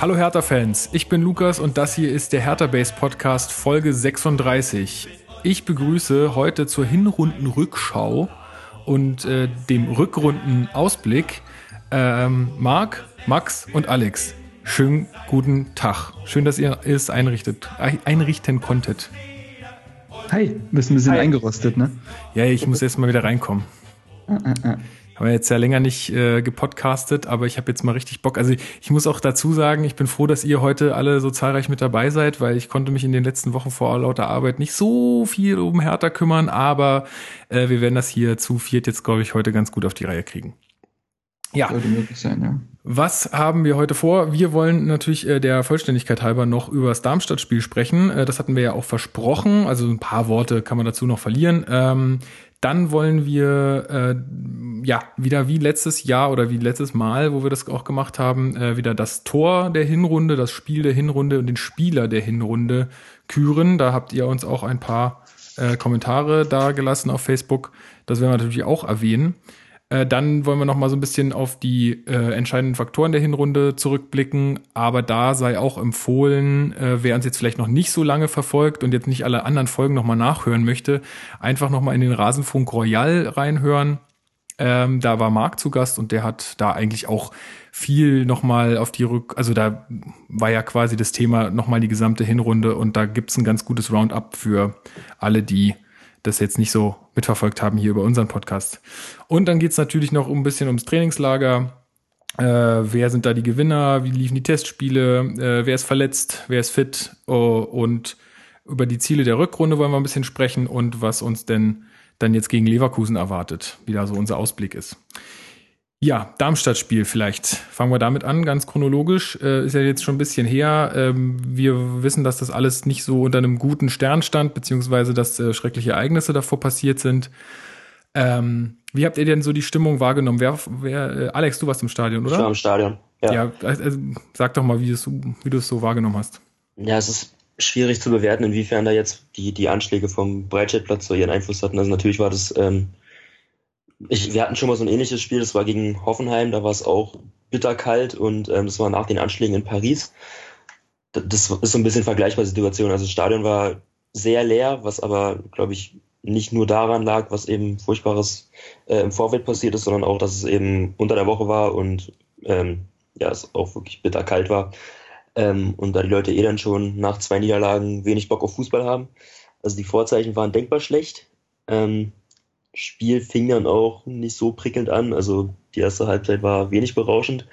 Hallo Hertha-Fans, ich bin Lukas und das hier ist der Hertha-Base Podcast Folge 36. Ich begrüße heute zur Hinrundenrückschau und äh, dem Rückrundenausblick ähm, Marc, Max und Alex. Schönen guten Tag. Schön, dass ihr es einrichtet, einrichten konntet. Hi, bist ein bisschen Hi. eingerostet, ne? Ja, ich muss erst mal wieder reinkommen. Uh, uh, uh. Haben wir jetzt ja länger nicht äh, gepodcastet, aber ich habe jetzt mal richtig Bock. Also ich muss auch dazu sagen, ich bin froh, dass ihr heute alle so zahlreich mit dabei seid, weil ich konnte mich in den letzten Wochen vor lauter Arbeit nicht so viel um Hertha kümmern, aber äh, wir werden das hier zu viert jetzt, glaube ich, heute ganz gut auf die Reihe kriegen. Ja. Sein, ja. Was haben wir heute vor? Wir wollen natürlich äh, der Vollständigkeit halber noch über das Darmstadt-Spiel sprechen. Äh, das hatten wir ja auch versprochen. Also ein paar Worte kann man dazu noch verlieren. Ähm, dann wollen wir äh, ja wieder wie letztes Jahr oder wie letztes Mal, wo wir das auch gemacht haben, äh, wieder das Tor der Hinrunde, das Spiel der Hinrunde und den Spieler der Hinrunde küren. Da habt ihr uns auch ein paar äh, Kommentare da gelassen auf Facebook. Das werden wir natürlich auch erwähnen. Äh, dann wollen wir noch mal so ein bisschen auf die äh, entscheidenden Faktoren der Hinrunde zurückblicken. Aber da sei auch empfohlen, äh, wer uns jetzt vielleicht noch nicht so lange verfolgt und jetzt nicht alle anderen Folgen noch mal nachhören möchte, einfach noch mal in den Rasenfunk Royal reinhören. Ähm, da war Marc zu Gast und der hat da eigentlich auch viel nochmal auf die Rück, also da war ja quasi das Thema nochmal die gesamte Hinrunde und da gibt's ein ganz gutes Roundup für alle, die das jetzt nicht so mitverfolgt haben hier über unseren Podcast. Und dann geht es natürlich noch ein bisschen ums Trainingslager. Äh, wer sind da die Gewinner? Wie liefen die Testspiele? Äh, wer ist verletzt? Wer ist fit? Oh, und über die Ziele der Rückrunde wollen wir ein bisschen sprechen und was uns denn dann jetzt gegen Leverkusen erwartet, wie da so unser Ausblick ist. Ja, Darmstadt-Spiel vielleicht. Fangen wir damit an, ganz chronologisch. Äh, ist ja jetzt schon ein bisschen her. Ähm, wir wissen, dass das alles nicht so unter einem guten Stern stand, beziehungsweise dass äh, schreckliche Ereignisse davor passiert sind. Ähm, wie habt ihr denn so die Stimmung wahrgenommen? Wer, wer, äh, Alex, du warst im Stadion, oder? Ich war im Stadion, ja. ja also, sag doch mal, wie, wie du es so wahrgenommen hast. Ja, es ist schwierig zu bewerten, inwiefern da jetzt die, die Anschläge vom Breitscheidplatz so ihren Einfluss hatten. Also natürlich war das ähm, ich, wir hatten schon mal so ein ähnliches Spiel, das war gegen Hoffenheim, da war es auch bitterkalt und ähm, das war nach den Anschlägen in Paris. Das ist so ein bisschen vergleichbare Situation. Also das Stadion war sehr leer, was aber, glaube ich, nicht nur daran lag, was eben Furchtbares äh, im Vorfeld passiert ist, sondern auch, dass es eben unter der Woche war und ähm, ja, es auch wirklich bitterkalt war. Ähm, und da die Leute eh dann schon nach zwei Niederlagen wenig Bock auf Fußball haben. Also die Vorzeichen waren denkbar schlecht. Ähm, Spiel fing dann auch nicht so prickelnd an. Also die erste Halbzeit war wenig berauschend.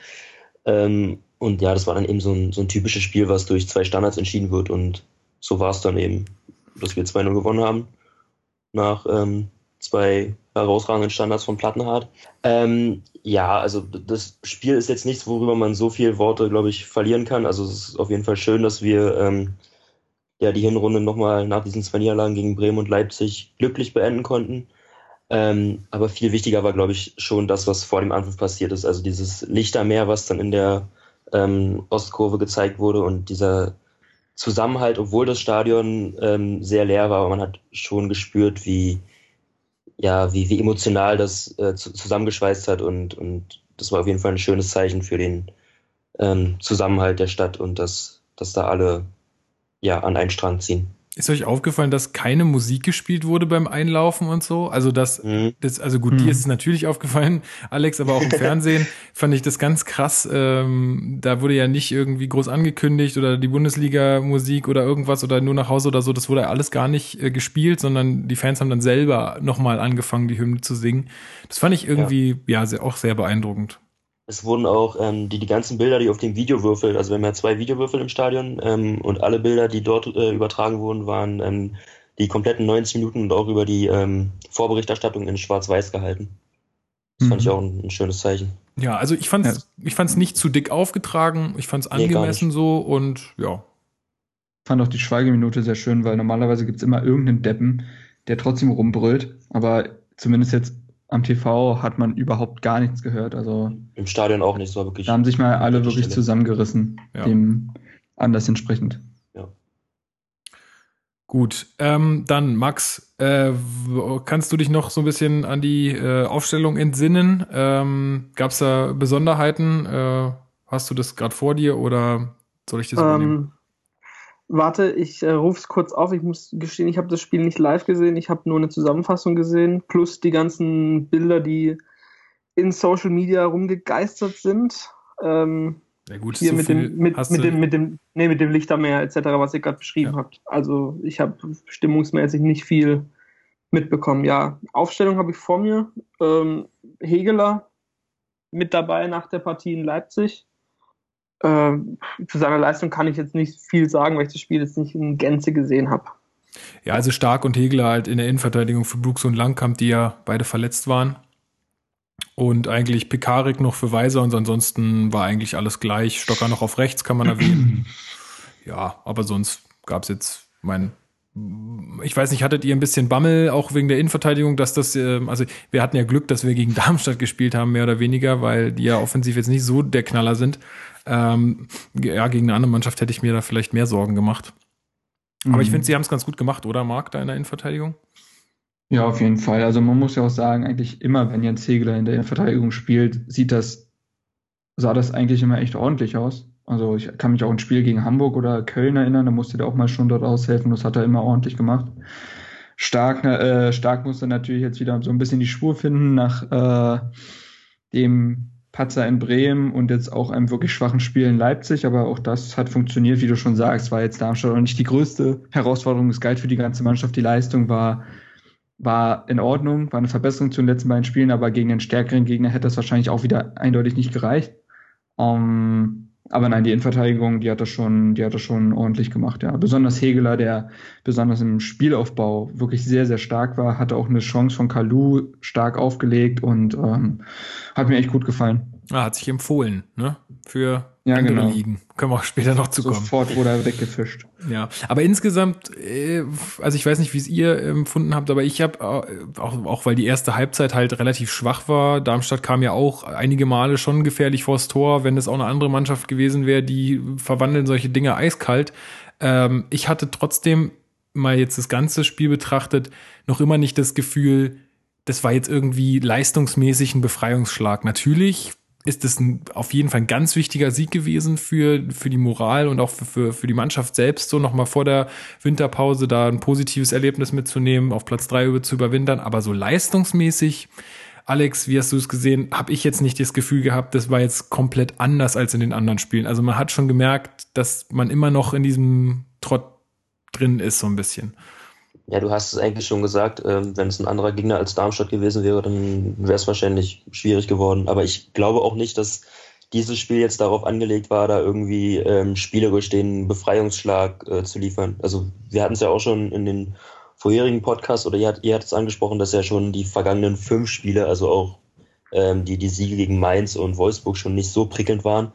Ähm, und ja, das war dann eben so ein, so ein typisches Spiel, was durch zwei Standards entschieden wird. Und so war es dann eben, dass wir 2-0 gewonnen haben. Nach ähm, zwei herausragenden Standards von Plattenhardt. Ähm, ja, also das Spiel ist jetzt nichts, worüber man so viele Worte, glaube ich, verlieren kann. Also es ist auf jeden Fall schön, dass wir ähm, ja die Hinrunde nochmal nach diesen zwei Niederlagen gegen Bremen und Leipzig glücklich beenden konnten. Ähm, aber viel wichtiger war, glaube ich, schon das, was vor dem Anpfiff passiert ist. Also dieses Lichtermeer, was dann in der ähm, Ostkurve gezeigt wurde und dieser Zusammenhalt, obwohl das Stadion ähm, sehr leer war, aber man hat schon gespürt, wie, ja, wie, wie emotional das äh, zusammengeschweißt hat und, und das war auf jeden Fall ein schönes Zeichen für den ähm, Zusammenhalt der Stadt und dass, dass da alle ja, an einen Strang ziehen. Ist euch aufgefallen, dass keine Musik gespielt wurde beim Einlaufen und so? Also das, mhm. das also gut, mhm. dir ist es natürlich aufgefallen, Alex, aber auch im Fernsehen fand ich das ganz krass. Ähm, da wurde ja nicht irgendwie groß angekündigt oder die Bundesliga-Musik oder irgendwas oder nur nach Hause oder so. Das wurde alles gar nicht äh, gespielt, sondern die Fans haben dann selber nochmal angefangen, die Hymne zu singen. Das fand ich irgendwie ja, ja sehr, auch sehr beeindruckend. Es wurden auch ähm, die, die ganzen Bilder, die auf dem Videowürfel, also wir haben ja zwei Videowürfel im Stadion ähm, und alle Bilder, die dort äh, übertragen wurden, waren ähm, die kompletten 90 Minuten und auch über die ähm, Vorberichterstattung in Schwarz-Weiß gehalten. Das mhm. fand ich mhm. auch ein, ein, schönes Zeichen. Ja, also ich fand es ja. ich fand's nicht zu dick aufgetragen, ich fand es angemessen nee, so und ja. Ich fand auch die Schweigeminute sehr schön, weil normalerweise gibt es immer irgendeinen Deppen, der trotzdem rumbrüllt, aber zumindest jetzt am TV hat man überhaupt gar nichts gehört. Also im Stadion auch nicht, so wirklich. Da haben sich mal alle wirklich Stelle. zusammengerissen, ja. dem anders entsprechend. Ja. Gut, ähm, dann Max, äh, kannst du dich noch so ein bisschen an die äh, Aufstellung entsinnen? Ähm, Gab es da Besonderheiten? Äh, Hast du das gerade vor dir oder soll ich das ähm, übernehmen? Warte, ich äh, rufe es kurz auf. Ich muss gestehen, ich habe das Spiel nicht live gesehen. Ich habe nur eine Zusammenfassung gesehen, plus die ganzen Bilder, die in Social Media rumgegeistert sind. Ähm, ja gut, hier so mit, dem, mit, mit, dem, mit, dem, nee, mit dem Lichtermeer etc., was ihr gerade beschrieben ja. habt. Also ich habe stimmungsmäßig nicht viel mitbekommen. Ja, Aufstellung habe ich vor mir. Ähm, Hegeler mit dabei nach der Partie in Leipzig. Äh, zu seiner Leistung kann ich jetzt nicht viel sagen, weil ich das Spiel jetzt nicht in Gänze gesehen habe. Ja, also Stark und Hegler halt in der Innenverteidigung für Brooks und Langkamp, die ja beide verletzt waren. Und eigentlich Pekarik noch für Weiser und ansonsten war eigentlich alles gleich. Stocker noch auf rechts kann man erwähnen. ja, aber sonst gab es jetzt mein ich weiß nicht, hattet ihr ein bisschen Bammel auch wegen der Innenverteidigung, dass das, äh, also wir hatten ja Glück, dass wir gegen Darmstadt gespielt haben, mehr oder weniger, weil die ja offensiv jetzt nicht so der Knaller sind. Ähm, ja, gegen eine andere Mannschaft hätte ich mir da vielleicht mehr Sorgen gemacht. Aber mhm. ich finde, sie haben es ganz gut gemacht, oder Marc, da in der Innenverteidigung? Ja, auf jeden Fall. Also man muss ja auch sagen, eigentlich immer, wenn Jens Hegler in der Innenverteidigung spielt, sieht das, sah das eigentlich immer echt ordentlich aus. Also ich kann mich auch ein Spiel gegen Hamburg oder Köln erinnern, da musste der auch mal schon dort aushelfen, das hat er immer ordentlich gemacht. Stark, äh, Stark musste natürlich jetzt wieder so ein bisschen die Spur finden nach äh, dem Patzer in Bremen und jetzt auch einem wirklich schwachen Spiel in Leipzig, aber auch das hat funktioniert, wie du schon sagst, war jetzt Darmstadt auch nicht die größte Herausforderung, es galt für die ganze Mannschaft, die Leistung war war in Ordnung, war eine Verbesserung zu den letzten beiden Spielen, aber gegen einen stärkeren Gegner hätte das wahrscheinlich auch wieder eindeutig nicht gereicht. Um, ähm, aber nein, die Innenverteidigung, die hat das schon, die hat das schon ordentlich gemacht, ja. Besonders Hegeler, der besonders im Spielaufbau wirklich sehr, sehr stark war, hatte auch eine Chance von Kalu stark aufgelegt und ähm, hat mir echt gut gefallen. Ah, hat sich empfohlen, ne? Für ja, andere genau. Ligen. Können wir auch später noch zu kommen. Sofort wurde er weggefischt. Ja, aber insgesamt, äh, also ich weiß nicht, wie es ihr empfunden habt, aber ich habe äh, auch, auch weil die erste Halbzeit halt relativ schwach war. Darmstadt kam ja auch einige Male schon gefährlich vors Tor. Wenn es auch eine andere Mannschaft gewesen wäre, die verwandeln solche Dinge eiskalt. Ähm, ich hatte trotzdem mal jetzt das ganze Spiel betrachtet noch immer nicht das Gefühl, das war jetzt irgendwie leistungsmäßig ein Befreiungsschlag. Natürlich ist es auf jeden Fall ein ganz wichtiger Sieg gewesen für, für die Moral und auch für, für, für die Mannschaft selbst, so nochmal vor der Winterpause da ein positives Erlebnis mitzunehmen, auf Platz drei über zu überwintern. Aber so leistungsmäßig, Alex, wie hast du es gesehen, habe ich jetzt nicht das Gefühl gehabt, das war jetzt komplett anders als in den anderen Spielen. Also man hat schon gemerkt, dass man immer noch in diesem Trott drin ist, so ein bisschen. Ja, du hast es eigentlich schon gesagt, ähm, wenn es ein anderer Gegner als Darmstadt gewesen wäre, dann wäre es wahrscheinlich schwierig geworden. Aber ich glaube auch nicht, dass dieses Spiel jetzt darauf angelegt war, da irgendwie ähm, spielerisch den Befreiungsschlag äh, zu liefern. Also wir hatten es ja auch schon in den vorherigen Podcasts, oder ihr, ihr hattet es angesprochen, dass ja schon die vergangenen fünf Spiele, also auch ähm, die, die Siege gegen Mainz und Wolfsburg schon nicht so prickelnd waren.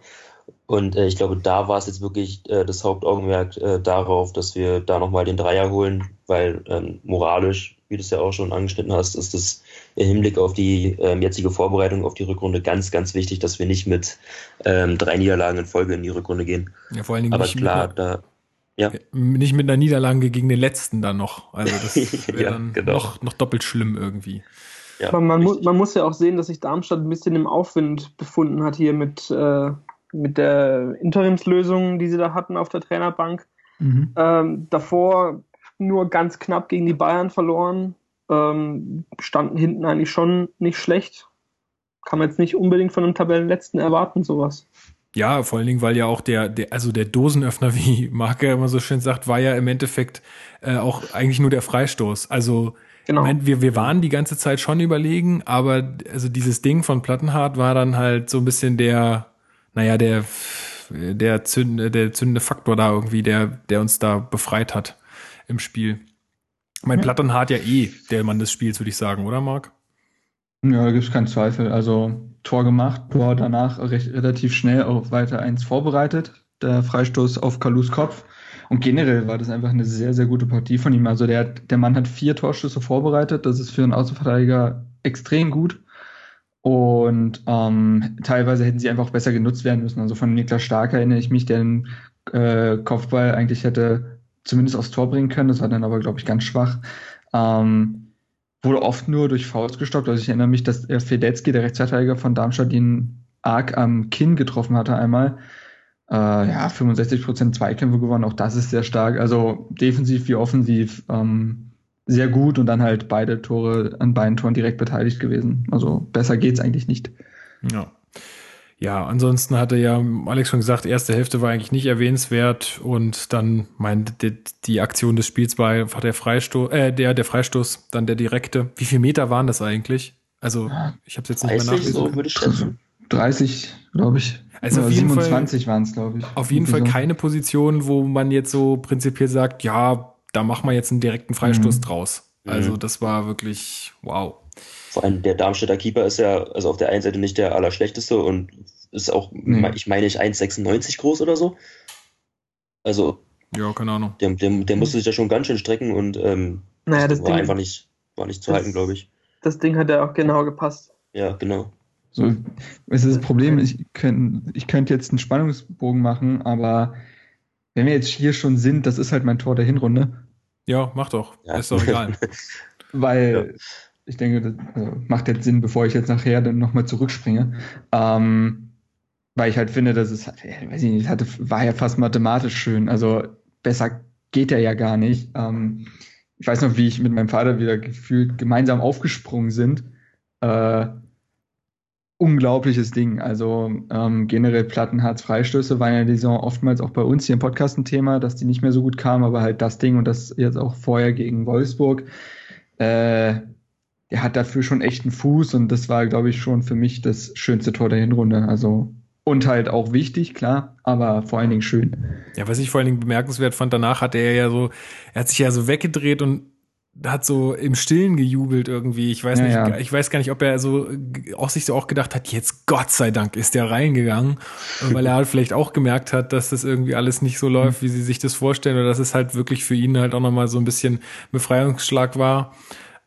Und äh, ich glaube, da war es jetzt wirklich äh, das Hauptaugenmerk äh, darauf, dass wir da nochmal den Dreier holen, weil ähm, moralisch, wie du es ja auch schon angeschnitten hast, ist es im Hinblick auf die ähm, jetzige Vorbereitung auf die Rückrunde ganz, ganz wichtig, dass wir nicht mit ähm, drei Niederlagen in Folge in die Rückrunde gehen. Ja, vor allen Dingen Aber nicht klar, mit, da ja. Nicht mit einer Niederlage gegen den letzten dann noch. Also das wäre ja, dann genau. noch, noch doppelt schlimm irgendwie. Ja, Aber man, mu man muss ja auch sehen, dass sich Darmstadt ein bisschen im Aufwind befunden hat hier mit äh, mit der Interimslösung, die sie da hatten auf der Trainerbank. Mhm. Ähm, davor nur ganz knapp gegen die Bayern verloren. Ähm, standen hinten eigentlich schon nicht schlecht. Kann man jetzt nicht unbedingt von einem Tabellenletzten erwarten, sowas. Ja, vor allen Dingen, weil ja auch der, der also der Dosenöffner, wie Marc ja immer so schön sagt, war ja im Endeffekt äh, auch eigentlich nur der Freistoß. Also genau. Moment, wir, wir waren die ganze Zeit schon überlegen, aber also dieses Ding von Plattenhardt war dann halt so ein bisschen der, naja, der, der, zündende, der zündende Faktor da irgendwie, der, der uns da befreit hat im Spiel. Mein ja. Plattenhardt ja eh der Mann des Spiels, würde ich sagen, oder Marc? Ja, da gibt es keinen Zweifel. Also Tor gemacht, Tor danach recht, relativ schnell auch weiter eins vorbereitet. Der Freistoß auf Kalus Kopf. Und generell war das einfach eine sehr, sehr gute Partie von ihm. Also der, der Mann hat vier Torschüsse vorbereitet. Das ist für einen Außenverteidiger extrem gut. Und ähm, teilweise hätten sie einfach besser genutzt werden müssen. Also von Niklas Stark erinnere ich mich, der den äh, Kopfball eigentlich hätte zumindest aufs Tor bringen können. Das war dann aber, glaube ich, ganz schwach. Ähm, wurde oft nur durch Fouls gestoppt. Also ich erinnere mich, dass äh, Fedetzky, der Rechtsverteidiger von Darmstadt, ihn arg am Kinn getroffen hatte einmal. Äh, ja, 65% Zweikämpfe gewonnen, auch das ist sehr stark. Also defensiv wie offensiv ähm, sehr gut und dann halt beide Tore an beiden Toren direkt beteiligt gewesen. Also besser geht's eigentlich nicht. Ja. Ja, ansonsten hatte ja Alex schon gesagt, erste Hälfte war eigentlich nicht erwähnenswert und dann meinte die, die Aktion des Spiels war der Freistoß, äh, der der Freistoß, dann der direkte. Wie viele Meter waren das eigentlich? Also ich habe es jetzt nicht mehr nachgelesen. So würde ich schätzen. 30, glaube ich. Also auf 27 waren es, glaube ich. Auf jeden Fall so. keine Position, wo man jetzt so prinzipiell sagt, ja, da machen wir jetzt einen direkten Freistoß mhm. draus. Also mhm. das war wirklich wow. Vor allem der Darmstädter Keeper ist ja also auf der einen Seite nicht der allerschlechteste und ist auch, mhm. ich meine, ich 1,96 groß oder so. Also. Ja, keine Ahnung. Der, der, der musste sich ja schon ganz schön strecken und ähm, naja, das war Ding, einfach nicht, war nicht zu halten, glaube ich. Das Ding hat ja auch genau gepasst. Ja, genau. So, es ist das Problem, ich könnte ich könnt jetzt einen Spannungsbogen machen, aber wenn wir jetzt hier schon sind, das ist halt mein Tor der Hinrunde. Ja, mach doch. Ja. Ist doch egal. Weil ja. ich denke, das also macht jetzt Sinn, bevor ich jetzt nachher dann nochmal zurückspringe. Ähm, weil ich halt finde, dass es, weiß ich nicht, hatte, war ja fast mathematisch schön. Also besser geht er ja gar nicht. Ähm, ich weiß noch, wie ich mit meinem Vater wieder gefühlt gemeinsam aufgesprungen sind. Äh, unglaubliches Ding. Also ähm, generell Plattenharz-Freistöße waren ja die Saison oftmals auch bei uns hier im Podcast ein Thema, dass die nicht mehr so gut kamen, aber halt das Ding und das jetzt auch vorher gegen Wolfsburg, äh, der hat dafür schon echt einen Fuß und das war, glaube ich, schon für mich das schönste Tor der Hinrunde. Also und halt auch wichtig, klar, aber vor allen Dingen schön. Ja, was ich vor allen Dingen bemerkenswert fand, danach hat er ja so, er hat sich ja so weggedreht und hat so im Stillen gejubelt irgendwie. Ich weiß ja, nicht, ja. ich weiß gar nicht, ob er so auch sich so auch gedacht hat, jetzt Gott sei Dank ist der reingegangen, weil er halt vielleicht auch gemerkt hat, dass das irgendwie alles nicht so läuft, wie sie sich das vorstellen oder dass es halt wirklich für ihn halt auch nochmal so ein bisschen Befreiungsschlag war.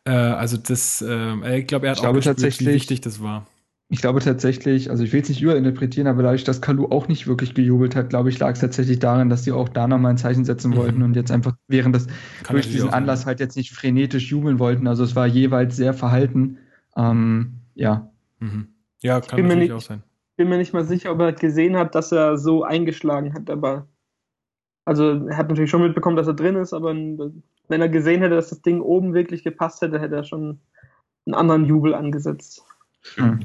Äh, also das, äh, ich glaube, er hat ich auch gespürt, wie wichtig das war ich glaube tatsächlich, also ich will es nicht überinterpretieren, aber dadurch, dass Kalu auch nicht wirklich gejubelt hat, glaube ich, lag es tatsächlich daran, dass sie auch da nochmal ein Zeichen setzen mhm. wollten und jetzt einfach während das Kann durch diesen Anlass halt jetzt nicht frenetisch jubeln wollten. Also es war jeweils sehr verhalten. Ähm, ja. Mhm. Ja, kann natürlich nicht, auch sein. Ich bin mir nicht mal sicher, ob er gesehen hat, dass er so eingeschlagen hat, aber also er hat natürlich schon mitbekommen, dass er drin ist, aber wenn er gesehen hätte, dass das Ding oben wirklich gepasst hätte, hätte er schon einen anderen Jubel angesetzt. Mhm.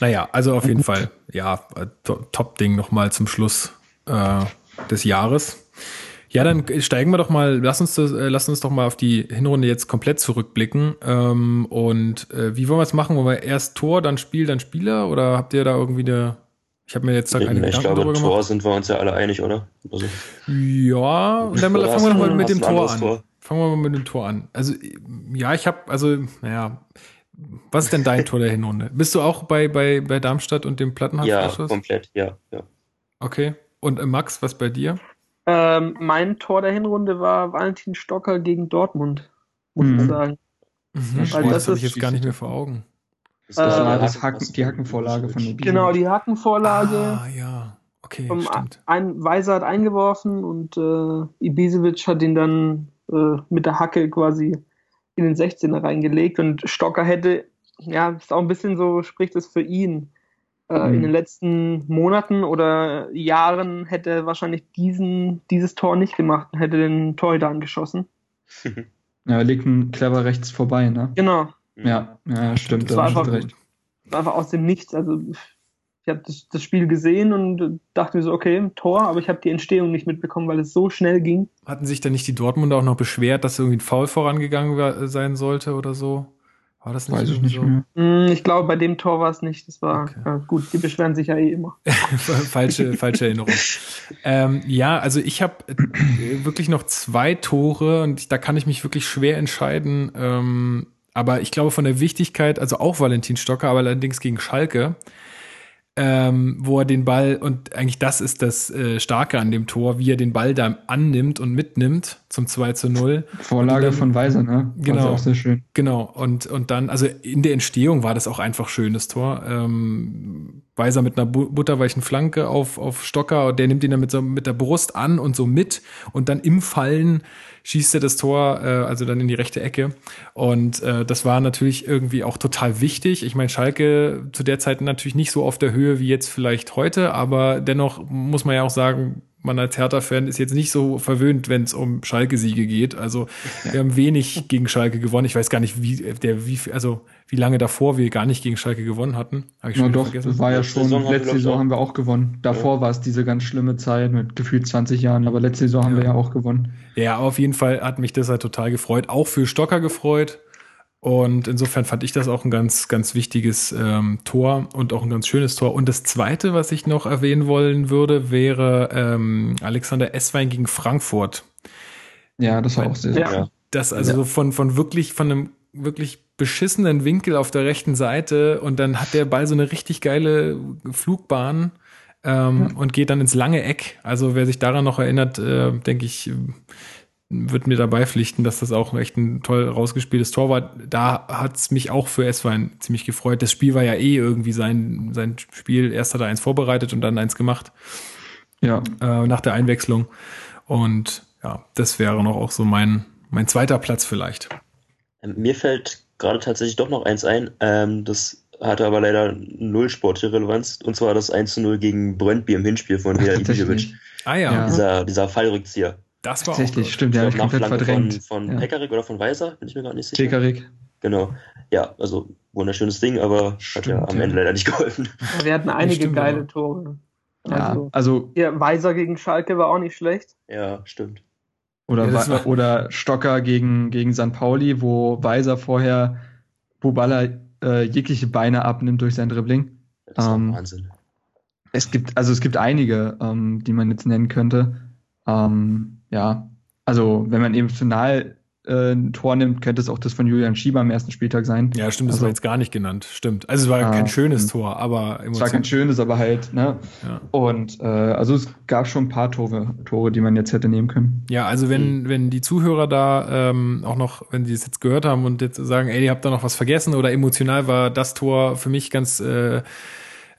Naja, also auf jeden Fall, ja, Top-Ding nochmal zum Schluss äh, des Jahres. Ja, dann steigen wir doch mal, lass uns, das, äh, lass uns doch mal auf die Hinrunde jetzt komplett zurückblicken. Ähm, und äh, wie wollen wir es machen? Wollen wir erst Tor, dann Spiel, dann Spieler? Oder habt ihr da irgendwie eine. Ich habe mir jetzt da keine ich Gedanken glaube, Tor gemacht. sind wir uns ja alle einig, oder? Also, ja, und dann fangen wir nochmal mit dem Tor an. Tor? Fangen wir mal mit dem Tor an. Also, ja, ich habe, also, naja, was ist denn dein Tor der Hinrunde? Bist du auch bei, bei, bei Darmstadt und dem Plattenhardt? Ja, komplett, ja, ja. Okay. Und äh, Max, was bei dir? Ähm, mein Tor der Hinrunde war Valentin Stocker gegen Dortmund, muss mhm. ich sagen. Mhm. Weil das, das habe ich jetzt gar nicht mehr vor Augen. Das, das war das Hacken, die Hackenvorlage von Ibisevic. Genau, die Hackenvorlage. Ah, ja. Okay, vom stimmt. Ein Weiser hat eingeworfen und äh, Ibisevic hat ihn dann äh, mit der Hacke quasi in den 16er reingelegt und Stocker hätte, ja, ist auch ein bisschen so, spricht es für ihn. Äh, mhm. In den letzten Monaten oder Jahren hätte er wahrscheinlich diesen, dieses Tor nicht gemacht und hätte den Torhüter angeschossen. Ja, er legt ihn clever rechts vorbei, ne? Genau. Ja, ja stimmt. Das war einfach, recht. war einfach aus dem Nichts. Also ich habe das, das, Spiel gesehen und dachte mir so, okay, Tor, aber ich habe die Entstehung nicht mitbekommen, weil es so schnell ging. Hatten sich dann nicht die Dortmunder auch noch beschwert, dass irgendwie ein Foul vorangegangen sein sollte oder so? War das nicht, Weiß ich nicht so? Mehr. Hm, ich glaube, bei dem Tor war es nicht. Das war okay. ja, gut. Die beschweren sich ja eh immer. falsche, falsche Erinnerung. ähm, ja, also ich habe äh, wirklich noch zwei Tore und da kann ich mich wirklich schwer entscheiden. Ähm, aber ich glaube von der Wichtigkeit, also auch Valentin Stocker, aber allerdings gegen Schalke, ähm, wo er den Ball, und eigentlich das ist das äh, Starke an dem Tor, wie er den Ball da annimmt und mitnimmt zum 2 zu 0. Vorlage dann, von Weiser, ne? Genau. Auch sehr schön. Genau. Und, und dann, also in der Entstehung war das auch einfach schönes Tor. Ähm, Weiser mit einer butterweichen Flanke auf, auf Stocker, der nimmt ihn dann mit, so, mit der Brust an und so mit und dann im Fallen schießt er das Tor, äh, also dann in die rechte Ecke. Und äh, das war natürlich irgendwie auch total wichtig. Ich meine, Schalke zu der Zeit natürlich nicht so auf der Höhe wie jetzt vielleicht heute, aber dennoch muss man ja auch sagen, man als Hertha-Fan ist jetzt nicht so verwöhnt, wenn es um Schalke-Siege geht. Also wir haben wenig gegen Schalke gewonnen. Ich weiß gar nicht, wie der wie also wie lange davor wir gar nicht gegen Schalke gewonnen hatten. Hab ich schon doch, vergessen. das war ja schon Saison letzte Saison haben wir auch gewonnen. Davor ja. war es diese ganz schlimme Zeit mit gefühlt 20 Jahren, aber letzte Saison haben ja. wir ja auch gewonnen. Ja, auf jeden Fall hat mich das halt total gefreut, auch für Stocker gefreut. Und insofern fand ich das auch ein ganz, ganz wichtiges ähm, Tor und auch ein ganz schönes Tor. Und das zweite, was ich noch erwähnen wollen würde, wäre ähm, Alexander Esswein gegen Frankfurt. Ja, das war auch sehr, sehr ja. Das also ja. so von, von wirklich, von einem wirklich beschissenen Winkel auf der rechten Seite und dann hat der Ball so eine richtig geile Flugbahn ähm, ja. und geht dann ins lange Eck. Also wer sich daran noch erinnert, äh, denke ich, wird mir dabei pflichten, dass das auch echt ein toll rausgespieltes Tor war. Da hat's mich auch für S-Wein ziemlich gefreut. Das Spiel war ja eh irgendwie sein, sein Spiel. Erst hat er eins vorbereitet und dann eins gemacht. Ja. Äh, nach der Einwechslung. Und ja, das wäre noch auch so mein, mein zweiter Platz vielleicht. Mir fällt gerade tatsächlich doch noch eins ein. Ähm, das hatte aber leider null sportliche Relevanz. Und zwar das 1 zu 0 gegen Brøndby im Hinspiel von Vila Ibisevic. Ah ja. Dieser, dieser Fallrückzieher. Das war Tatsächlich, auch, stimmt, ja, ich komplett verdrängt. Von, von ja. Pekarik oder von Weiser, bin ich mir gar nicht sicher. Pekarik. Genau. Ja, also wunderschönes Ding, aber stimmt, hat ja am Ende leider nicht geholfen. Wir hatten einige stimmt, geile Tore. Also, ja, also ja, Weiser gegen Schalke war auch nicht schlecht. Ja, stimmt. Oder, ja, oder Stocker gegen, gegen St. Pauli, wo Weiser vorher Bubala äh, jegliche Beine abnimmt durch sein Dribbling. Das ist ähm, Wahnsinn. Es gibt, also es gibt einige, ähm, die man jetzt nennen könnte. Ähm, ja, also wenn man emotional äh, ein Tor nimmt, könnte es auch das von Julian Schieber am ersten Spieltag sein. Ja, stimmt, das also, war jetzt gar nicht genannt. Stimmt. Also es war ah, kein schönes Tor, aber Es war kein schönes, aber halt, ne? Ja. Und äh, also es gab schon ein paar Tore, Tore, die man jetzt hätte nehmen können. Ja, also wenn, mhm. wenn die Zuhörer da ähm, auch noch, wenn die es jetzt gehört haben und jetzt sagen, ey, ihr habt da noch was vergessen oder emotional war das Tor für mich ganz äh,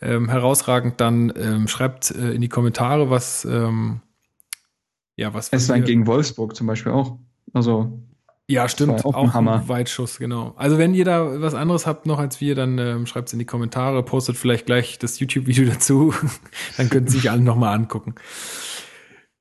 ähm, herausragend, dann ähm, schreibt äh, in die Kommentare, was ähm, ja, was. Es war gegen Wolfsburg zum Beispiel auch. Also. Ja, stimmt. Auch, auch ein, Hammer. ein Weitschuss, genau. Also wenn ihr da was anderes habt noch als wir, dann ähm, schreibt es in die Kommentare, postet vielleicht gleich das YouTube-Video dazu. dann können sich alle nochmal angucken.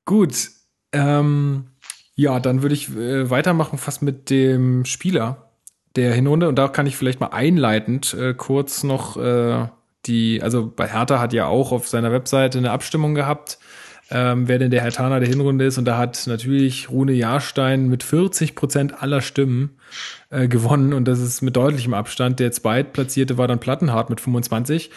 Gut. Ähm, ja, dann würde ich äh, weitermachen fast mit dem Spieler der Hinrunde. Und da kann ich vielleicht mal einleitend äh, kurz noch äh, die, also bei Hertha hat ja auch auf seiner Webseite eine Abstimmung gehabt ähm, wer denn der Herr Tana der Hinrunde ist. Und da hat natürlich Rune Jahrstein mit 40 Prozent aller Stimmen äh, gewonnen. Und das ist mit deutlichem Abstand. Der Zweitplatzierte war dann Plattenhardt mit 25.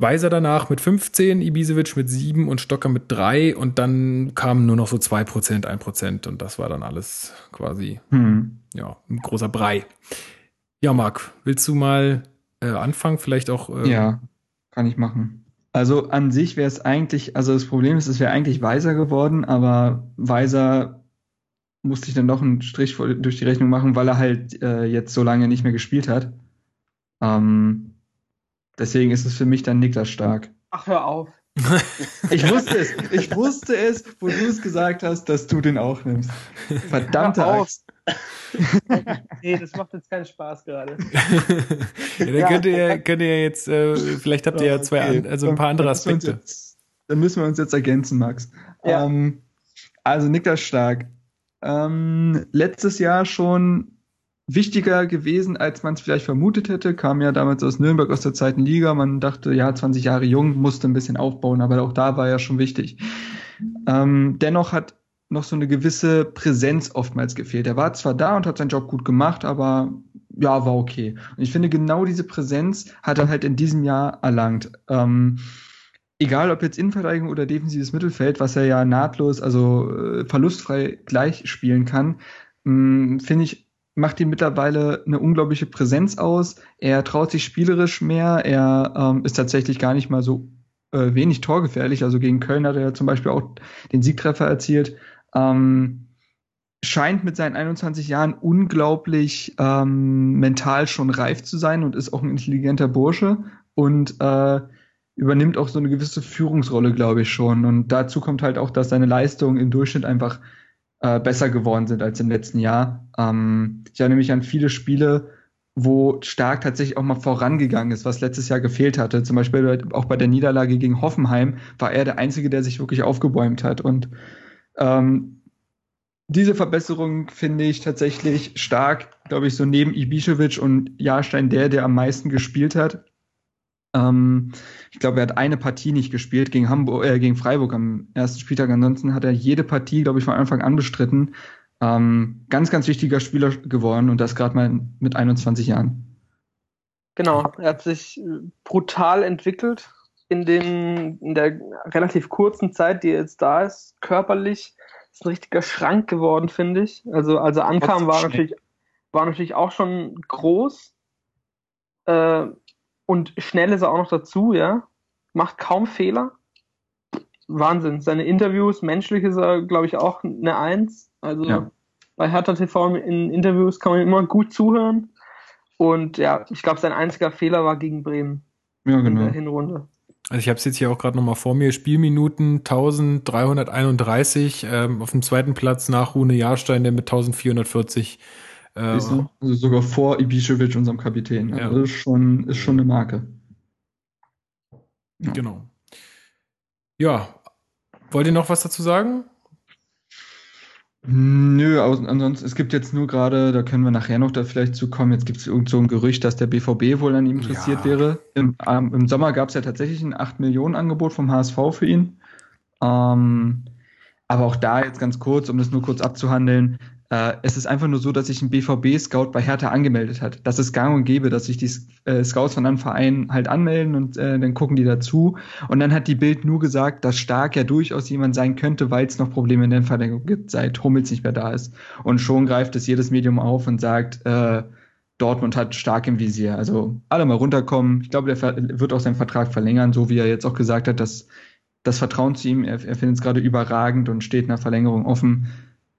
Weiser danach mit 15, Ibisevic mit 7 und Stocker mit 3 und dann kamen nur noch so 2%, 1% und das war dann alles quasi hm. ja, ein großer Brei. Ja, Marc, willst du mal äh, anfangen? Vielleicht auch. Äh, ja, kann ich machen. Also an sich wäre es eigentlich, also das Problem ist, es wäre eigentlich weiser geworden, aber weiser musste ich dann noch einen Strich durch die Rechnung machen, weil er halt äh, jetzt so lange nicht mehr gespielt hat. Ähm, deswegen ist es für mich dann Niklas Stark. Ach, hör auf. ich wusste es, ich wusste es, wo du es gesagt hast, dass du den auch nimmst. Verdammte Axt. nee, das macht jetzt keinen Spaß gerade. ja, dann könnt ihr, könnt ihr jetzt, äh, vielleicht habt ihr ja zwei, okay. also ein paar andere Aspekte. Jetzt, dann müssen wir uns jetzt ergänzen, Max. Ja. Ähm, also Niklas Stark. Ähm, letztes Jahr schon wichtiger gewesen, als man es vielleicht vermutet hätte. Kam ja damals aus Nürnberg aus der zweiten Liga. Man dachte, ja, 20 Jahre jung, musste ein bisschen aufbauen, aber auch da war er schon wichtig. Ähm, dennoch hat noch so eine gewisse Präsenz oftmals gefehlt. Er war zwar da und hat seinen Job gut gemacht, aber ja, war okay. Und ich finde, genau diese Präsenz hat er halt in diesem Jahr erlangt. Ähm, egal ob jetzt Innenverteidigung oder defensives Mittelfeld, was er ja nahtlos, also äh, verlustfrei gleich spielen kann, ähm, finde ich, macht ihm mittlerweile eine unglaubliche Präsenz aus. Er traut sich spielerisch mehr. Er ähm, ist tatsächlich gar nicht mal so äh, wenig torgefährlich. Also gegen Köln hat er zum Beispiel auch den Siegtreffer erzielt. Ähm, scheint mit seinen 21 Jahren unglaublich ähm, mental schon reif zu sein und ist auch ein intelligenter Bursche und äh, übernimmt auch so eine gewisse Führungsrolle, glaube ich schon. Und dazu kommt halt auch, dass seine Leistungen im Durchschnitt einfach äh, besser geworden sind als im letzten Jahr. Ähm, ich erinnere mich an viele Spiele, wo Stark tatsächlich auch mal vorangegangen ist, was letztes Jahr gefehlt hatte. Zum Beispiel auch bei der Niederlage gegen Hoffenheim war er der Einzige, der sich wirklich aufgebäumt hat. Und ähm, diese Verbesserung finde ich tatsächlich stark, glaube ich, so neben Ibišević und Jahrstein der, der am meisten gespielt hat. Ähm, ich glaube, er hat eine Partie nicht gespielt gegen Hamburg, äh, gegen Freiburg am ersten Spieltag. Ansonsten hat er jede Partie, glaube ich, von Anfang an bestritten. Ähm, ganz, ganz wichtiger Spieler geworden und das gerade mal mit 21 Jahren. Genau, er hat sich brutal entwickelt in, den, in der relativ kurzen Zeit, die er jetzt da ist, körperlich ist ein richtiger Schrank geworden, finde ich. Also, also ankam, war natürlich, war natürlich auch schon groß. Äh, und schnell ist er auch noch dazu, ja. Macht kaum Fehler. Wahnsinn. Seine Interviews, menschlich ist er, glaube ich, auch eine Eins. Also ja. bei Hertha TV in Interviews kann man immer gut zuhören. Und ja, ich glaube, sein einziger Fehler war gegen Bremen. Ja, genau. In der Hinrunde. Also ich habe es jetzt hier auch gerade nochmal vor mir. Spielminuten 1331 ähm, auf dem zweiten Platz nach Rune Jahrstein, der mit 1440. Äh, also sogar vor Ibišević, unserem Kapitän. Also ja. ist schon, ist schon eine Marke. Ja. Genau. Ja. Wollt ihr noch was dazu sagen? Nö, ansonsten, es gibt jetzt nur gerade, da können wir nachher noch da vielleicht zu kommen, jetzt gibt es irgend so ein Gerücht, dass der BVB wohl an ihm interessiert ja. wäre. Im, ähm, im Sommer gab es ja tatsächlich ein 8 Millionen Angebot vom HSV für ihn. Ähm, aber auch da jetzt ganz kurz, um das nur kurz abzuhandeln, äh, es ist einfach nur so, dass sich ein BVB-Scout bei Hertha angemeldet hat. Das ist gang und gäbe, dass sich die äh, Scouts von einem Verein halt anmelden und äh, dann gucken die dazu. Und dann hat die Bild nur gesagt, dass Stark ja durchaus jemand sein könnte, weil es noch Probleme in der Verlängerung gibt, seit Hummels nicht mehr da ist. Und schon greift es jedes Medium auf und sagt, äh, Dortmund hat stark im Visier. Also alle mal runterkommen. Ich glaube, der wird auch seinen Vertrag verlängern, so wie er jetzt auch gesagt hat, dass das Vertrauen zu ihm, er, er findet es gerade überragend und steht nach Verlängerung offen.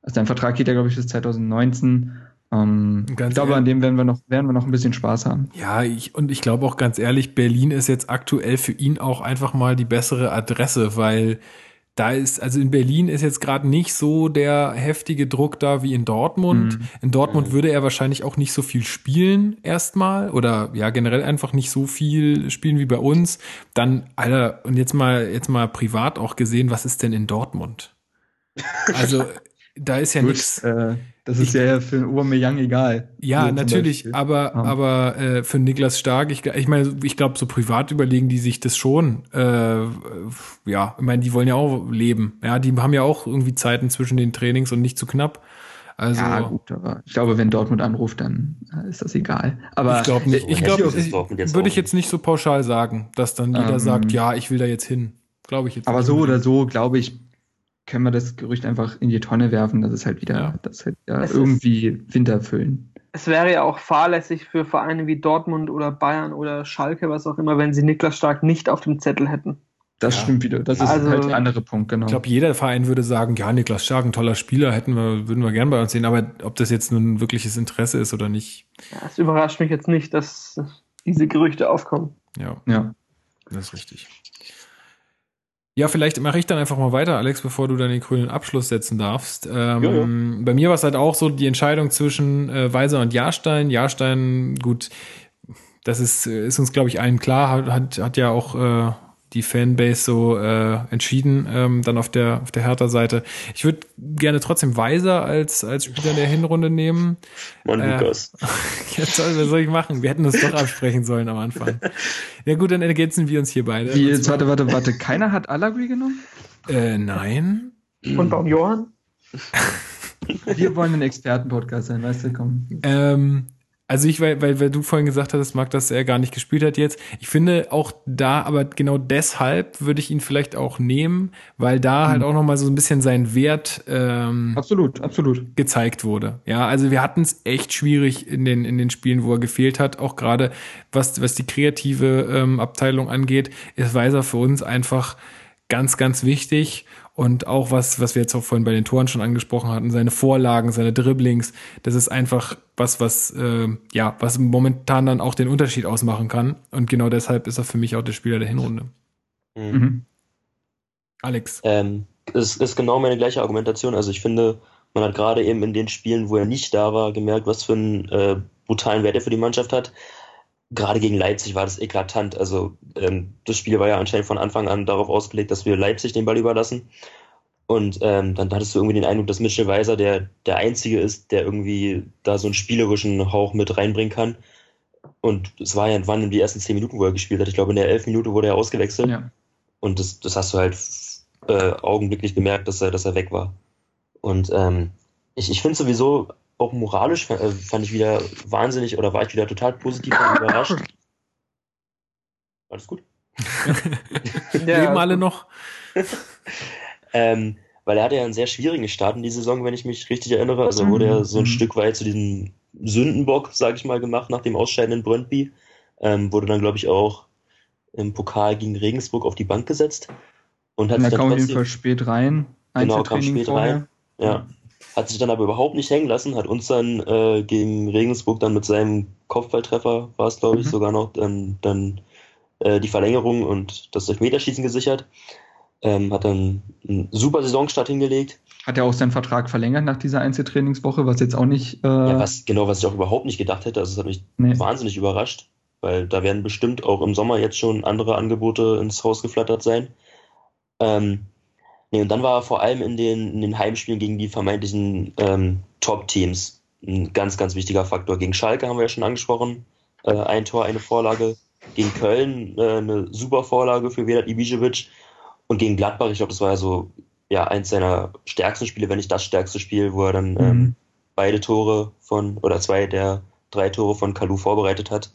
Also sein Vertrag geht ja, glaube ich, bis 2019. Ähm, ich glaube, an dem werden wir noch, werden wir noch ein bisschen Spaß haben. Ja, ich, und ich glaube auch ganz ehrlich, Berlin ist jetzt aktuell für ihn auch einfach mal die bessere Adresse, weil da ist, also in Berlin ist jetzt gerade nicht so der heftige Druck da wie in Dortmund. Mhm. In Dortmund mhm. würde er wahrscheinlich auch nicht so viel spielen erstmal oder ja generell einfach nicht so viel spielen wie bei uns. Dann, Alter, und jetzt mal, jetzt mal privat auch gesehen, was ist denn in Dortmund? Also da ist ja nichts. Äh, das ist ich, ja für Aubameyang egal. Ja, so natürlich, aber ja. aber äh, für Niklas Stark, ich, ich meine, ich glaube, so privat überlegen die sich das schon. Äh, ja, ich meine, die wollen ja auch leben. Ja, die haben ja auch irgendwie Zeiten zwischen den Trainings und nicht zu knapp. Also, ja, gut, aber ich glaube, wenn Dortmund anruft, dann äh, ist das egal. Aber ich glaube nicht. Ich glaube, würde ich jetzt nicht so pauschal sagen, dass dann jeder ähm, sagt, ja, ich will da jetzt hin. Glaube ich jetzt. Aber so oder so, glaube ich, können wir das Gerücht einfach in die Tonne werfen, dass es halt wieder, ja. das halt ja irgendwie ist, Winter füllen. Es wäre ja auch fahrlässig für Vereine wie Dortmund oder Bayern oder Schalke, was auch immer, wenn sie Niklas Stark nicht auf dem Zettel hätten. Das ja. stimmt wieder. Das ist also, halt der andere Punkt, genau. Ich glaube, jeder Verein würde sagen, ja, Niklas Stark, ein toller Spieler, hätten wir, würden wir gern bei uns sehen, aber ob das jetzt nun wirkliches Interesse ist oder nicht. Ja, es überrascht mich jetzt nicht, dass diese Gerüchte aufkommen. Ja. Ja. Das ist richtig. Ja, vielleicht mache ich dann einfach mal weiter, Alex, bevor du dann den grünen Abschluss setzen darfst. Ähm, ja, ja. Bei mir war es halt auch so die Entscheidung zwischen äh, Weiser und Jahrstein. Jahrstein, gut, das ist, ist uns, glaube ich, allen klar, hat, hat ja auch äh, die Fanbase so äh, entschieden, ähm, dann auf der auf der Hertha-Seite. Ich würde gerne trotzdem Weiser als als Spieler der Hinrunde nehmen. Mann, äh, Lukas. Jetzt soll, was soll ich machen? Wir hätten das doch absprechen sollen am Anfang. Ja gut, dann ergänzen wir uns hier beide. Wie, jetzt warte, warte, warte. Keiner hat Alagui genommen? Äh, nein. Und warum Johann? Wir wollen ein Expertenpodcast sein, weißt du, komm. Ähm, also ich, weil, weil, weil du vorhin gesagt hast, Marc, dass er gar nicht gespielt hat jetzt. Ich finde auch da, aber genau deshalb würde ich ihn vielleicht auch nehmen, weil da mhm. halt auch nochmal so ein bisschen sein Wert ähm, absolut, absolut gezeigt wurde. Ja, also wir hatten es echt schwierig in den in den Spielen, wo er gefehlt hat, auch gerade was was die kreative ähm, Abteilung angeht. Ist Weiser für uns einfach ganz, ganz wichtig. Und auch was, was wir jetzt auch vorhin bei den Toren schon angesprochen hatten, seine Vorlagen, seine Dribblings, das ist einfach was, was, äh, ja, was momentan dann auch den Unterschied ausmachen kann. Und genau deshalb ist er für mich auch der Spieler der Hinrunde. Mhm. mhm. Alex. Ähm, es ist genau meine gleiche Argumentation. Also ich finde, man hat gerade eben in den Spielen, wo er nicht da war, gemerkt, was für einen äh, brutalen Wert er für die Mannschaft hat gerade gegen Leipzig war das eklatant. Also ähm, das Spiel war ja anscheinend von Anfang an darauf ausgelegt, dass wir Leipzig den Ball überlassen. Und ähm, dann hattest du irgendwie den Eindruck, dass Mitchell Weiser der, der Einzige ist, der irgendwie da so einen spielerischen Hauch mit reinbringen kann. Und es war ja wann in die ersten zehn Minuten, wo er gespielt hat. Ich glaube, in der elf Minute wurde er ausgewechselt. Ja. Und das, das hast du halt äh, augenblicklich gemerkt, dass er, dass er weg war. Und ähm, ich, ich finde sowieso, auch moralisch äh, fand ich wieder wahnsinnig oder war ich wieder total positiv und überrascht. Alles gut? ja, Leben alle noch? ähm, weil er hatte ja einen sehr schwierigen Start in die Saison, wenn ich mich richtig erinnere. Also wurde er so ein mhm. Stück weit zu diesem Sündenbock, sag ich mal, gemacht nach dem Ausscheiden in Brøndby. Ähm, wurde dann, glaube ich, auch im Pokal gegen Regensburg auf die Bank gesetzt. Und hat und da kam auf jeden Fall spät rein. Genau, kam spät vorher. rein. Ja hat sich dann aber überhaupt nicht hängen lassen, hat uns dann äh, gegen Regensburg dann mit seinem Kopfballtreffer, war es glaube ich mhm. sogar noch, dann, dann äh, die Verlängerung und das Elfmeterschießen gesichert. Ähm, hat dann einen super Saisonstart hingelegt. Hat er auch seinen Vertrag verlängert nach dieser Einzeltrainingswoche, was jetzt auch nicht. Äh ja, was, genau, was ich auch überhaupt nicht gedacht hätte. Also, es hat mich nee. wahnsinnig überrascht, weil da werden bestimmt auch im Sommer jetzt schon andere Angebote ins Haus geflattert sein. Ähm, Nee, und dann war er vor allem in den, in den Heimspielen gegen die vermeintlichen ähm, Top-Teams ein ganz, ganz wichtiger Faktor. Gegen Schalke haben wir ja schon angesprochen. Äh, ein Tor, eine Vorlage. Gegen Köln äh, eine super Vorlage für Vedat Ibisevic. Und gegen Gladbach, ich glaube, das war ja so ja, eins seiner stärksten Spiele, wenn nicht das stärkste Spiel, wo er dann ähm, mhm. beide Tore von, oder zwei der drei Tore von Kalu vorbereitet hat.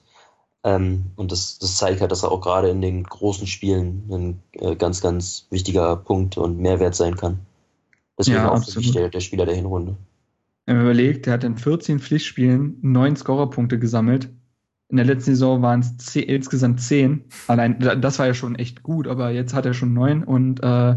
Ähm, und das, das zeigt halt, dass er auch gerade in den großen Spielen ein äh, ganz, ganz wichtiger Punkt und Mehrwert sein kann. Deswegen ja, auch für mich der, der Spieler der Hinrunde. Wenn man überlegt, der hat in 14 Pflichtspielen neun Scorerpunkte gesammelt. In der letzten Saison waren es insgesamt zehn. Allein, das war ja schon echt gut, aber jetzt hat er schon neun und äh,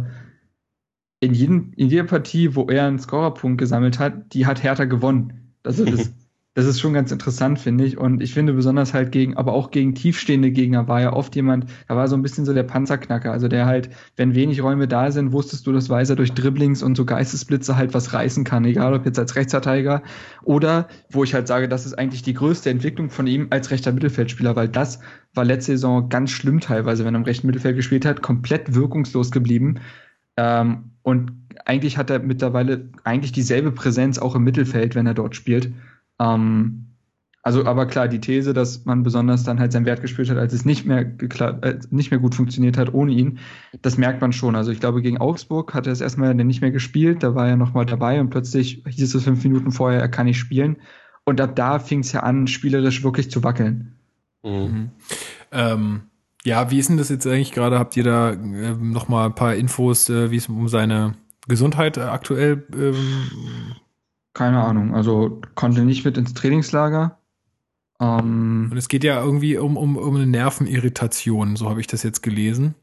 in, jedem, in jeder Partie, wo er einen Scorerpunkt gesammelt hat, die hat Hertha gewonnen. Also das, das ist schon ganz interessant, finde ich. Und ich finde besonders halt gegen, aber auch gegen tiefstehende Gegner war ja oft jemand, da war so ein bisschen so der Panzerknacker. Also der halt, wenn wenig Räume da sind, wusstest du, dass Weiser durch Dribblings und so Geistesblitze halt was reißen kann. Egal ob jetzt als Rechtsverteidiger oder, wo ich halt sage, das ist eigentlich die größte Entwicklung von ihm als rechter Mittelfeldspieler, weil das war letzte Saison ganz schlimm teilweise, wenn er im rechten Mittelfeld gespielt hat, komplett wirkungslos geblieben. Ähm, und eigentlich hat er mittlerweile eigentlich dieselbe Präsenz auch im Mittelfeld, wenn er dort spielt. Ähm, also, aber klar, die These, dass man besonders dann halt seinen Wert gespielt hat, als es nicht mehr, äh, nicht mehr gut funktioniert hat ohne ihn, das merkt man schon. Also ich glaube, gegen Augsburg hat er es erstmal nicht mehr gespielt, da war er nochmal dabei und plötzlich hieß es fünf Minuten vorher, er kann nicht spielen. Und ab da fing es ja an, spielerisch wirklich zu wackeln. Mhm. mhm. Ähm, ja, wie ist denn das jetzt eigentlich gerade? Habt ihr da äh, nochmal ein paar Infos, äh, wie es um seine Gesundheit äh, aktuell ähm, keine Ahnung. Also konnte nicht mit ins Trainingslager. Ähm, Und es geht ja irgendwie um, um, um eine Nervenirritation, so habe ich das jetzt gelesen.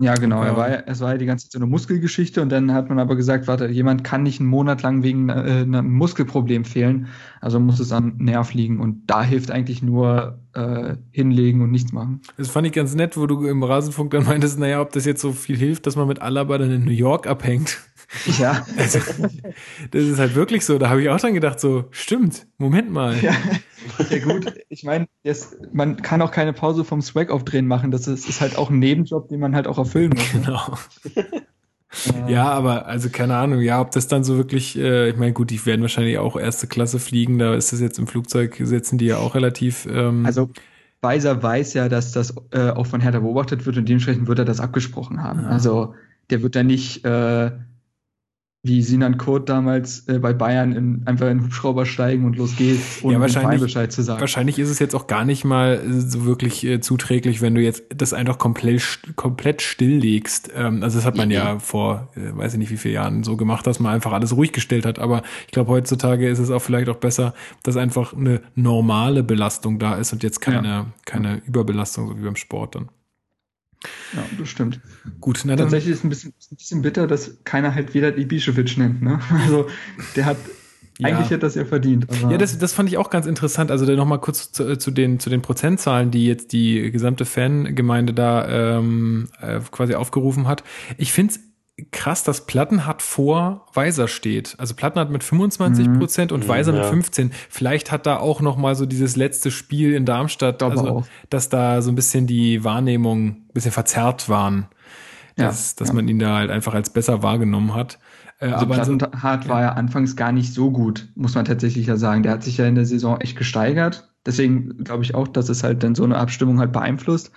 Ja, genau. Er war ja, es war ja die ganze Zeit so eine Muskelgeschichte und dann hat man aber gesagt, warte, jemand kann nicht einen Monat lang wegen äh, einem Muskelproblem fehlen, also muss es am Nerv liegen und da hilft eigentlich nur äh, hinlegen und nichts machen. Das fand ich ganz nett, wo du im Rasenfunk dann meintest, naja, ob das jetzt so viel hilft, dass man mit Alaba dann in New York abhängt. Ja. Also, das ist halt wirklich so. Da habe ich auch dann gedacht, so, stimmt, Moment mal. Ja, ja gut. Ich meine, man kann auch keine Pause vom Swag aufdrehen machen. Das ist, ist, halt auch ein Nebenjob, den man halt auch erfüllen muss. Ne? Genau. Ja, aber also keine Ahnung, ja, ob das dann so wirklich, äh, ich meine, gut, die werden wahrscheinlich auch erste Klasse fliegen, da ist das jetzt im Flugzeug, setzen die ja auch relativ. Ähm, also Weiser weiß ja, dass das äh, auch von Hertha beobachtet wird und dementsprechend wird er das abgesprochen haben. Ja. Also der wird da nicht äh, wie Sinan Kurt damals äh, bei Bayern in, einfach in den Hubschrauber steigen und los geht's, ohne ja, wahrscheinlich, Bescheid zu sagen. Wahrscheinlich ist es jetzt auch gar nicht mal so wirklich äh, zuträglich, wenn du jetzt das einfach komplett, komplett stilllegst. Ähm, also das hat man ja, ja vor, äh, weiß ich nicht wie viele Jahren so gemacht, dass man einfach alles ruhig gestellt hat. Aber ich glaube, heutzutage ist es auch vielleicht auch besser, dass einfach eine normale Belastung da ist und jetzt keine, ja. keine Überbelastung, so wie beim Sport dann. Ja, das stimmt. Gut, na. Tatsächlich ist es ein bisschen, ein bisschen bitter, dass keiner halt weder Ibišević nennt, ne? Also, der hat, ja. Eigentlich hätte das ja verdient. ja, das, das fand ich auch ganz interessant. Also nochmal kurz zu, zu, den, zu den Prozentzahlen, die jetzt die gesamte Fangemeinde da ähm, äh, quasi aufgerufen hat. Ich finde es krass, dass Plattenhardt vor Weiser steht. Also Plattenhardt mit 25 Prozent und mhm, Weiser ja. mit 15. Vielleicht hat da auch noch mal so dieses letzte Spiel in Darmstadt, also, dass da so ein bisschen die Wahrnehmung ein bisschen verzerrt waren. Dass, ja, dass ja. man ihn da halt einfach als besser wahrgenommen hat. Äh, also aber Plattenhardt so, war ja anfangs gar nicht so gut, muss man tatsächlich ja sagen. Der hat sich ja in der Saison echt gesteigert. Deswegen glaube ich auch, dass es halt dann so eine Abstimmung halt beeinflusst.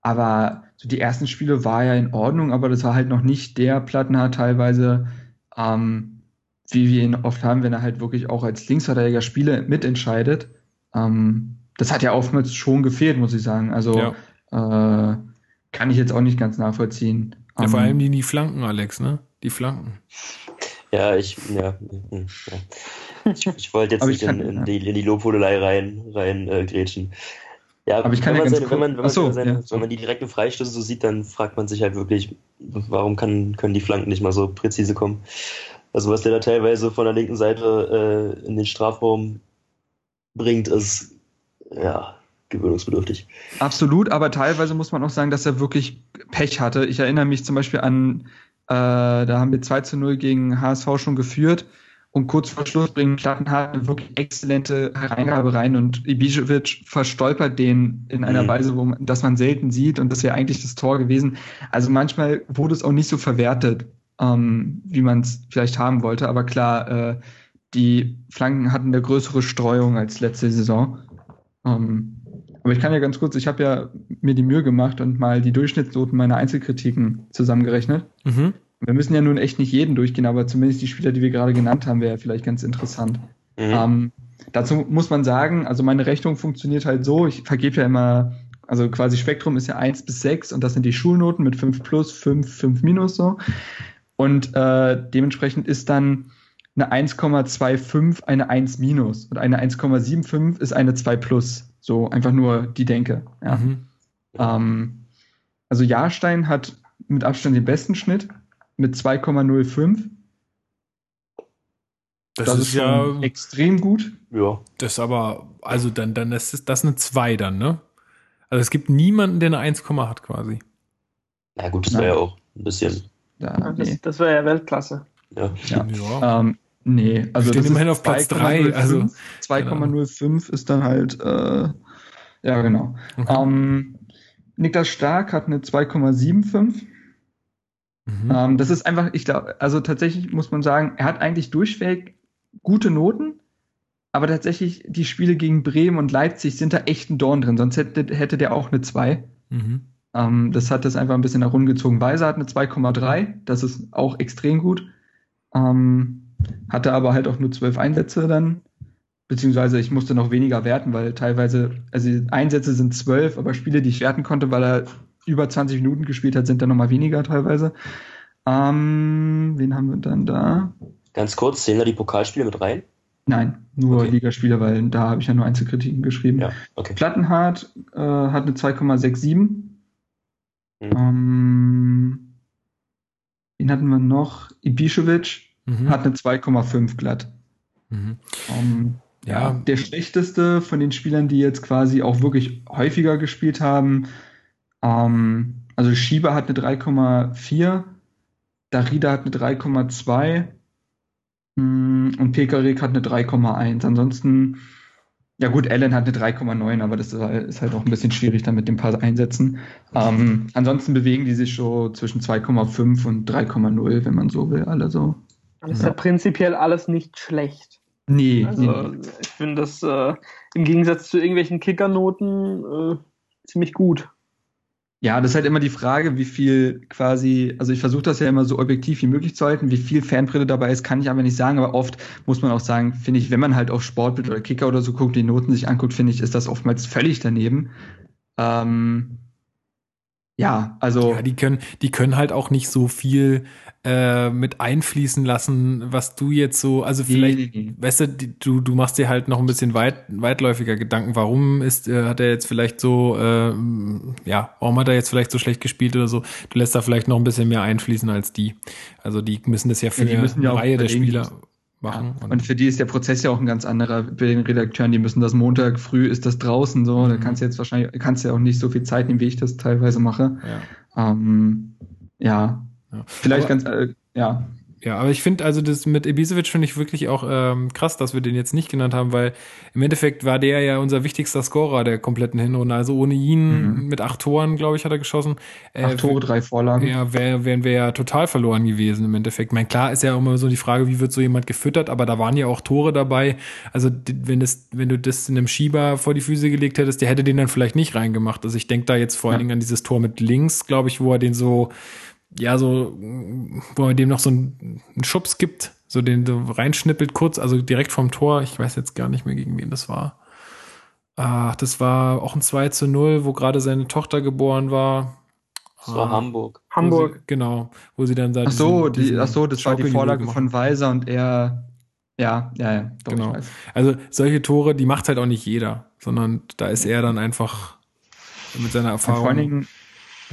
Aber so die ersten Spiele war ja in Ordnung, aber das war halt noch nicht der Plattenhardt teilweise, ähm, wie wir ihn oft haben, wenn er halt wirklich auch als Linksverteidiger Spiele mitentscheidet. Ähm, das hat ja oftmals schon gefehlt, muss ich sagen. Also ja. äh, kann ich jetzt auch nicht ganz nachvollziehen. Ja, vor ähm, allem die, die Flanken, Alex, ne? Die Flanken. Ja, ich, ja, ja. Ich, ich wollte jetzt nicht in, in, die, in die Lobhudelei rein, rein äh, grätschen. Ja, aber ich kann wenn, man, ja seine, wenn, man, wenn, man, so, seine, ja. wenn man die direkten Freistöße so sieht, dann fragt man sich halt wirklich, warum kann, können die Flanken nicht mal so präzise kommen? Also was der da teilweise von der linken Seite äh, in den Strafraum bringt, ist ja gewöhnungsbedürftig. Absolut, aber teilweise muss man auch sagen, dass er wirklich Pech hatte. Ich erinnere mich zum Beispiel an, äh, da haben wir 2 zu 0 gegen HSV schon geführt und kurz vor Schluss bringen Plattenhardt eine wirklich exzellente Hereingabe rein und Ibišević verstolpert den in einer mhm. Weise, wo man, dass man selten sieht und das wäre eigentlich das Tor gewesen. Also manchmal wurde es auch nicht so verwertet, ähm, wie man es vielleicht haben wollte. Aber klar, äh, die Flanken hatten eine größere Streuung als letzte Saison. Ähm, aber ich kann ja ganz kurz, ich habe ja mir die Mühe gemacht und mal die Durchschnittsnoten meiner Einzelkritiken zusammengerechnet. Mhm. Wir müssen ja nun echt nicht jeden durchgehen, aber zumindest die Spieler, die wir gerade genannt haben, wäre vielleicht ganz interessant. Mhm. Ähm, dazu muss man sagen, also meine Rechnung funktioniert halt so, ich vergebe ja immer, also quasi Spektrum ist ja eins bis sechs und das sind die Schulnoten mit fünf plus, fünf, fünf minus so. Und äh, dementsprechend ist dann eine 1,25 eine 1 minus und eine 1,75 ist eine 2 plus. So einfach nur die Denke. Ja. Mhm. Ähm, also Jahrstein hat mit Abstand den besten Schnitt mit 2,05. Das, das, ist, ist ja extrem gut. Ja. Das aber, also dann, dann ist das eine 2 dann, ne? Also es gibt niemanden, der eine 1, hat quasi. Na gut, das wäre ja auch ein bisschen. Ja, das, das wäre ja Weltklasse. Ja. ja. ja. Ähm, nee, also Stehen immerhin auf Platz 3. Also 2,05 genau. ist dann halt, äh, ja, genau. Okay. Ähm, Niklas Stark hat eine 2,75. Mhm. Ähm, das ist einfach, ich glaube, also tatsächlich muss man sagen, er hat eigentlich durchweg gute Noten, aber tatsächlich die Spiele gegen Bremen und Leipzig sind da echt ein Dorn drin, sonst hätte, hätte der auch eine 2. Mhm. Ähm, das hat das einfach ein bisschen heruntergezogen. Weiser hat eine 2,3, das ist auch extrem gut. Ähm, hatte aber halt auch nur 12 Einsätze dann, beziehungsweise ich musste noch weniger werten, weil teilweise, also Einsätze sind 12, aber Spiele, die ich werten konnte, weil er über 20 Minuten gespielt hat, sind dann nochmal weniger teilweise. Ähm, wen haben wir dann da? Ganz kurz, zählen da die Pokalspiele mit rein? Nein, nur okay. Ligaspiele, weil da habe ich ja nur Einzelkritiken geschrieben. Ja, okay. Plattenhardt äh, hat eine 2,67. Mhm. Ähm, wen hatten wir noch? Ibišević mhm. hat eine 2,5 glatt. Mhm. Ähm, ja, der schlechteste von den Spielern, die jetzt quasi auch wirklich häufiger gespielt haben, ähm, also Schieber hat eine 3,4, Darida hat eine 3,2 mm, und Pekarik hat eine 3,1. Ansonsten, ja gut, Allen hat eine 3,9, aber das ist halt auch ein bisschen schwierig dann mit dem paar Einsätzen. Ähm, ansonsten bewegen die sich so zwischen 2,5 und 3,0, wenn man so will, alle so. Das ist ja, ja prinzipiell alles nicht schlecht. Nee. Also, nee. ich finde das äh, im Gegensatz zu irgendwelchen Kickernoten äh, ziemlich gut. Ja, das ist halt immer die Frage, wie viel quasi, also ich versuche das ja immer so objektiv wie möglich zu halten, wie viel Fanbrille dabei ist, kann ich aber nicht sagen, aber oft muss man auch sagen, finde ich, wenn man halt auf Sportbild oder Kicker oder so guckt, die Noten sich anguckt, finde ich, ist das oftmals völlig daneben. Ähm, ja, also. Ja, die können, die können halt auch nicht so viel äh, mit einfließen lassen, was du jetzt so, also vielleicht, nee, weißt du, die, du, du machst dir halt noch ein bisschen weit, weitläufiger Gedanken, warum ist, äh, hat er jetzt vielleicht so, äh, ja, warum hat er jetzt vielleicht so schlecht gespielt oder so? Du lässt da vielleicht noch ein bisschen mehr einfließen als die. Also die müssen das ja für ja, eine ja Reihe der Spieler machen. Und, und, für die ist der Prozess ja auch ein ganz anderer. Bei den Redakteuren, die müssen das Montag früh ist das draußen so. Mhm. Da kannst du jetzt wahrscheinlich, kannst du ja auch nicht so viel Zeit nehmen, wie ich das teilweise mache. Ja. Ähm, ja. ja. Vielleicht Aber, ganz, äh, ja. Ja, aber ich finde also das mit Ibisevic finde ich wirklich auch ähm, krass, dass wir den jetzt nicht genannt haben, weil im Endeffekt war der ja unser wichtigster Scorer der kompletten Hinrunde. Also ohne ihn mhm. mit acht Toren, glaube ich, hat er geschossen. Äh, acht Tore, drei Vorlagen. Ja, wär, wären wir ja total verloren gewesen im Endeffekt. Ich meine, klar ist ja immer so die Frage, wie wird so jemand gefüttert, aber da waren ja auch Tore dabei. Also wenn das, wenn du das in einem Schieber vor die Füße gelegt hättest, der hätte den dann vielleicht nicht reingemacht. Also ich denke da jetzt vor allen Dingen an dieses Tor mit links, glaube ich, wo er den so ja, so, wo er dem noch so einen, einen Schubs gibt, so den so reinschnippelt kurz, also direkt vom Tor. Ich weiß jetzt gar nicht mehr, gegen wen das war. Ach, das war auch ein 2 zu 0, wo gerade seine Tochter geboren war. Das war ah, Hamburg. Hamburg. Sie, genau, wo sie dann da Ach so, diesen, die, ach so das war die Vorlage von Weiser und er ja, ja, ja. Doch, genau. Also solche Tore, die macht halt auch nicht jeder, sondern da ist er dann einfach mit seiner Erfahrung. vor allen Dingen,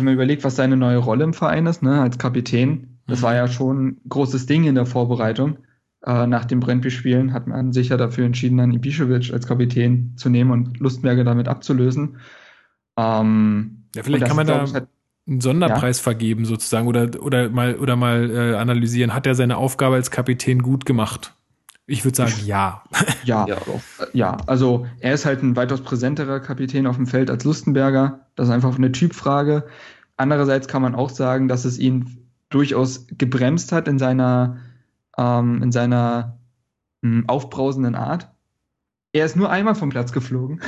wenn man überlegt, was seine neue Rolle im Verein ist, ne, als Kapitän, das mhm. war ja schon ein großes Ding in der Vorbereitung. Äh, nach den Brentby-Spielen hat man sich ja dafür entschieden, dann Ibišević als Kapitän zu nehmen und Lustberger damit abzulösen. Ähm, ja, vielleicht kann man da halt, einen Sonderpreis ja. vergeben sozusagen oder, oder mal, oder mal äh, analysieren. Hat er seine Aufgabe als Kapitän gut gemacht? Ich würde sagen, ja. Ja, ja. ja, also er ist halt ein weitaus präsenterer Kapitän auf dem Feld als Lustenberger. Das ist einfach eine Typfrage. Andererseits kann man auch sagen, dass es ihn durchaus gebremst hat in seiner, ähm, in seiner mh, hm, aufbrausenden Art. Er ist nur einmal vom Platz geflogen.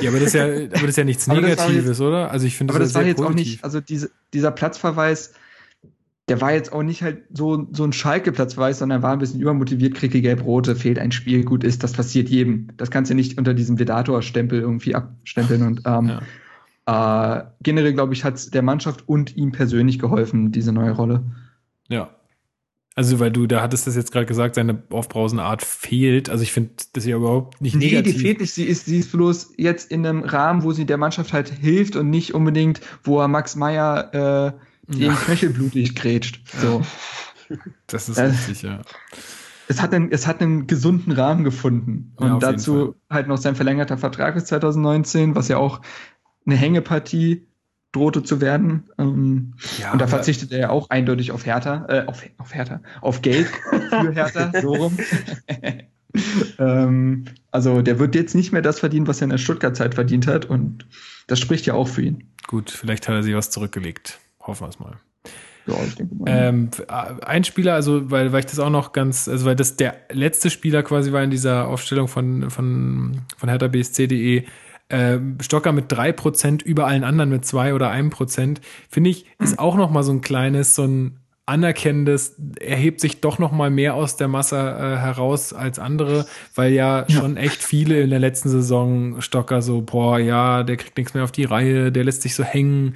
Ja, aber das ist ja, aber das ist ja nichts Negatives, jetzt, oder? Also ich finde das, aber das war jetzt positiv. auch nicht, also diese, dieser Platzverweis der war jetzt auch nicht halt so, so ein Schalke-Platz weiß, sondern war ein bisschen übermotiviert, kriege gelb-rote, fehlt ein Spiel, gut ist, das passiert jedem. Das kannst du nicht unter diesem Vedator-Stempel irgendwie abstempeln und ähm, ja. äh, generell, glaube ich, hat der Mannschaft und ihm persönlich geholfen, diese neue Rolle. Ja. Also, weil du, da hattest das jetzt gerade gesagt, seine aufbrausende Art fehlt. Also ich finde das ja überhaupt nicht nee, negativ. Nee, die fehlt nicht. Sie ist, sie ist bloß jetzt in einem Rahmen, wo sie der Mannschaft halt hilft und nicht unbedingt, wo er Max Meyer äh, ja. Knöchel blutig grätscht. So. Das ist richtig, ja. Es hat, einen, es hat einen gesunden Rahmen gefunden. Und ja, dazu halt noch sein verlängerter Vertrag ist 2019, was ja auch eine Hängepartie drohte zu werden. Ähm, ja, und da verzichtet er ja auch eindeutig auf Hertha, äh, auf, auf Hertha, auf Geld für Hertha, so rum. ähm, also der wird jetzt nicht mehr das verdienen, was er in der Stuttgart-Zeit verdient hat. Und das spricht ja auch für ihn. Gut, vielleicht hat er sich was zurückgelegt. Hoffen wir es mal. Ja, ich denke mal. Ähm, ein Spieler, also weil, weil ich das auch noch ganz, also weil das der letzte Spieler quasi war in dieser Aufstellung von, von, von Hertha BSC.de, äh, Stocker mit drei Prozent über allen anderen mit zwei oder einem Prozent, finde ich, ist auch noch mal so ein kleines, so ein anerkennendes, erhebt sich doch noch mal mehr aus der Masse äh, heraus als andere, weil ja, ja, schon echt viele in der letzten Saison Stocker so, boah, ja, der kriegt nichts mehr auf die Reihe, der lässt sich so hängen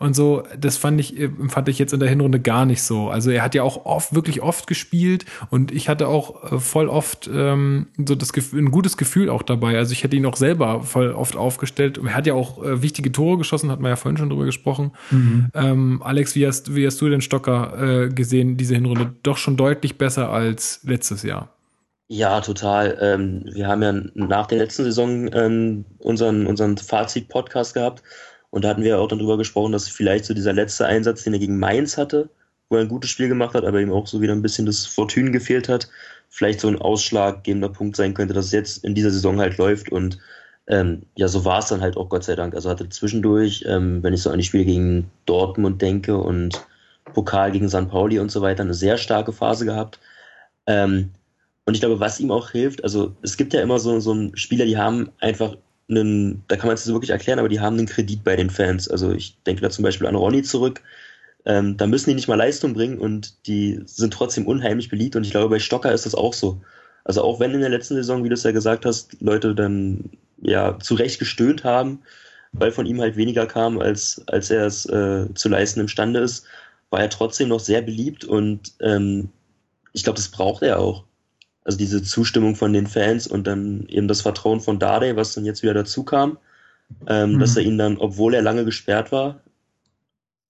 und so, das fand ich, fand ich jetzt in der Hinrunde gar nicht so. Also er hat ja auch oft, wirklich oft gespielt und ich hatte auch äh, voll oft ähm, so das Gefühl, ein gutes Gefühl auch dabei. Also ich hätte ihn auch selber voll oft aufgestellt. Er hat ja auch äh, wichtige Tore geschossen, hat man ja vorhin schon drüber gesprochen. Mhm. Ähm, Alex, wie hast, wie hast du den Stocker äh, gesehen, diese Hinrunde? Doch schon deutlich besser als letztes Jahr. Ja, total. Ähm, wir haben ja nach der letzten Saison ähm, unseren, unseren Fazit-Podcast gehabt und da hatten wir auch dann drüber gesprochen, dass vielleicht so dieser letzte Einsatz, den er gegen Mainz hatte, wo er ein gutes Spiel gemacht hat, aber ihm auch so wieder ein bisschen das Fortune gefehlt hat, vielleicht so ein ausschlaggebender Punkt sein könnte, dass es jetzt in dieser Saison halt läuft und ähm, ja, so war es dann halt auch Gott sei Dank. Also hatte zwischendurch, ähm, wenn ich so an die Spiele gegen Dortmund denke und Pokal gegen St. Pauli und so weiter, eine sehr starke Phase gehabt. Ähm, und ich glaube, was ihm auch hilft, also es gibt ja immer so, so Spieler, die haben einfach einen, da kann man es so wirklich erklären, aber die haben einen Kredit bei den Fans. Also ich denke da zum Beispiel an Ronny zurück. Ähm, da müssen die nicht mal Leistung bringen und die sind trotzdem unheimlich beliebt und ich glaube, bei Stocker ist das auch so. Also auch wenn in der letzten Saison, wie du es ja gesagt hast, Leute dann ja zu Recht gestöhnt haben, weil von ihm halt weniger kam, als, als er es äh, zu leisten imstande ist, war er trotzdem noch sehr beliebt und ähm, ich glaube, das braucht er auch. Also diese Zustimmung von den Fans und dann eben das Vertrauen von Dade, was dann jetzt wieder dazu kam, ähm, mhm. dass er ihn dann, obwohl er lange gesperrt war,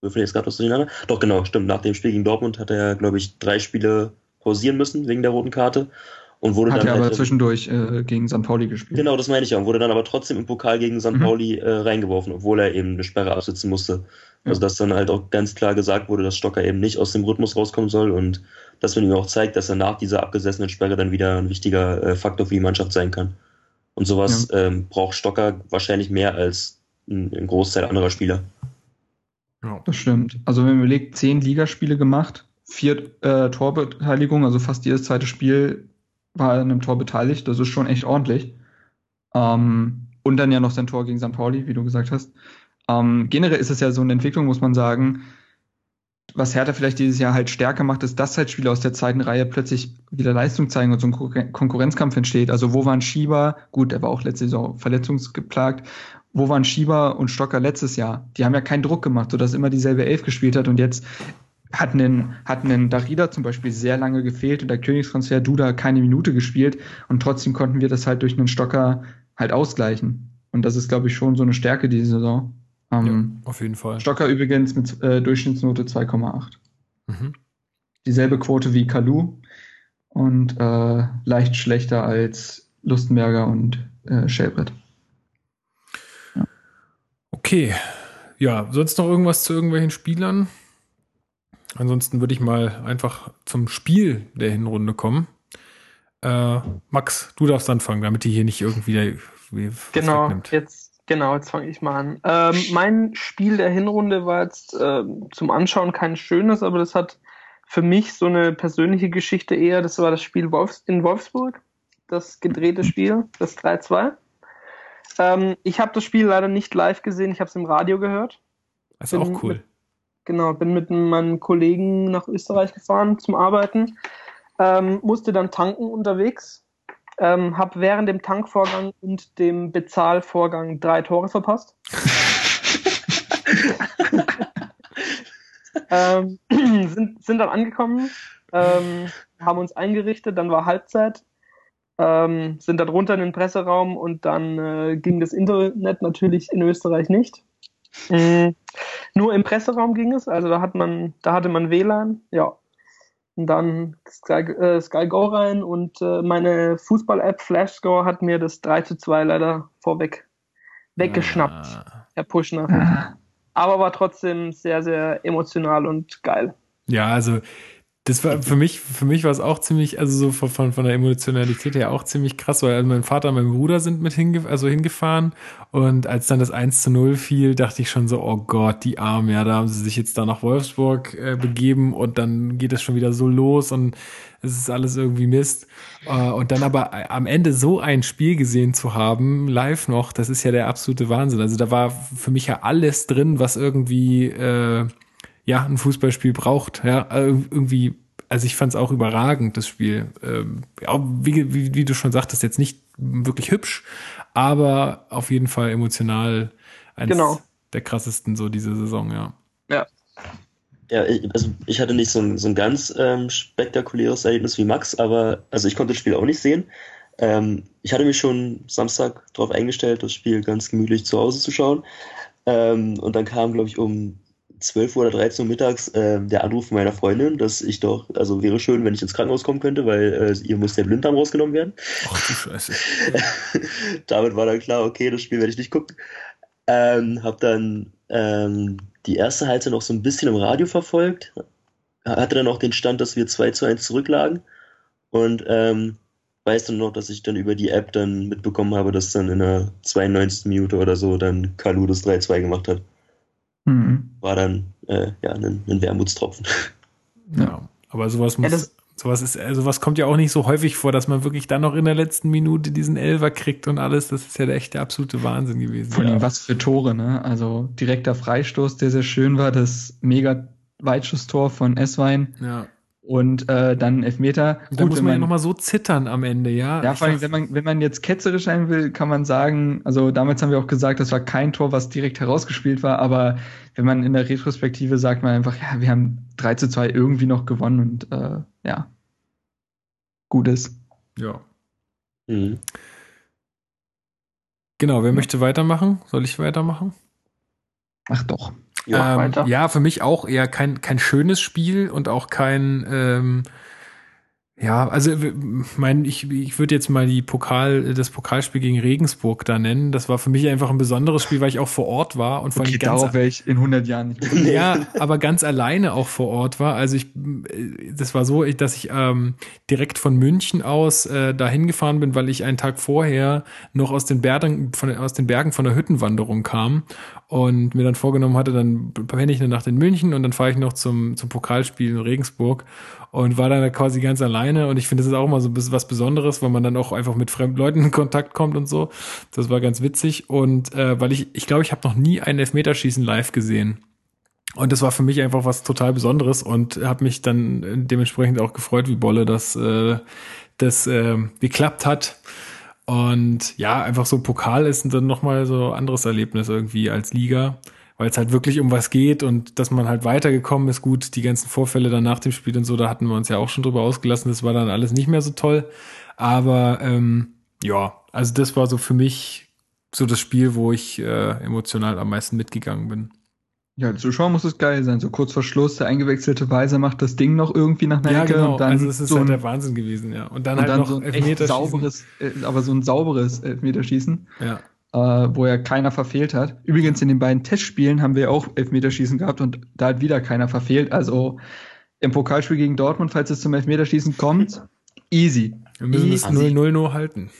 würfel jetzt gerade was durcheinander? Doch, genau, stimmt. Nach dem Spiel gegen Dortmund hat er, glaube ich, drei Spiele pausieren müssen wegen der roten Karte. Und wurde Hat dann er halt aber zwischendurch äh, gegen St. Pauli gespielt. Genau, das meine ich ja. Und wurde dann aber trotzdem im Pokal gegen St. Mhm. Pauli äh, reingeworfen, obwohl er eben eine Sperre absitzen musste. Ja. Also dass dann halt auch ganz klar gesagt wurde, dass Stocker eben nicht aus dem Rhythmus rauskommen soll und dass man ihm auch zeigt, dass er nach dieser abgesessenen Sperre dann wieder ein wichtiger äh, Faktor für die Mannschaft sein kann. Und sowas ja. ähm, braucht Stocker wahrscheinlich mehr als ein, ein Großteil anderer Spieler. Ja. Das stimmt. Also wenn man überlegt, zehn Ligaspiele gemacht, vier äh, Torbeteiligung, also fast jedes zweite Spiel war an einem Tor beteiligt. Das ist schon echt ordentlich. Ähm, und dann ja noch sein Tor gegen St. Pauli, wie du gesagt hast. Ähm, generell ist es ja so eine Entwicklung, muss man sagen. Was Hertha vielleicht dieses Jahr halt stärker macht, ist, dass halt Spieler aus der zweiten Reihe plötzlich wieder Leistung zeigen und so ein Konkurrenzkampf entsteht. Also wo waren Schieber? Gut, der war auch letzte Saison verletzungsgeplagt. Wo waren Schieber und Stocker letztes Jahr? Die haben ja keinen Druck gemacht, sodass immer dieselbe Elf gespielt hat und jetzt hat einen, hat einen Darida zum Beispiel sehr lange gefehlt und der Königstransfer Duda keine Minute gespielt und trotzdem konnten wir das halt durch einen Stocker halt ausgleichen. Und das ist, glaube ich, schon so eine Stärke diese Saison. Ähm, ja, auf jeden Fall. Stocker übrigens mit äh, Durchschnittsnote 2,8. Mhm. Dieselbe Quote wie Kalu und äh, leicht schlechter als Lustenberger und äh, Schelbrett. Ja. Okay. Ja, sonst noch irgendwas zu irgendwelchen Spielern? Ansonsten würde ich mal einfach zum Spiel der Hinrunde kommen. Äh, Max, du darfst anfangen, damit die hier nicht irgendwie genau jetzt genau jetzt fange ich mal an. Ähm, mein Spiel der Hinrunde war jetzt äh, zum Anschauen kein schönes, aber das hat für mich so eine persönliche Geschichte eher. Das war das Spiel Wolfs in Wolfsburg, das gedrehte Spiel, das 3-2. Ähm, ich habe das Spiel leider nicht live gesehen, ich habe es im Radio gehört. Das ist auch cool. Genau, bin mit meinem Kollegen nach Österreich gefahren zum Arbeiten, ähm, musste dann tanken unterwegs, ähm, habe während dem Tankvorgang und dem Bezahlvorgang drei Tore verpasst. ähm, sind, sind dann angekommen, ähm, haben uns eingerichtet, dann war Halbzeit, ähm, sind dann runter in den Presseraum und dann äh, ging das Internet natürlich in Österreich nicht. Mhm. Nur im Presseraum ging es, also da hat man, da hatte man WLAN, ja. Und dann Sky, äh, Sky Go rein und äh, meine Fußball-App Flashscore hat mir das 3 zu 2 leider vorweg weggeschnappt, ah. Herr Puschner. Ah. Aber war trotzdem sehr, sehr emotional und geil. Ja, also das war für mich, für mich war es auch ziemlich, also so von, von der Emotionalität her auch ziemlich krass, weil also mein Vater und mein Bruder sind mit hinge also hingefahren und als dann das 1 zu 0 fiel, dachte ich schon so, oh Gott, die Armen, ja, da haben sie sich jetzt da nach Wolfsburg äh, begeben und dann geht es schon wieder so los und es ist alles irgendwie Mist. Äh, und dann aber am Ende so ein Spiel gesehen zu haben, live noch, das ist ja der absolute Wahnsinn. Also da war für mich ja alles drin, was irgendwie äh, ja, ein Fußballspiel braucht. Ja, äh, irgendwie, also ich fand es auch überragend, das Spiel. Ähm, auch wie, wie, wie du schon sagtest, jetzt nicht wirklich hübsch, aber auf jeden Fall emotional eines genau. der krassesten so diese Saison, ja. Ja. Ja, also ich hatte nicht so ein, so ein ganz ähm, spektakuläres Erlebnis wie Max, aber also ich konnte das Spiel auch nicht sehen. Ähm, ich hatte mich schon Samstag darauf eingestellt, das Spiel ganz gemütlich zu Hause zu schauen. Ähm, und dann kam, glaube ich, um 12 Uhr oder 13 Uhr mittags äh, der Anruf meiner Freundin, dass ich doch, also wäre schön, wenn ich ins Krankenhaus kommen könnte, weil äh, ihr muss der Blinddarm rausgenommen werden. Ach du Scheiße. Damit war dann klar, okay, das Spiel werde ich nicht gucken. Ähm, hab dann ähm, die erste Halbzeit noch so ein bisschen im Radio verfolgt. Hatte dann auch den Stand, dass wir 2 zu 1 zurücklagen. Und ähm, weiß dann noch, dass ich dann über die App dann mitbekommen habe, dass dann in der 92. Minute oder so dann Kalu das 3-2 gemacht hat. Mhm. War dann äh, ja ein, ein Wermutstropfen. Ja, aber sowas muss. Ja, sowas ist, also sowas kommt ja auch nicht so häufig vor, dass man wirklich dann noch in der letzten Minute diesen Elfer kriegt und alles. Das ist ja der echte absolute Wahnsinn gewesen. Vor allem ja. was für Tore, ne? Also direkter Freistoß, der sehr schön war, das mega Weitschusstor von Esswein. Ja. Und äh, dann Elfmeter. Da muss man, man ja nochmal so zittern am Ende, ja. Ja, vor allem, wenn man, wenn man jetzt ketzerisch sein will, kann man sagen, also damals haben wir auch gesagt, das war kein Tor, was direkt herausgespielt war, aber wenn man in der Retrospektive sagt man einfach, ja, wir haben 3 zu 2 irgendwie noch gewonnen und äh, ja, Gutes. Ja. Mhm. Genau, wer möchte weitermachen? Soll ich weitermachen? Ach doch. Ja, ähm, ja, für mich auch eher kein, kein schönes Spiel und auch kein ähm, ja, also mein, ich, ich würde jetzt mal die Pokal, das Pokalspiel gegen Regensburg da nennen. Das war für mich einfach ein besonderes Spiel, weil ich auch vor Ort war und von okay, ganz darauf wäre ich in 100 Jahren nicht. ja, aber ganz alleine auch vor Ort war. Also ich, das war so, dass ich ähm, direkt von München aus äh, dahin gefahren bin, weil ich einen Tag vorher noch aus den Bergen von aus den Bergen von der Hüttenwanderung kam und mir dann vorgenommen hatte, dann penne ich eine Nacht in München und dann fahre ich noch zum zum Pokalspiel in Regensburg und war dann quasi ganz alleine. Und ich finde, das ist auch immer so ein bisschen was Besonderes, weil man dann auch einfach mit fremden Leuten in Kontakt kommt und so. Das war ganz witzig. Und äh, weil ich, ich glaube, ich habe noch nie einen Elfmeterschießen live gesehen. Und das war für mich einfach was total Besonderes und habe mich dann dementsprechend auch gefreut, wie Bolle das, äh, das äh, geklappt hat. Und ja, einfach so Pokal ist dann nochmal so anderes Erlebnis irgendwie als Liga weil es halt wirklich um was geht und dass man halt weitergekommen ist. Gut, die ganzen Vorfälle dann nach dem Spiel und so, da hatten wir uns ja auch schon drüber ausgelassen. Das war dann alles nicht mehr so toll. Aber ähm, ja, also das war so für mich so das Spiel, wo ich äh, emotional am meisten mitgegangen bin. Ja, zu schauen muss es geil sein. So kurz vor Schluss, der eingewechselte Weiser macht das Ding noch irgendwie nach einer ja, Ecke. Genau. Und dann also das ist so halt der Wahnsinn gewesen, ja. Und dann und halt dann noch so ein sauberes, äh, aber so ein sauberes Elfmeterschießen. Ja äh, wo ja keiner verfehlt hat. Übrigens in den beiden Testspielen haben wir auch Elfmeterschießen gehabt und da hat wieder keiner verfehlt. Also im Pokalspiel gegen Dortmund, falls es zum Elfmeterschießen kommt, easy. Wir müssen easy. das 0-0 nur halten.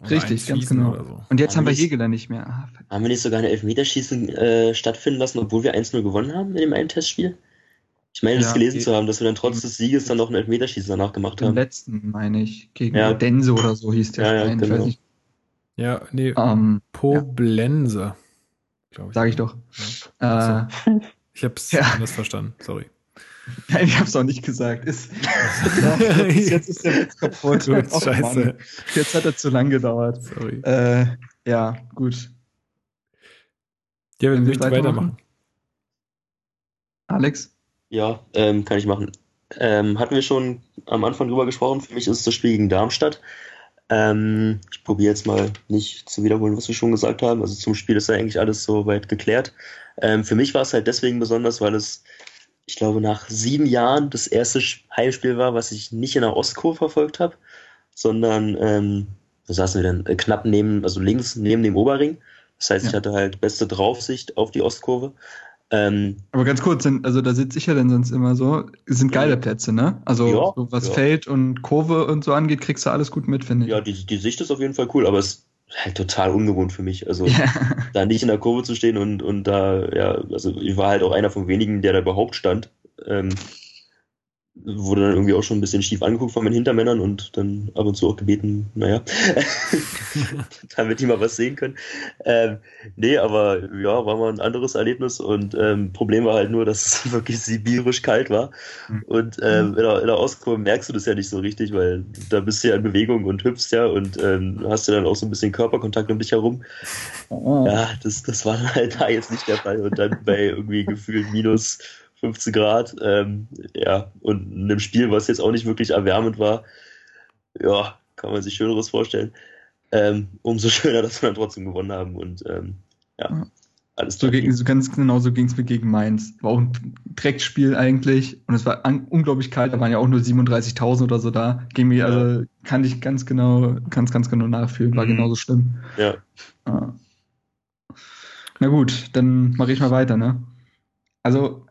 Oder Richtig, ganz genau. So. Und jetzt haben, haben wir Hegeler nicht mehr. Ah, haben wir nicht sogar ein Elfmeterschießen äh, stattfinden lassen, obwohl wir 1-0 gewonnen haben in dem einen Testspiel? Ich meine, das ja, gelesen zu haben, dass wir dann trotz des Sieges dann noch ein Elfmeterschießen danach gemacht haben. Im letzten, meine ich, gegen ja. Dense oder so hieß der ja, Verein. Ja, genau. Ich weiß nicht, ja, nee, um, Poblense. Ja. Ich. Sag ich doch. Ja. Äh, ich hab's ja. anders verstanden, sorry. Nein, ich hab's auch nicht gesagt. Ist, jetzt ist der Witz kaputt. Gut, oh, scheiße. Mann. Jetzt hat er zu lang gedauert. Sorry. Äh, ja, gut. Ja, wir möchten weitermachen. Alex? Ja, ähm, kann ich machen. Ähm, hatten wir schon am Anfang drüber gesprochen. Für mich ist es das Spiel gegen Darmstadt. Ähm, ich probiere jetzt mal nicht zu wiederholen, was wir schon gesagt haben. Also zum Spiel ist ja eigentlich alles so weit geklärt. Ähm, für mich war es halt deswegen besonders, weil es, ich glaube, nach sieben Jahren das erste Heimspiel war, was ich nicht in der Ostkurve verfolgt habe, sondern, ähm, wo saßen wir denn? Äh, knapp neben, also links neben dem Oberring. Das heißt, ja. ich hatte halt beste Draufsicht auf die Ostkurve. Ähm, Aber ganz kurz, also da sitze ich ja dann sonst immer so, sind geile Plätze, ne? Also ja, so was ja. Feld und Kurve und so angeht, kriegst du alles gut mit, finde ich. Ja, die, die Sicht ist auf jeden Fall cool, aber es ist halt total ungewohnt für mich. Also ja. da nicht in der Kurve zu stehen und, und da, ja, also ich war halt auch einer von wenigen, der da überhaupt stand. Ähm, wurde dann irgendwie auch schon ein bisschen schief angeguckt von meinen Hintermännern und dann ab und zu auch gebeten, naja, damit die mal was sehen können. Ähm, nee, aber ja, war mal ein anderes Erlebnis und ähm, Problem war halt nur, dass es wirklich sibirisch kalt war mhm. und ähm, in, der, in der Ostkurve merkst du das ja nicht so richtig, weil da bist du ja in Bewegung und hüpfst ja und ähm, hast ja dann auch so ein bisschen Körperkontakt um dich herum. Oh. Ja, das, das war halt da jetzt nicht der Fall und dann bei irgendwie gefühlt minus 15 Grad, ähm, ja, und in einem Spiel, was jetzt auch nicht wirklich erwärmend war, ja, kann man sich Schöneres vorstellen. Ähm, umso schöner, dass wir dann trotzdem gewonnen haben und ähm, ja, alles so, gegen, so ganz genau so ging es mir gegen Mainz. War auch ein Dreckspiel eigentlich und es war an, unglaublich kalt, da waren ja auch nur 37.000 oder so da. Gegen mich, ja. also kann ich ganz genau, ganz, ganz genau nachfühlen, war mhm. genauso schlimm. Ja. ja. Na gut, dann mache ich mal weiter, ne? Also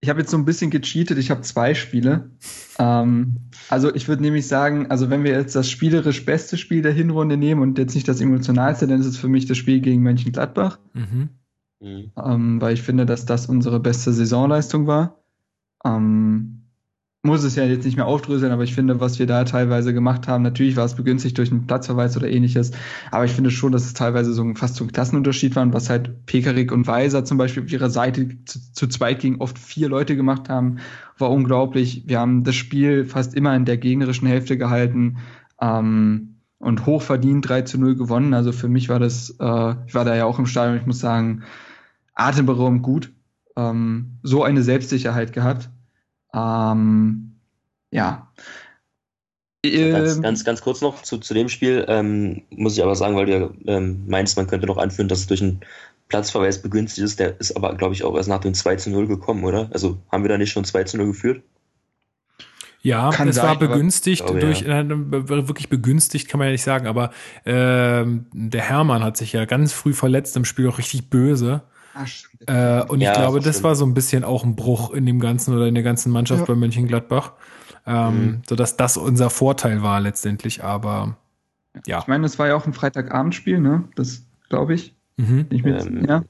ich habe jetzt so ein bisschen gecheatet. Ich habe zwei Spiele. Ähm, also ich würde nämlich sagen, also wenn wir jetzt das spielerisch beste Spiel der Hinrunde nehmen und jetzt nicht das emotionalste, dann ist es für mich das Spiel gegen Mönchengladbach. Mhm. Mhm. Ähm, weil ich finde, dass das unsere beste Saisonleistung war. Ähm, muss es ja jetzt nicht mehr aufdröseln, aber ich finde, was wir da teilweise gemacht haben, natürlich war es begünstigt durch einen Platzverweis oder ähnliches, aber ich finde schon, dass es teilweise so ein, fast so ein Klassenunterschied war, was halt Pekarik und Weiser zum Beispiel auf ihrer Seite zu, zu zweit gegen oft vier Leute gemacht haben, war unglaublich. Wir haben das Spiel fast immer in der gegnerischen Hälfte gehalten ähm, und hochverdient 3 zu 0 gewonnen. Also für mich war das, äh, ich war da ja auch im Stadion, ich muss sagen, atemberaubend gut. Ähm, so eine Selbstsicherheit gehabt ähm, ja. Ganz, ähm, ganz, ganz kurz noch zu, zu dem Spiel, ähm, muss ich aber sagen, weil du ja ähm, meinst, man könnte noch anführen, dass es durch einen Platzverweis begünstigt ist, der ist aber, glaube ich, auch erst nach dem 2 zu 0 gekommen, oder? Also haben wir da nicht schon 2 zu 0 geführt? Ja, kann es sein, war begünstigt glaube, durch, ja. äh, wirklich begünstigt kann man ja nicht sagen, aber äh, der Hermann hat sich ja ganz früh verletzt im Spiel auch richtig böse. Ach, äh, und ja, ich glaube, das, das war so ein bisschen auch ein Bruch in dem Ganzen oder in der ganzen Mannschaft ja. bei Mönchengladbach. Ähm, mhm. Sodass das unser Vorteil war letztendlich, aber ja. Ich meine, das war ja auch ein Freitagabendspiel, ne? Das glaube ich. Mhm. ich ähm, ja?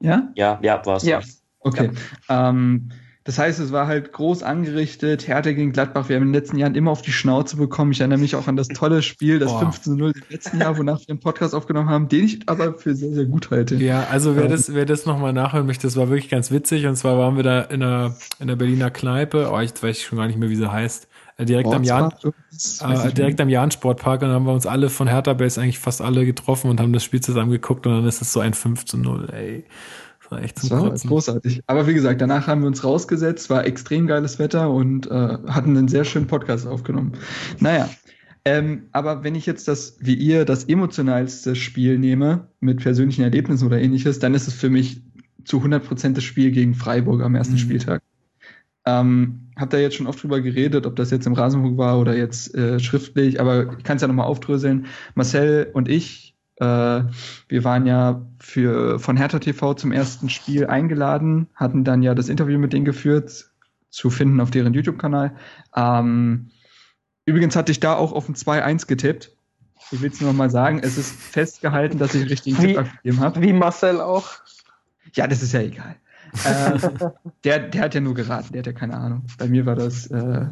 Ja? Ja, ja, war es. Ja. Okay. Ja. Ähm, das heißt, es war halt groß angerichtet, Härte gegen Gladbach. Wir haben in den letzten Jahren immer auf die Schnauze bekommen. Ich erinnere mich auch an das tolle Spiel, das 15-0 im letzten Jahr, wonach wir einen Podcast aufgenommen haben, den ich aber für sehr, sehr gut halte. Ja, also wer ähm, das, wer das nochmal nachhören möchte, das war wirklich ganz witzig. Und zwar waren wir da in der, in der Berliner Kneipe, oh, ich weiß schon gar nicht mehr, wie sie heißt. Äh, direkt am Jan, äh, direkt am Jan Sportpark und dann haben wir uns alle von Hertha Base eigentlich fast alle getroffen und haben das Spiel zusammen geguckt und dann ist es so ein 5 zu 0, ey war echt zum das war großartig. Aber wie gesagt, danach haben wir uns rausgesetzt, war extrem geiles Wetter und äh, hatten einen sehr schönen Podcast aufgenommen. Naja, ähm, aber wenn ich jetzt das, wie ihr, das emotionalste Spiel nehme, mit persönlichen Erlebnissen oder ähnliches, dann ist es für mich zu 100 Prozent das Spiel gegen Freiburg am ersten mhm. Spieltag. Ähm, habt ihr jetzt schon oft drüber geredet, ob das jetzt im Rasenfunk war oder jetzt äh, schriftlich, aber ich kann es ja nochmal aufdröseln. Marcel und ich wir waren ja für, von Hertha TV zum ersten Spiel eingeladen, hatten dann ja das Interview mit denen geführt, zu finden auf deren YouTube-Kanal. Ähm, übrigens hatte ich da auch auf ein 2-1 getippt. Ich will es nur noch mal sagen, es ist festgehalten, dass ich einen richtigen Tipp abgegeben habe. Wie Marcel auch. Ja, das ist ja egal. äh, der, der hat ja nur geraten, der hat ja keine Ahnung. Bei mir war das äh,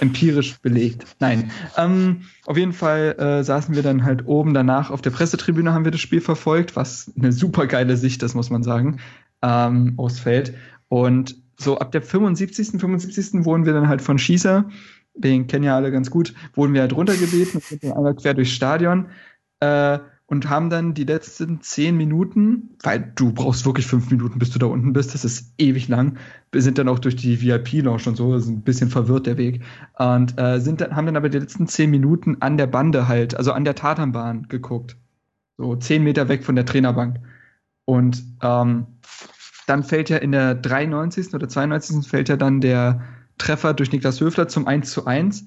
empirisch belegt. Nein. Ähm, auf jeden Fall äh, saßen wir dann halt oben danach auf der Pressetribüne, haben wir das Spiel verfolgt, was eine super geile Sicht ist, muss man sagen, ähm, aufs Feld. Und so ab der 75., 75. wurden wir dann halt von Schießer, den kennen ja alle ganz gut, wurden wir halt runtergebeten und sind dann einmal quer durchs Stadion. Äh, und haben dann die letzten zehn Minuten, weil du brauchst wirklich fünf Minuten, bis du da unten bist, das ist ewig lang. Wir sind dann auch durch die VIP-Lounge und so, das ist ein bisschen verwirrt der Weg. Und äh, sind dann, haben dann aber die letzten zehn Minuten an der Bande halt, also an der Tatanbahn geguckt. So zehn Meter weg von der Trainerbank. Und ähm, dann fällt ja in der 93. oder 92. fällt ja dann der Treffer durch Niklas Höfler zum 1 zu 1.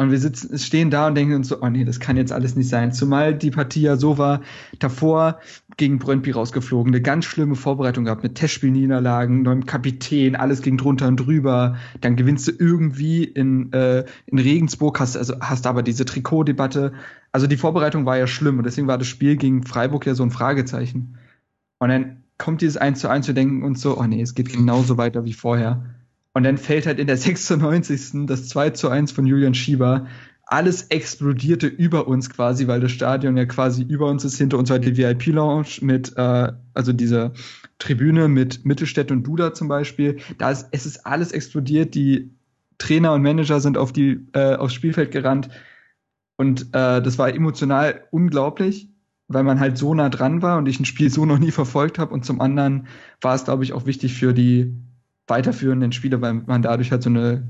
Und wir sitzen, stehen da und denken uns so, oh nee, das kann jetzt alles nicht sein. Zumal die Partie ja so war, davor gegen Brøndby rausgeflogen, eine ganz schlimme Vorbereitung gehabt mit Testspielniederlagen, neuem Kapitän, alles ging drunter und drüber. Dann gewinnst du irgendwie in, äh, in Regensburg, hast, also hast aber diese Trikotdebatte. Also die Vorbereitung war ja schlimm und deswegen war das Spiel gegen Freiburg ja so ein Fragezeichen. Und dann kommt dieses 1 zu 1 zu denken und so, oh nee, es geht genauso weiter wie vorher. Und dann fällt halt in der 96. das 2 zu 1 von Julian Schieber. Alles explodierte über uns quasi, weil das Stadion ja quasi über uns ist. Hinter uns war die VIP-Lounge mit, äh, also diese Tribüne mit Mittelstädt und Duda zum Beispiel. Da ist, es ist alles explodiert. Die Trainer und Manager sind auf die, äh, aufs Spielfeld gerannt. Und äh, das war emotional unglaublich, weil man halt so nah dran war und ich ein Spiel so noch nie verfolgt habe. Und zum anderen war es, glaube ich, auch wichtig für die weiterführenden Spiele, weil man dadurch halt so eine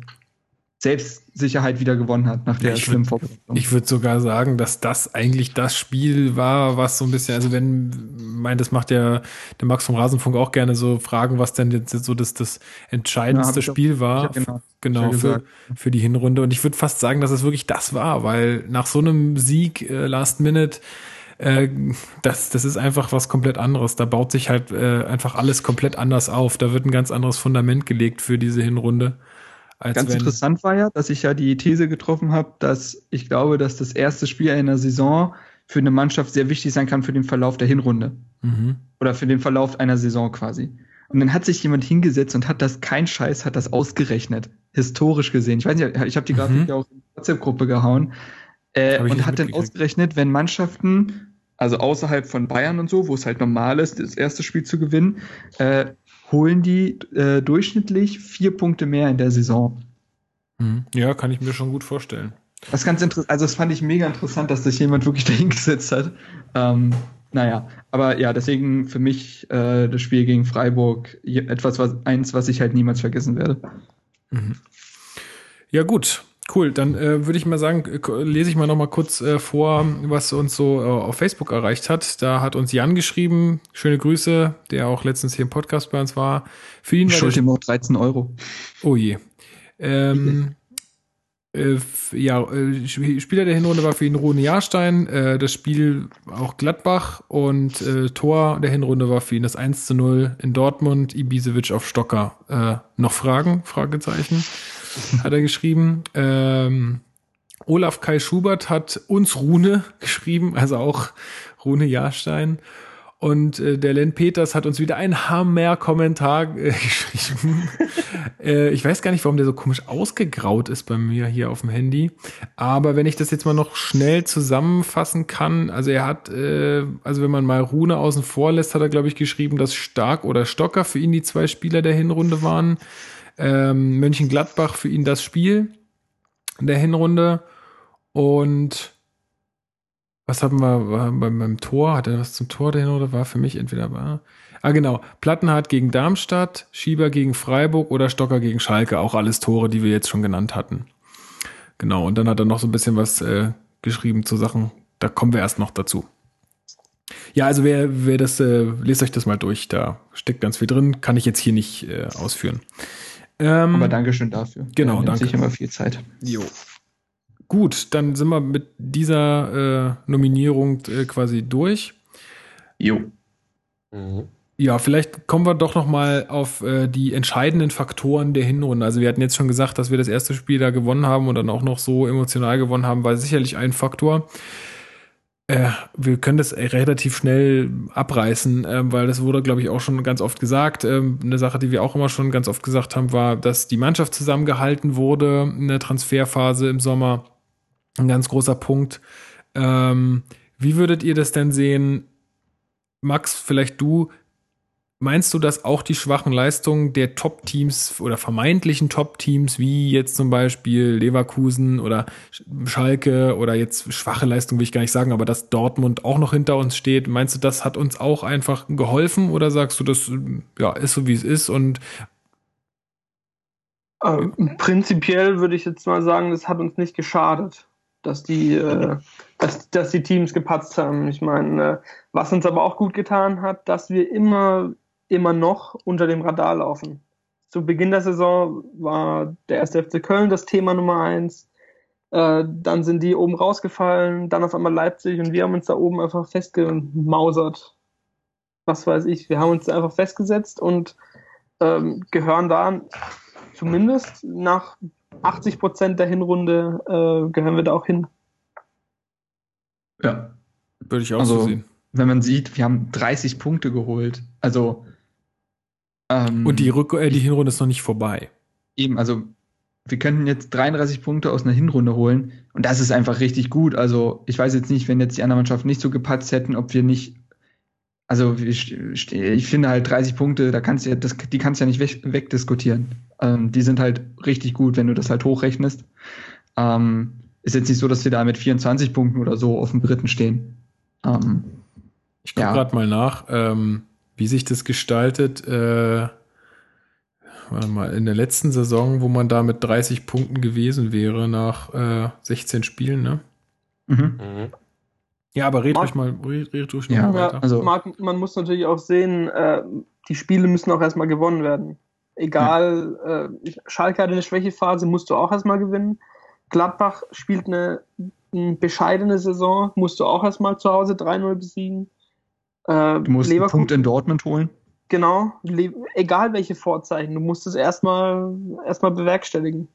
Selbstsicherheit wieder gewonnen hat nach der ich schlimmen Vorbereitung. Ich würde sogar sagen, dass das eigentlich das Spiel war, was so ein bisschen, also wenn, mein, das macht ja der Max vom Rasenfunk auch gerne so Fragen, was denn jetzt so das, das entscheidendste ja, Spiel auch, war. Genau, genau für, für die Hinrunde. Und ich würde fast sagen, dass es wirklich das war, weil nach so einem Sieg äh, Last Minute äh, das, das ist einfach was komplett anderes. Da baut sich halt äh, einfach alles komplett anders auf. Da wird ein ganz anderes Fundament gelegt für diese Hinrunde. ganz interessant war ja, dass ich ja die These getroffen habe, dass ich glaube, dass das erste Spiel einer Saison für eine Mannschaft sehr wichtig sein kann für den Verlauf der Hinrunde. Mhm. Oder für den Verlauf einer Saison quasi. Und dann hat sich jemand hingesetzt und hat das, kein Scheiß, hat das ausgerechnet. Historisch gesehen. Ich weiß nicht, ich habe die Grafik mhm. ja auch in die WhatsApp-Gruppe gehauen. Äh, und hat dann ausgerechnet, wenn Mannschaften, also außerhalb von Bayern und so, wo es halt normal ist, das erste Spiel zu gewinnen, äh, holen die äh, durchschnittlich vier Punkte mehr in der Saison. Mhm. Ja, kann ich mir schon gut vorstellen. Das ist ganz interessant, also das fand ich mega interessant, dass sich jemand wirklich dahingesetzt hat. Ähm, naja, aber ja, deswegen für mich äh, das Spiel gegen Freiburg etwas, was eins, was ich halt niemals vergessen werde. Mhm. Ja, gut. Cool, dann äh, würde ich mal sagen, lese ich mal noch mal kurz äh, vor, was uns so äh, auf Facebook erreicht hat. Da hat uns Jan geschrieben, schöne Grüße, der auch letztens hier im Podcast bei uns war. Für ihn ich schulde ihm auch 13 Euro. Oh je. Ähm, äh, ja, äh, Spieler der Hinrunde war für ihn Rune Jahrstein, äh, das Spiel auch Gladbach und äh, Tor der Hinrunde war für ihn das 1 zu 0 in Dortmund, Ibisevic auf Stocker. Äh, noch Fragen? Fragezeichen, hat er geschrieben. Ähm, Olaf Kai Schubert hat uns Rune geschrieben, also auch Rune Jahrstein. Und äh, der Len Peters hat uns wieder ein Hammer-Kommentar äh, geschrieben. äh, ich weiß gar nicht, warum der so komisch ausgegraut ist bei mir hier auf dem Handy. Aber wenn ich das jetzt mal noch schnell zusammenfassen kann, also er hat, äh, also wenn man mal Rune außen vor lässt, hat er, glaube ich, geschrieben, dass Stark oder Stocker für ihn die zwei Spieler der Hinrunde waren. Ähm, Mönchengladbach für ihn das Spiel der Hinrunde. Und was haben wir beim, beim Tor? Hat er was zum Tor dahin oder war für mich entweder war? Ah, genau. Plattenhardt gegen Darmstadt, Schieber gegen Freiburg oder Stocker gegen Schalke. Auch alles Tore, die wir jetzt schon genannt hatten. Genau. Und dann hat er noch so ein bisschen was äh, geschrieben zu Sachen. Da kommen wir erst noch dazu. Ja, also wer, wer das, äh, lest euch das mal durch. Da steckt ganz viel drin. Kann ich jetzt hier nicht äh, ausführen. Ähm, Aber Dankeschön dafür. Genau, danke. sich immer viel Zeit. Jo. Gut, dann sind wir mit dieser äh, Nominierung äh, quasi durch. Jo. Mhm. Ja, vielleicht kommen wir doch noch mal auf äh, die entscheidenden Faktoren der Hinrunde. Also wir hatten jetzt schon gesagt, dass wir das erste Spiel da gewonnen haben und dann auch noch so emotional gewonnen haben, war sicherlich ein Faktor. Äh, wir können das relativ schnell abreißen, äh, weil das wurde, glaube ich, auch schon ganz oft gesagt. Ähm, eine Sache, die wir auch immer schon ganz oft gesagt haben, war, dass die Mannschaft zusammengehalten wurde in der Transferphase im Sommer ein ganz großer Punkt. Ähm, wie würdet ihr das denn sehen? Max, vielleicht du, meinst du, dass auch die schwachen Leistungen der Top-Teams oder vermeintlichen Top-Teams, wie jetzt zum Beispiel Leverkusen oder Schalke oder jetzt schwache Leistungen will ich gar nicht sagen, aber dass Dortmund auch noch hinter uns steht, meinst du, das hat uns auch einfach geholfen oder sagst du, das ja, ist so wie es ist und ähm, prinzipiell würde ich jetzt mal sagen, das hat uns nicht geschadet dass die, äh, dass, dass die Teams gepatzt haben. Ich meine, äh, was uns aber auch gut getan hat, dass wir immer, immer noch unter dem Radar laufen. Zu Beginn der Saison war der erste FC Köln das Thema Nummer eins. Äh, dann sind die oben rausgefallen, dann auf einmal Leipzig und wir haben uns da oben einfach festgemausert. Was weiß ich, wir haben uns einfach festgesetzt und ähm, gehören da zumindest nach 80 Prozent der Hinrunde äh, gehören wir da auch hin. Ja. Würde ich auch also, so sehen. Wenn man sieht, wir haben 30 Punkte geholt. Also. Ähm, Und die, Rück äh, die Hinrunde ist noch nicht vorbei. Eben, also wir könnten jetzt 33 Punkte aus einer Hinrunde holen und das ist einfach richtig gut. Also ich weiß jetzt nicht, wenn jetzt die anderen Mannschaften nicht so gepatzt hätten, ob wir nicht also ich, ich, finde halt 30 Punkte, da kannst du ja, das, die kannst du ja nicht weg, wegdiskutieren. Ähm, die sind halt richtig gut, wenn du das halt hochrechnest. Ähm, ist jetzt nicht so, dass wir da mit 24 Punkten oder so auf dem dritten stehen. Ähm, ich gucke ja. gerade mal nach, ähm, wie sich das gestaltet. Äh, warte mal, in der letzten Saison, wo man da mit 30 Punkten gewesen wäre nach äh, 16 Spielen, ne? Mhm. mhm. Ja, aber red ruhig mal, red, red ruhig ja, mal weiter. Also, Marc, man muss natürlich auch sehen, äh, die Spiele müssen auch erstmal gewonnen werden. Egal, ja. äh, Schalke hat eine Schwächephase, musst du auch erstmal gewinnen. Gladbach spielt eine, eine bescheidene Saison, musst du auch erstmal zu Hause 3-0 besiegen. Äh, du musst einen Punkt in Dortmund holen. Genau, egal welche Vorzeichen, du musst es erstmal erstmal bewerkstelligen.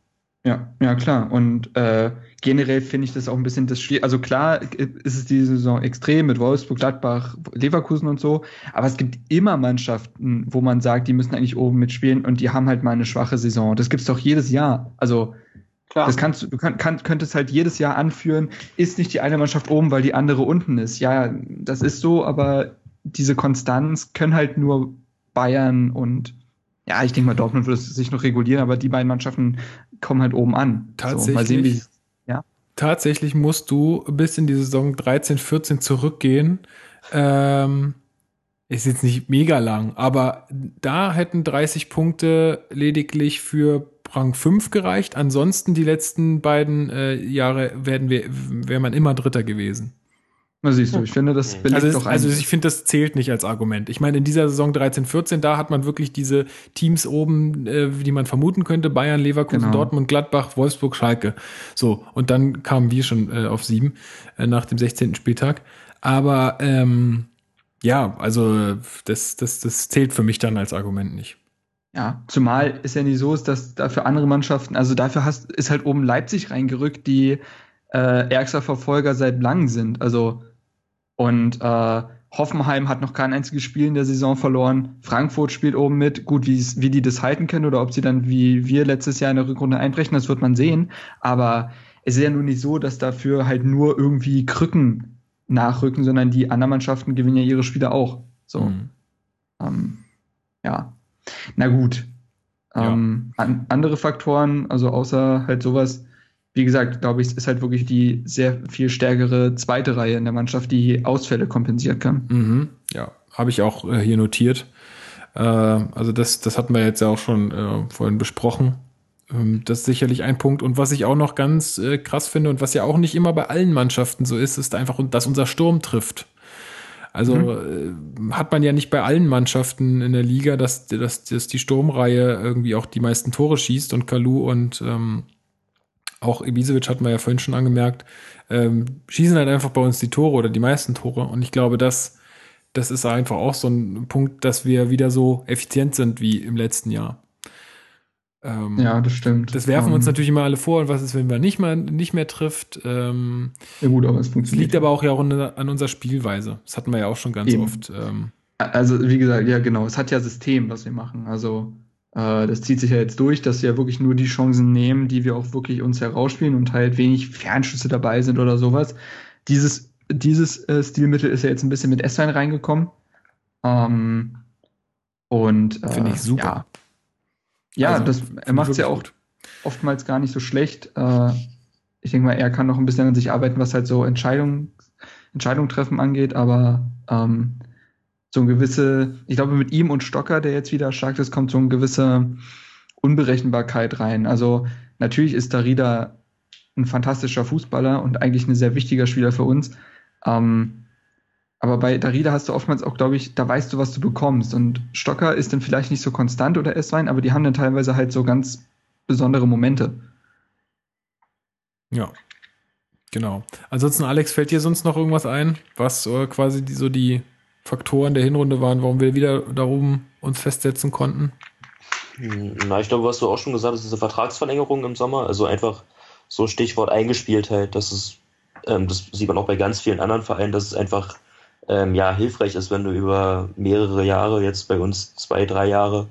Ja, ja klar. Und äh, generell finde ich das auch ein bisschen das Schwierige. Also klar ist es diese Saison extrem mit Wolfsburg, Gladbach, Leverkusen und so, aber es gibt immer Mannschaften, wo man sagt, die müssen eigentlich oben mitspielen und die haben halt mal eine schwache Saison. Das gibt's doch jedes Jahr. Also Klar. Das kannst du, du kann, kann, könntest halt jedes Jahr anführen, ist nicht die eine Mannschaft oben, weil die andere unten ist. Ja, das ist so, aber diese Konstanz können halt nur Bayern und ja, ich denke mal, Dortmund würde sich noch regulieren, aber die beiden Mannschaften kommen halt oben an. Tatsächlich. So, mal sehen, wie ja. Tatsächlich musst du bis in die Saison 13, 14 zurückgehen. Ähm, ist jetzt nicht mega lang, aber da hätten 30 Punkte lediglich für Rang 5 gereicht. Ansonsten die letzten beiden äh, Jahre werden wir, wäre man immer Dritter gewesen. Na siehst du, ich finde, das belegt also, doch Also ich finde, das zählt nicht als Argument. Ich meine, in dieser Saison 13, 14, da hat man wirklich diese Teams oben, äh, die man vermuten könnte. Bayern, Leverkusen, genau. Dortmund, Gladbach, Wolfsburg, Schalke. So, und dann kamen wir schon äh, auf sieben äh, nach dem 16. Spieltag. Aber ähm, ja, also das, das, das zählt für mich dann als Argument nicht. Ja, zumal es ja nicht so ist, dass dafür andere Mannschaften, also dafür hast, ist halt oben Leipzig reingerückt, die äh, ärgster Verfolger seit langem sind. Also und äh, Hoffenheim hat noch kein einziges Spiel in der Saison verloren. Frankfurt spielt oben mit. Gut, wie die das halten können oder ob sie dann wie wir letztes Jahr in der Rückrunde einbrechen, das wird man sehen. Aber es ist ja nun nicht so, dass dafür halt nur irgendwie Krücken nachrücken, sondern die anderen Mannschaften gewinnen ja ihre Spiele auch. So. Mhm. Ähm, ja. Na gut. Ähm, ja. an, andere Faktoren, also außer halt sowas, wie gesagt, glaube ich, ist halt wirklich die sehr viel stärkere zweite Reihe in der Mannschaft, die Ausfälle kompensieren kann. Mhm. Ja, habe ich auch äh, hier notiert. Äh, also das, das hatten wir jetzt ja auch schon äh, vorhin besprochen. Ähm, das ist sicherlich ein Punkt. Und was ich auch noch ganz äh, krass finde und was ja auch nicht immer bei allen Mannschaften so ist, ist einfach, dass unser Sturm trifft. Also mhm. Äh, hat man ja nicht bei allen Mannschaften in der Liga, dass, dass, dass die Sturmreihe irgendwie auch die meisten Tore schießt und Kalu und ähm, auch Ibisevic hat man ja vorhin schon angemerkt, ähm, schießen halt einfach bei uns die Tore oder die meisten Tore. Und ich glaube, das, das ist einfach auch so ein Punkt, dass wir wieder so effizient sind wie im letzten Jahr. Ähm, ja, das stimmt. Das werfen um, uns ähm, natürlich immer alle vor. Und was ist, wenn man nicht mehr, nicht mehr trifft? Ähm, ja gut, aber es funktioniert. Liegt aber auch ja auch an unserer Spielweise. Das hatten wir ja auch schon ganz Eben. oft. Ähm, also wie gesagt, ja genau. Es hat ja System, was wir machen. Also äh, das zieht sich ja jetzt durch, dass wir ja wirklich nur die Chancen nehmen, die wir auch wirklich uns herausspielen und halt wenig Fernschüsse dabei sind oder sowas. Dieses, dieses äh, Stilmittel ist ja jetzt ein bisschen mit S-Line reingekommen. Ähm, und äh, finde ich super. Ja, ja also, das, er macht es ja auch gut. oftmals gar nicht so schlecht. Äh, ich denke mal, er kann noch ein bisschen an sich arbeiten, was halt so Entscheidungen, Entscheidungen treffen angeht, aber ähm, so ein gewisse, ich glaube, mit ihm und Stocker, der jetzt wieder stark ist, kommt so eine gewisse Unberechenbarkeit rein. Also natürlich ist Darida ein fantastischer Fußballer und eigentlich ein sehr wichtiger Spieler für uns. Ähm, aber bei Darida hast du oftmals auch, glaube ich, da weißt du, was du bekommst. Und Stocker ist dann vielleicht nicht so konstant oder S-Wein, aber die haben dann teilweise halt so ganz besondere Momente. Ja, genau. Ansonsten, Alex, fällt dir sonst noch irgendwas ein, was äh, quasi die, so die Faktoren der Hinrunde waren, warum wir wieder darum uns festsetzen konnten? Na, ich glaube, was du auch schon gesagt hast, diese Vertragsverlängerung im Sommer, also einfach so Stichwort Eingespieltheit, das ist, ähm, das sieht man auch bei ganz vielen anderen Vereinen, dass es einfach ähm, ja hilfreich ist, wenn du über mehrere Jahre, jetzt bei uns zwei, drei Jahre,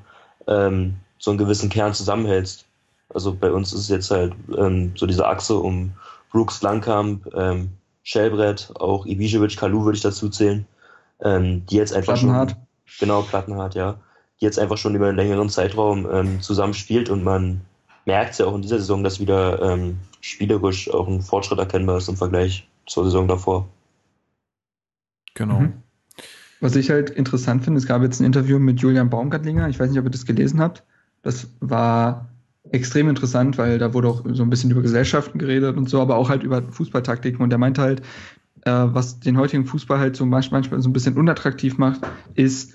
ähm, so einen gewissen Kern zusammenhältst. Also bei uns ist es jetzt halt ähm, so diese Achse um Brooks, Langkamp, ähm, Schellbrett, auch Ibisevic, Kalu würde ich dazu zählen ähm, die jetzt einfach Plattenhart. schon. Genau, Plattenhart, ja. Die jetzt einfach schon über einen längeren Zeitraum ähm, zusammen spielt und man merkt ja auch in dieser Saison, dass wieder ähm, spielerisch auch ein Fortschritt erkennbar ist im Vergleich zur Saison davor. Genau. Mhm. Was ich halt interessant finde, es gab jetzt ein Interview mit Julian Baumgartlinger. Ich weiß nicht, ob ihr das gelesen habt. Das war extrem interessant, weil da wurde auch so ein bisschen über Gesellschaften geredet und so, aber auch halt über Fußballtaktiken. Und er meinte halt, äh, was den heutigen Fußball halt so manchmal so ein bisschen unattraktiv macht, ist,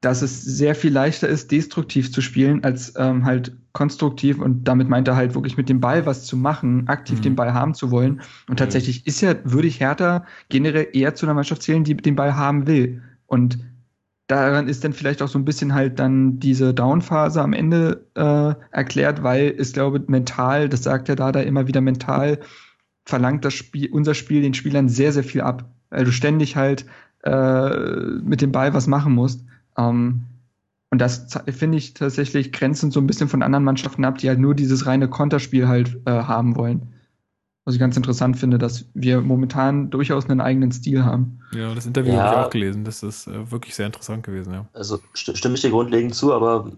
dass es sehr viel leichter ist, destruktiv zu spielen, als ähm, halt konstruktiv. Und damit meint er halt wirklich mit dem Ball was zu machen, aktiv mhm. den Ball haben zu wollen. Und mhm. tatsächlich ist ja, würde ich Hertha generell eher zu einer Mannschaft zählen, die den Ball haben will. Und daran ist dann vielleicht auch so ein bisschen halt dann diese Downphase am Ende äh, erklärt, weil ich glaube, mental, das sagt ja Dada immer wieder, mental verlangt das Spiel, unser Spiel den Spielern sehr, sehr viel ab. Weil du ständig halt äh, mit dem Ball was machen musst. Ähm, und das finde ich tatsächlich grenzend so ein bisschen von anderen Mannschaften ab, die halt nur dieses reine Konterspiel halt äh, haben wollen. Was ich ganz interessant finde, dass wir momentan durchaus einen eigenen Stil haben. Ja, das Interview ja. habe ich auch gelesen. Das ist äh, wirklich sehr interessant gewesen, ja. Also st stimme ich dir grundlegend zu, aber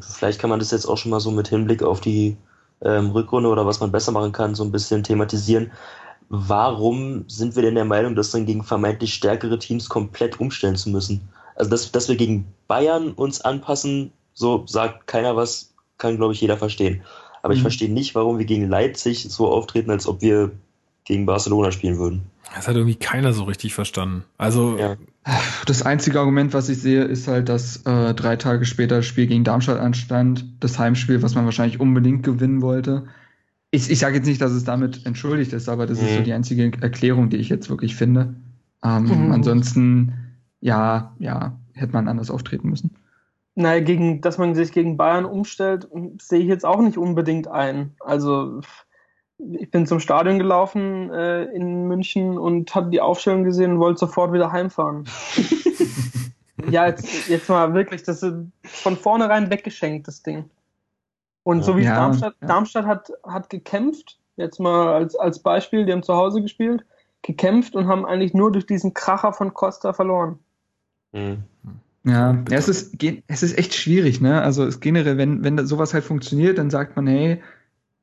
vielleicht kann man das jetzt auch schon mal so mit Hinblick auf die ähm, Rückrunde oder was man besser machen kann, so ein bisschen thematisieren. Warum sind wir denn der Meinung, dass dann gegen vermeintlich stärkere Teams komplett umstellen zu müssen? Also, dass, dass wir gegen Bayern uns anpassen, so sagt keiner was, kann, glaube ich, jeder verstehen. Aber ich mhm. verstehe nicht, warum wir gegen Leipzig so auftreten, als ob wir gegen Barcelona spielen würden. Das hat irgendwie keiner so richtig verstanden. Also ja. das einzige Argument, was ich sehe, ist halt, dass äh, drei Tage später das Spiel gegen Darmstadt anstand, das Heimspiel, was man wahrscheinlich unbedingt gewinnen wollte. Ich, ich sage jetzt nicht, dass es damit entschuldigt ist, aber das mhm. ist so mhm. die einzige Erklärung, die ich jetzt wirklich finde. Ähm, mhm. Ansonsten, ja, ja, hätte man anders auftreten müssen. Naja, gegen, dass man sich gegen Bayern umstellt, sehe ich jetzt auch nicht unbedingt ein. Also ich bin zum Stadion gelaufen äh, in München und habe die Aufstellung gesehen und wollte sofort wieder heimfahren. ja, jetzt, jetzt mal wirklich, das ist von vornherein weggeschenkt, das Ding. Und so wie ja, Darmstadt, ja. Darmstadt hat, hat gekämpft, jetzt mal als, als Beispiel, die haben zu Hause gespielt, gekämpft und haben eigentlich nur durch diesen Kracher von Costa verloren. Mhm. Ja, ja es, ist, es ist echt schwierig, ne? Also es generell, wenn, wenn sowas halt funktioniert, dann sagt man, hey,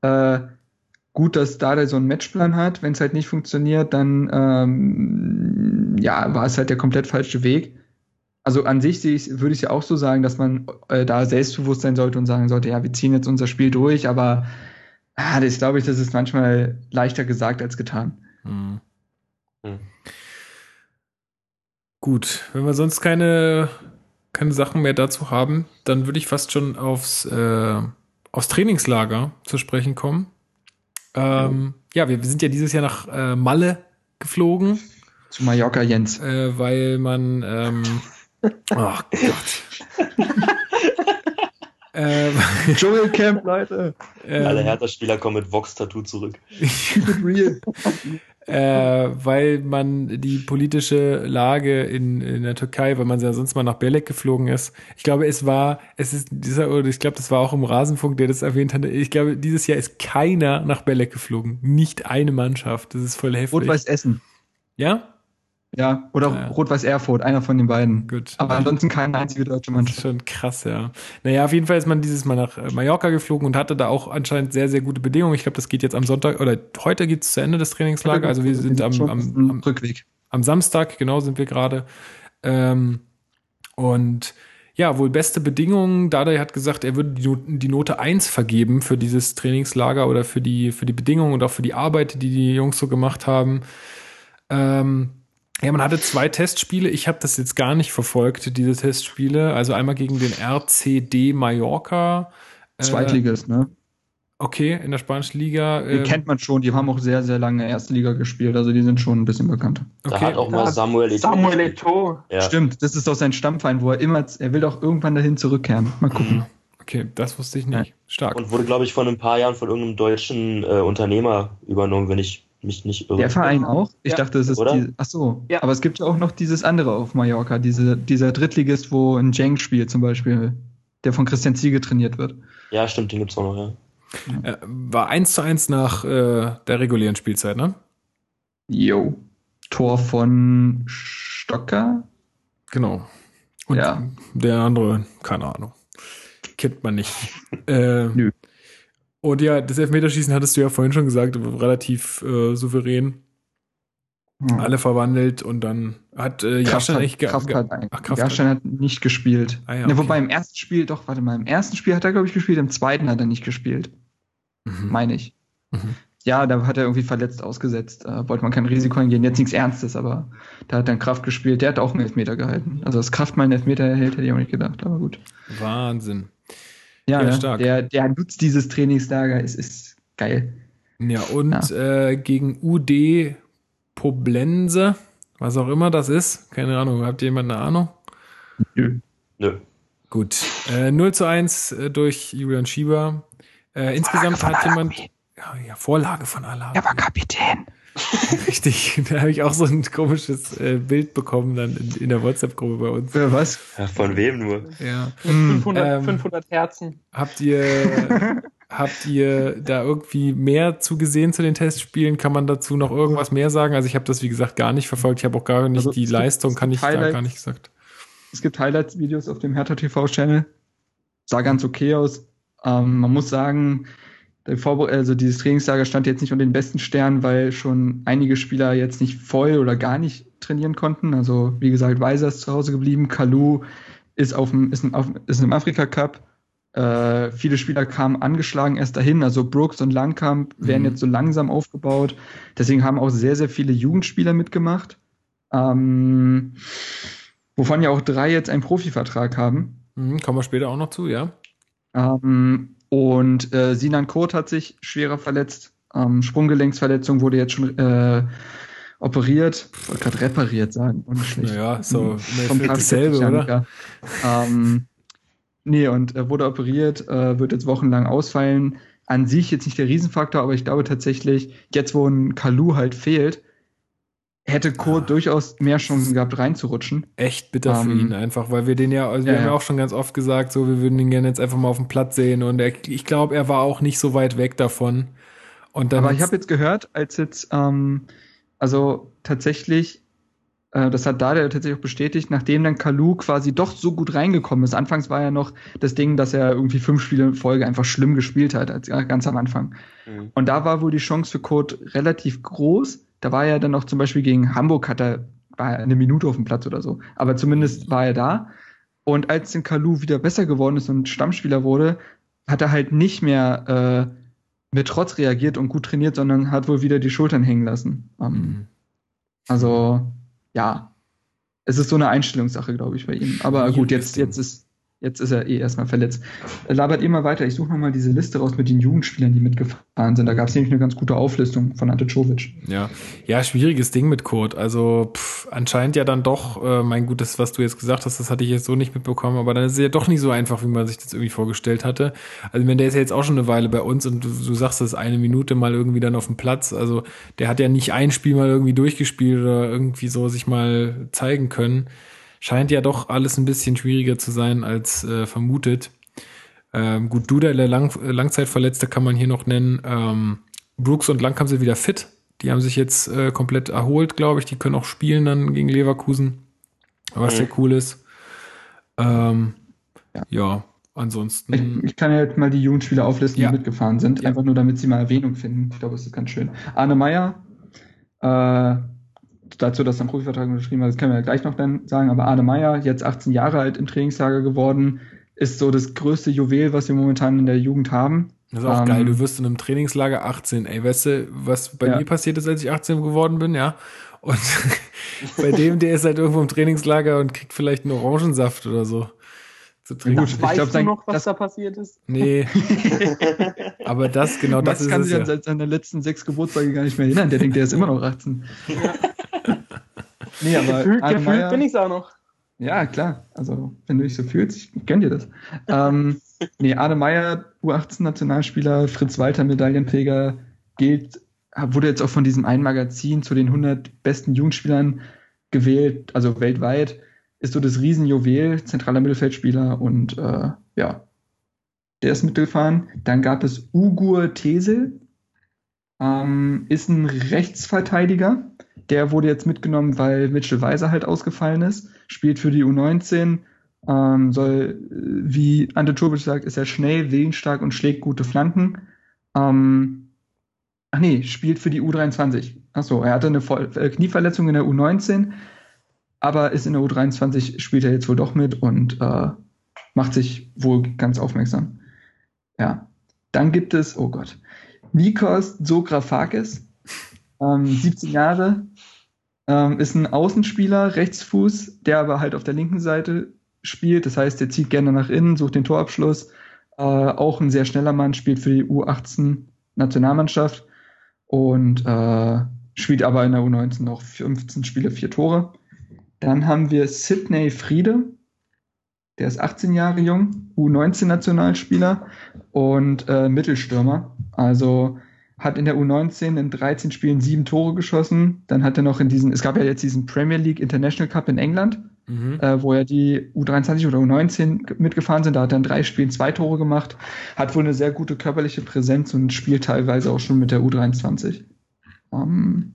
äh, gut, dass Dada so einen Matchplan hat. Wenn es halt nicht funktioniert, dann ähm, ja, war es halt der komplett falsche Weg. Also an sich würde ich ja auch so sagen, dass man äh, da selbstbewusst sein sollte und sagen sollte, ja, wir ziehen jetzt unser Spiel durch, aber ah, das glaube ich, das ist manchmal leichter gesagt als getan. Hm. Hm. Gut, wenn wir sonst keine keine Sachen mehr dazu haben, dann würde ich fast schon aufs, äh, aufs Trainingslager zu sprechen kommen. Ähm, ja, wir, wir, sind ja dieses Jahr nach äh, Malle geflogen. Zu Mallorca, Jens. Äh, weil man, ähm, oh Gott. ähm, Dschungelcamp, Leute. Ähm, Alle Hertha-Spieler kommen mit Vox-Tattoo zurück. real äh, weil man die politische Lage in, in der Türkei, weil man ja sonst mal nach Belek geflogen ist. Ich glaube, es war, es ist dieser, oder ich glaube, das war auch im Rasenfunk, der das erwähnt hatte. Ich glaube, dieses Jahr ist keiner nach Belek geflogen. Nicht eine Mannschaft. Das ist voll heftig. Rot-Weiß Essen. Ja? Ja, oder ja. Rot-Weiß Erfurt, einer von den beiden. Gut. Aber ansonsten keine einzige deutsche Mannschaft. Schon krass, ja. Naja, auf jeden Fall ist man dieses Mal nach äh, Mallorca geflogen und hatte da auch anscheinend sehr, sehr gute Bedingungen. Ich glaube, das geht jetzt am Sonntag, oder heute geht es zu Ende des Trainingslager. Also wir sind am, am, am, Rückweg. Am Samstag, genau, sind wir gerade. Ähm, und ja, wohl beste Bedingungen. Dada hat gesagt, er würde die Note 1 vergeben für dieses Trainingslager oder für die, für die Bedingungen und auch für die Arbeit, die die Jungs so gemacht haben. Ähm, ja, man hatte zwei Testspiele. Ich habe das jetzt gar nicht verfolgt, diese Testspiele. Also einmal gegen den RCD Mallorca. Äh, Zweitligist, ne? Okay, in der spanischen Liga. Die ähm, kennt man schon, die haben auch sehr, sehr lange Erstliga gespielt, also die sind schon ein bisschen bekannt. Da okay. hat auch mal Samuel Eto'o. Samuel Eto'o. Ja. Stimmt, das ist doch sein Stammverein, wo er immer, er will doch irgendwann dahin zurückkehren. Mal gucken. Mhm. Okay, das wusste ich nicht. Ja. Stark. Und wurde, glaube ich, vor ein paar Jahren von irgendeinem deutschen äh, Unternehmer übernommen, wenn ich mich nicht irre. Der Verein auch? Ich ja. dachte, es ist Oder? die. Ach so. Ja. Aber es gibt ja auch noch dieses andere auf Mallorca, diese, dieser Drittligist, wo ein Jeng spielt zum Beispiel, der von Christian Ziege trainiert wird. Ja, stimmt, den gibt's auch noch, ja. ja. Äh, war 1 zu 1 nach äh, der regulären Spielzeit, ne? Jo. Tor von Stocker? Genau. Und ja. der andere, keine Ahnung. Kennt man nicht. äh, Nö. Und ja, das Elfmeterschießen hattest du ja vorhin schon gesagt, relativ äh, souverän. Hm. Alle verwandelt und dann hat äh, Jaschen nicht ge Kraft hat, Ach, Kraft hat nicht gespielt. Ah, ja, okay. ja, wobei im ersten Spiel, doch, warte mal, im ersten Spiel hat er, glaube ich, gespielt, im zweiten hat er nicht gespielt. Mhm. Meine ich. Mhm. Ja, da hat er irgendwie verletzt ausgesetzt. Da wollte man kein Risiko eingehen. Jetzt nichts Ernstes, aber da hat dann Kraft gespielt. Der hat auch einen Elfmeter gehalten. Also, dass Kraft mal einen Elfmeter erhält, hätte ich auch nicht gedacht, aber gut. Wahnsinn. Ja, ja stark. Der, der nutzt dieses Trainingslager, es ist geil. Ja, und ja. Äh, gegen UD Poblense, was auch immer das ist, keine Ahnung, habt ihr jemand eine Ahnung? Nö. Nö. Gut. Äh, 0 zu 1 äh, durch Julian Schieber. Äh, insgesamt hat jemand. Ja, ja, Vorlage von Alabi. Er war Kapitän. Richtig, da habe ich auch so ein komisches äh, Bild bekommen dann in, in der WhatsApp-Gruppe bei uns. Ja, was? Ja, von wem nur? Ja. 500, ähm, 500 Herzen. Habt ihr, habt ihr da irgendwie mehr zugesehen zu den Testspielen? Kann man dazu noch irgendwas mehr sagen? Also ich habe das wie gesagt gar nicht verfolgt. Ich habe auch gar nicht also die Leistung, kann ich da gar nicht gesagt. Es gibt Highlights-Videos auf dem Hertha TV-Channel. Sah ganz okay aus. Ähm, man muss sagen, also dieses Trainingslager stand jetzt nicht unter den besten Sternen, weil schon einige Spieler jetzt nicht voll oder gar nicht trainieren konnten. Also wie gesagt, Weiser ist zu Hause geblieben, Kalu ist auf dem, ist, auf, ist im Afrika Cup. Äh, viele Spieler kamen angeschlagen erst dahin, also Brooks und Langkamp werden mhm. jetzt so langsam aufgebaut. Deswegen haben auch sehr, sehr viele Jugendspieler mitgemacht. Ähm, wovon ja auch drei jetzt einen Profivertrag haben. Mhm, kommen wir später auch noch zu, ja. Ähm, und äh, Sinan Kurt hat sich schwerer verletzt. Ähm, Sprunggelenksverletzung wurde jetzt schon äh, operiert. Ich wollte gerade repariert sagen. Unschlecht. Naja, so vom dasselbe, oder? Ähm, nee, und er wurde operiert, äh, wird jetzt wochenlang ausfallen. An sich jetzt nicht der Riesenfaktor, aber ich glaube tatsächlich, jetzt wo ein Kalu halt fehlt, hätte Kurt ah. durchaus mehr Chancen gehabt, reinzurutschen. Echt bitter um, für ähm, ihn einfach, weil wir den ja, also wir ja, haben ja auch schon ganz oft gesagt, so, wir würden ihn gerne jetzt einfach mal auf dem Platz sehen und er, ich glaube, er war auch nicht so weit weg davon. Und dann Aber ich habe jetzt gehört, als jetzt, ähm, also tatsächlich, äh, das hat Dada tatsächlich auch bestätigt, nachdem dann Kalu quasi doch so gut reingekommen ist. Anfangs war ja noch das Ding, dass er irgendwie fünf Spiele in Folge einfach schlimm gespielt hat, als, ganz am Anfang. Mhm. Und da war wohl die Chance für Kurt relativ groß da war er dann auch zum Beispiel gegen Hamburg, hat er, war er eine Minute auf dem Platz oder so. Aber zumindest war er da. Und als den Kalu wieder besser geworden ist und Stammspieler wurde, hat er halt nicht mehr äh, mit Trotz reagiert und gut trainiert, sondern hat wohl wieder die Schultern hängen lassen. Ähm, mhm. Also, ja. Es ist so eine Einstellungssache, glaube ich, bei ihm. Aber gut, jetzt, jetzt ist, Jetzt ist er eh erstmal verletzt. Labert ihr mal weiter. Ich suche nochmal diese Liste raus mit den Jugendspielern, die mitgefahren sind. Da gab es nämlich eine ganz gute Auflistung von Ante Czovic. Ja, ja, schwieriges Ding mit Kurt. Also pff, anscheinend ja dann doch, äh, mein Gutes, was du jetzt gesagt hast, das hatte ich jetzt so nicht mitbekommen, aber dann ist es ja doch nicht so einfach, wie man sich das irgendwie vorgestellt hatte. Also wenn der ist ja jetzt auch schon eine Weile bei uns und du, du sagst, das eine Minute mal irgendwie dann auf dem Platz. Also der hat ja nicht ein Spiel mal irgendwie durchgespielt oder irgendwie so sich mal zeigen können scheint ja doch alles ein bisschen schwieriger zu sein als äh, vermutet. Ähm, gut, Duda, der Lang Langzeitverletzte, kann man hier noch nennen. Ähm, Brooks und Lang haben sie wieder fit. Die haben sich jetzt äh, komplett erholt, glaube ich. Die können auch spielen dann gegen Leverkusen. Was mhm. sehr cool ist. Ähm, ja. ja. ansonsten. Ich, ich, kann ja jetzt mal die Jugendspieler auflisten, ja. die mitgefahren sind. Ja. Einfach nur, damit sie mal Erwähnung finden. Ich glaube, es ist ganz schön. Arne Meyer, äh, dazu, dass er einen Profivertrag unterschrieben hat, das können wir ja gleich noch dann sagen, aber Arne Meyer, jetzt 18 Jahre alt im Trainingslager geworden, ist so das größte Juwel, was wir momentan in der Jugend haben. Das ist auch ähm, geil, du wirst in einem Trainingslager 18, ey, weißt du, was bei ja. mir passiert ist, als ich 18 geworden bin, ja? Und bei dem, der ist halt irgendwo im Trainingslager und kriegt vielleicht einen Orangensaft oder so zu trinken. Gut, weißt glaub, du noch, was da passiert ist? Nee. Aber das, genau das ist kann sich an ja. seine letzten sechs Geburtstage gar nicht mehr erinnern. Der denkt, der ist immer noch 18. Ja. nee, aber gefühlt, gefühlt Meyer, bin ich es auch noch. Ja, klar. Also, wenn du dich so fühlst, ich gönn dir das. ähm, nee, Arne Meyer, U18-Nationalspieler, Fritz Walter, Medaillenträger, gilt, wurde jetzt auch von diesem einen Magazin zu den 100 besten Jugendspielern gewählt, also weltweit ist so das Riesenjuwel, zentraler Mittelfeldspieler und äh, ja, der ist mitgefahren. Dann gab es Ugur Tesel, ähm, ist ein Rechtsverteidiger. Der wurde jetzt mitgenommen, weil Mitchell Weiser halt ausgefallen ist. Spielt für die U19. Ähm, soll, wie Ante Czovic sagt, ist er schnell, willensstark und schlägt gute Flanken. Ähm, ach nee, spielt für die U23. Achso, er hatte eine Voll äh, Knieverletzung in der U19 aber ist in der U23, spielt er jetzt wohl doch mit und äh, macht sich wohl ganz aufmerksam. Ja. Dann gibt es, oh Gott, Nikos Sografakis, ähm, 17 Jahre, ähm, ist ein Außenspieler, Rechtsfuß, der aber halt auf der linken Seite spielt. Das heißt, der zieht gerne nach innen, sucht den Torabschluss. Äh, auch ein sehr schneller Mann, spielt für die U18 Nationalmannschaft und äh, spielt aber in der U19 noch 15 Spiele, vier Tore. Dann haben wir Sidney Friede, der ist 18 Jahre jung, U19-Nationalspieler und äh, Mittelstürmer. Also hat in der U19 in 13 Spielen sieben Tore geschossen. Dann hat er noch in diesen, es gab ja jetzt diesen Premier League International Cup in England, mhm. äh, wo ja die U23 oder U19 mitgefahren sind. Da hat er in drei Spielen zwei Tore gemacht. Hat wohl eine sehr gute körperliche Präsenz und spielt teilweise auch schon mit der U23. Um, ähm,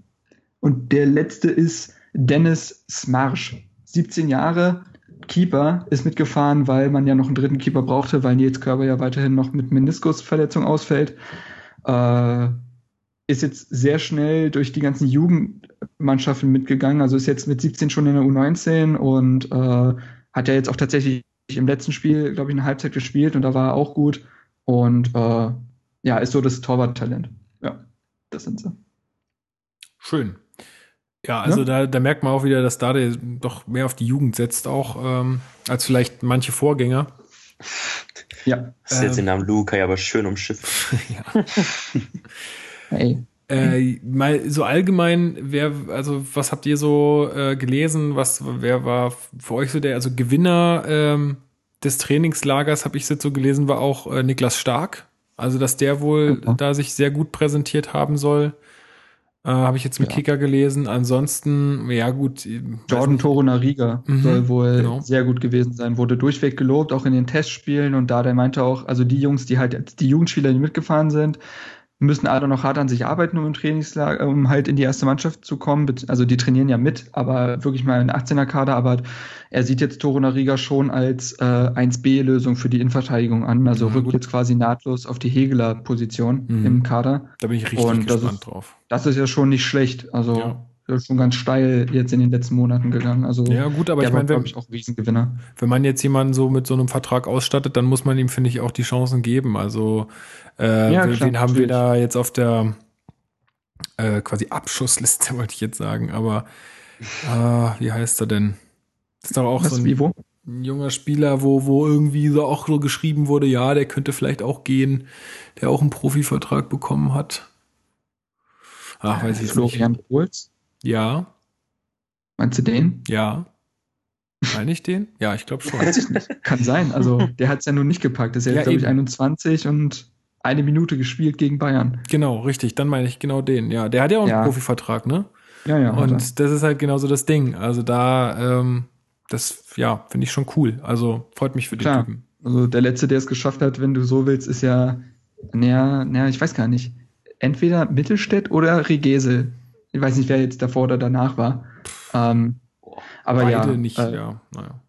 und der letzte ist Dennis Smarsch. 17 Jahre, Keeper, ist mitgefahren, weil man ja noch einen dritten Keeper brauchte, weil Nils Körber ja weiterhin noch mit Meniskusverletzung ausfällt. Äh, ist jetzt sehr schnell durch die ganzen Jugendmannschaften mitgegangen. Also ist jetzt mit 17 schon in der U19 und äh, hat ja jetzt auch tatsächlich im letzten Spiel, glaube ich, eine Halbzeit gespielt und da war er auch gut. Und äh, ja, ist so das Torwarttalent. Ja, das sind sie. Schön. Ja, also ja? Da, da merkt man auch wieder, dass Dade doch mehr auf die Jugend setzt, auch ähm, als vielleicht manche Vorgänger. Ja. Das ist jetzt den Namen Luca ja aber schön umschifft. ja. hey. Äh, mal so allgemein, wer, also was habt ihr so äh, gelesen? Was, wer war für euch so der, also Gewinner ähm, des Trainingslagers, habe ich jetzt so gelesen, war auch äh, Niklas Stark. Also dass der wohl okay. da sich sehr gut präsentiert haben soll. Äh, Habe ich jetzt mit ja. Kicker gelesen. Ansonsten, ja gut. Jordan Toro Nariga mhm, soll wohl genau. sehr gut gewesen sein. Wurde durchweg gelobt, auch in den Testspielen. Und da der meinte auch, also die Jungs, die halt, die Jugendspieler, die mitgefahren sind, müssen alle noch hart an sich arbeiten, um im Trainingslager, um halt in die erste Mannschaft zu kommen. Also die trainieren ja mit, aber wirklich mal in 18er Kader. Aber er sieht jetzt Toro Nariga schon als äh, 1B-Lösung für die Innenverteidigung an. Also ja, rückt gut. jetzt quasi nahtlos auf die Hegeler-Position mhm. im Kader. Da bin ich richtig Und gespannt ist, drauf. Das ist ja schon nicht schlecht. Also ja schon ganz steil jetzt in den letzten Monaten gegangen. Also ja gut, aber ich meine, wenn, ich auch Riesengewinner. Wenn man jetzt jemanden so mit so einem Vertrag ausstattet, dann muss man ihm finde ich auch die Chancen geben. Also äh, ja, klar, wen haben wir da jetzt auf der äh, quasi Abschussliste wollte ich jetzt sagen, aber äh, wie heißt er denn? Das ist doch auch Was, so ein, Vivo? ein junger Spieler, wo wo irgendwie so auch so geschrieben wurde, ja, der könnte vielleicht auch gehen, der auch einen Profivertrag bekommen hat. Ach, weiß ich Florian nicht. Puls? Ja. Meinst du den? Ja. Meine ich den? Ja, ich glaube schon. Weiß ich nicht. Kann sein. Also, der hat es ja nun nicht gepackt. Das ist ja, ja glaube ich, 21 und eine Minute gespielt gegen Bayern. Genau, richtig. Dann meine ich genau den. Ja, der hat ja auch ja. einen Profivertrag, ne? Ja, ja. Und das ist halt genauso das Ding. Also da, ähm, das, ja, finde ich schon cool. Also freut mich für Klar. den Typen. Also der letzte, der es geschafft hat, wenn du so willst, ist ja, naja, naja, ich weiß gar nicht. Entweder Mittelstädt oder Regese. Ich weiß nicht, wer jetzt davor oder danach war. Ähm, aber Beide ja. nicht, äh, ja, naja.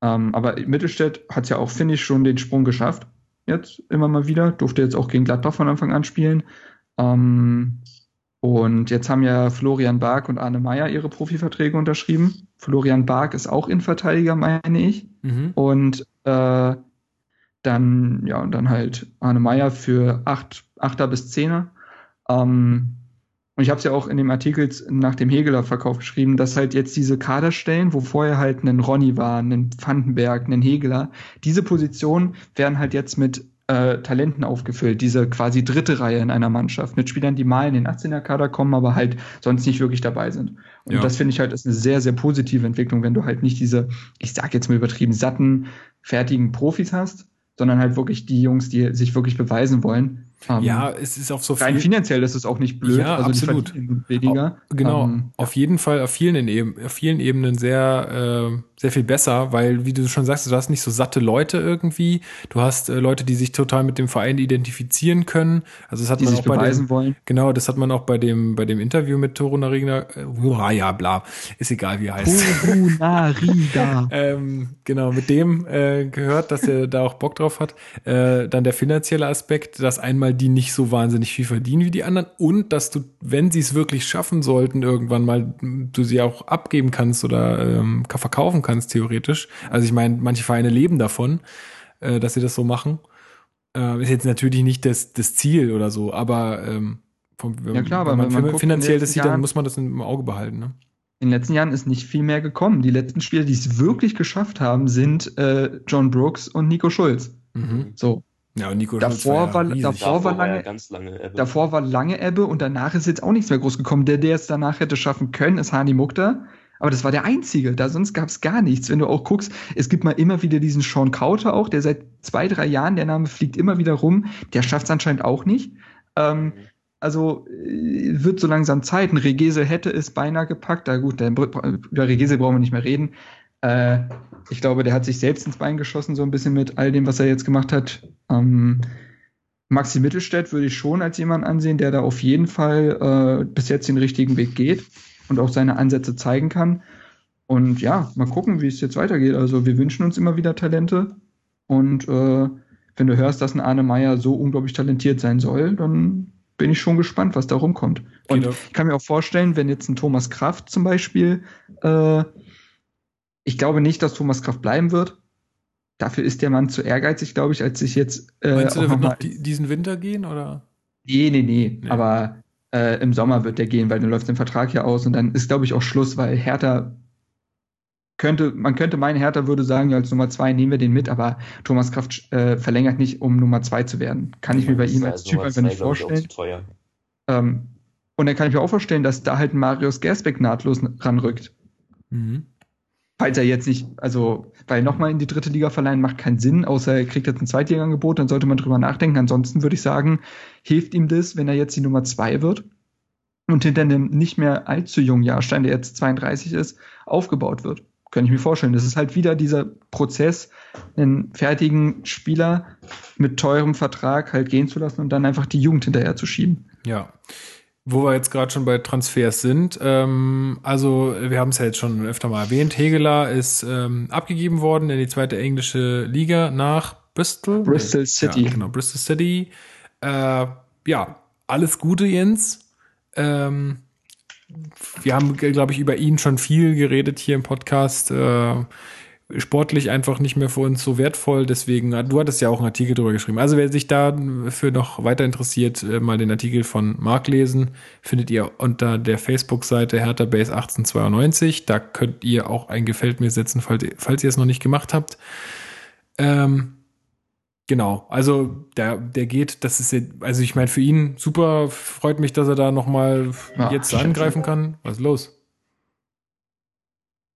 Ähm, aber Mittelstädt hat ja auch, finde ich, schon den Sprung geschafft. Jetzt immer mal wieder. Durfte jetzt auch gegen Gladbach von Anfang an spielen. Ähm, und jetzt haben ja Florian Bark und Arne Meyer ihre Profiverträge unterschrieben. Florian Bark ist auch Innenverteidiger, meine ich. Mhm. Und äh, dann, ja, und dann halt Arne Meyer für acht, Achter bis Zehner. Ähm, und ich habe es ja auch in dem Artikel nach dem Hegeler-Verkauf geschrieben, dass halt jetzt diese Kaderstellen, wo vorher halt ein Ronny war, ein Vandenberg, ein Hegeler, diese Positionen werden halt jetzt mit äh, Talenten aufgefüllt, diese quasi dritte Reihe in einer Mannschaft, mit Spielern, die mal in den 18er-Kader kommen, aber halt sonst nicht wirklich dabei sind. Und ja. das finde ich halt ist eine sehr, sehr positive Entwicklung, wenn du halt nicht diese, ich sag jetzt mal übertrieben, satten, fertigen Profis hast, sondern halt wirklich die Jungs, die sich wirklich beweisen wollen, um, ja, es ist auf so viel. Rein finanziell ist es auch nicht blöd. Ja, also absolut. Weniger. Genau. Um, auf jeden Fall auf vielen, Ebenen, auf vielen Ebenen sehr, äh, sehr viel besser, weil, wie du schon sagst, du hast nicht so satte Leute irgendwie. Du hast äh, Leute, die sich total mit dem Verein identifizieren können. Also das hat die man auch bei dem, wollen. Genau, das hat man auch bei dem, bei dem Interview mit Toro Narina. Äh, ja, bla. Ist egal, wie er heißt. Toro Narida. ähm, genau, mit dem äh, gehört, dass er da auch Bock drauf hat. Äh, dann der finanzielle Aspekt, dass einmal die nicht so wahnsinnig viel verdienen wie die anderen und dass du, wenn sie es wirklich schaffen sollten, irgendwann mal du sie auch abgeben kannst oder ähm, verkaufen kannst, theoretisch. Also ich meine, manche Vereine leben davon, äh, dass sie das so machen. Äh, ist jetzt natürlich nicht das, das Ziel oder so, aber ähm, vom, ja klar, wenn man, wenn man finanziell das sieht, dann muss man das im Auge behalten. Ne? In den letzten Jahren ist nicht viel mehr gekommen. Die letzten Spieler, die es wirklich geschafft haben, sind äh, John Brooks und Nico Schulz. Mhm. So. Ja, und Nico davor war, ja davor, war lange, ganz lange Ebbe. davor war lange Ebbe und danach ist jetzt auch nichts mehr groß gekommen. Der, der es danach hätte schaffen können, ist Hani Mukta. Aber das war der einzige, da sonst gab es gar nichts. Wenn du auch guckst, es gibt mal immer wieder diesen Sean Kauter auch, der seit zwei, drei Jahren, der Name fliegt immer wieder rum, der schafft es anscheinend auch nicht. Ähm, also äh, wird so langsam Zeit. Ein Regese hätte es beinahe gepackt. Da gut, über Regese brauchen wir nicht mehr reden. Äh, ich glaube, der hat sich selbst ins Bein geschossen, so ein bisschen mit all dem, was er jetzt gemacht hat. Ähm, Maxi Mittelstädt würde ich schon als jemand ansehen, der da auf jeden Fall äh, bis jetzt den richtigen Weg geht und auch seine Ansätze zeigen kann. Und ja, mal gucken, wie es jetzt weitergeht. Also wir wünschen uns immer wieder Talente. Und äh, wenn du hörst, dass ein Arne Meyer so unglaublich talentiert sein soll, dann bin ich schon gespannt, was da rumkommt. Und genau. ich kann mir auch vorstellen, wenn jetzt ein Thomas Kraft zum Beispiel, äh, ich glaube nicht, dass Thomas Kraft bleiben wird. Dafür ist der Mann zu ehrgeizig, glaube ich, als sich jetzt. Äh, Meinst du, der wird noch diesen Winter gehen oder? Nee, nee, nee. nee. Aber äh, im Sommer wird der gehen, weil dann läuft der Vertrag ja aus und dann ist, glaube ich, auch Schluss, weil Hertha könnte, man könnte meinen, Hertha würde sagen, ja, als Nummer zwei nehmen wir den mit, aber Thomas Kraft äh, verlängert nicht, um Nummer zwei zu werden. Kann ja, ich mir bei ihm als Typ einfach nicht vorstellen. Ähm, und dann kann ich mir auch vorstellen, dass da halt Marius Gersbeck nahtlos ranrückt. Mhm. Falls er jetzt nicht, also, weil nochmal in die dritte Liga verleihen macht keinen Sinn, außer er kriegt jetzt ein Zweitliga-Angebot, dann sollte man drüber nachdenken. Ansonsten würde ich sagen, hilft ihm das, wenn er jetzt die Nummer zwei wird und hinter einem nicht mehr allzu jungen Jahrstein, der jetzt 32 ist, aufgebaut wird. Könnte ich mir vorstellen. Das ist halt wieder dieser Prozess, einen fertigen Spieler mit teurem Vertrag halt gehen zu lassen und dann einfach die Jugend hinterher zu schieben. Ja. Wo wir jetzt gerade schon bei Transfers sind, ähm, also wir haben es ja jetzt schon öfter mal erwähnt, Hegeler ist ähm, abgegeben worden in die zweite englische Liga nach Bristol. Bristol City. Ja, genau, Bristol City. Äh, ja, alles Gute, Jens. Ähm, wir haben, glaube ich, über ihn schon viel geredet hier im Podcast. Äh, sportlich einfach nicht mehr für uns so wertvoll. Deswegen, du hattest ja auch einen Artikel darüber geschrieben. Also wer sich dafür noch weiter interessiert, äh, mal den Artikel von Marc lesen, findet ihr unter der Facebook-Seite Hertha Base 1892. Da könnt ihr auch ein Gefällt mir setzen, falls, falls ihr es noch nicht gemacht habt. Ähm, genau, also der, der geht, das ist, also ich meine, für ihn super, freut mich, dass er da nochmal ja, jetzt angreifen kann. Was ist los?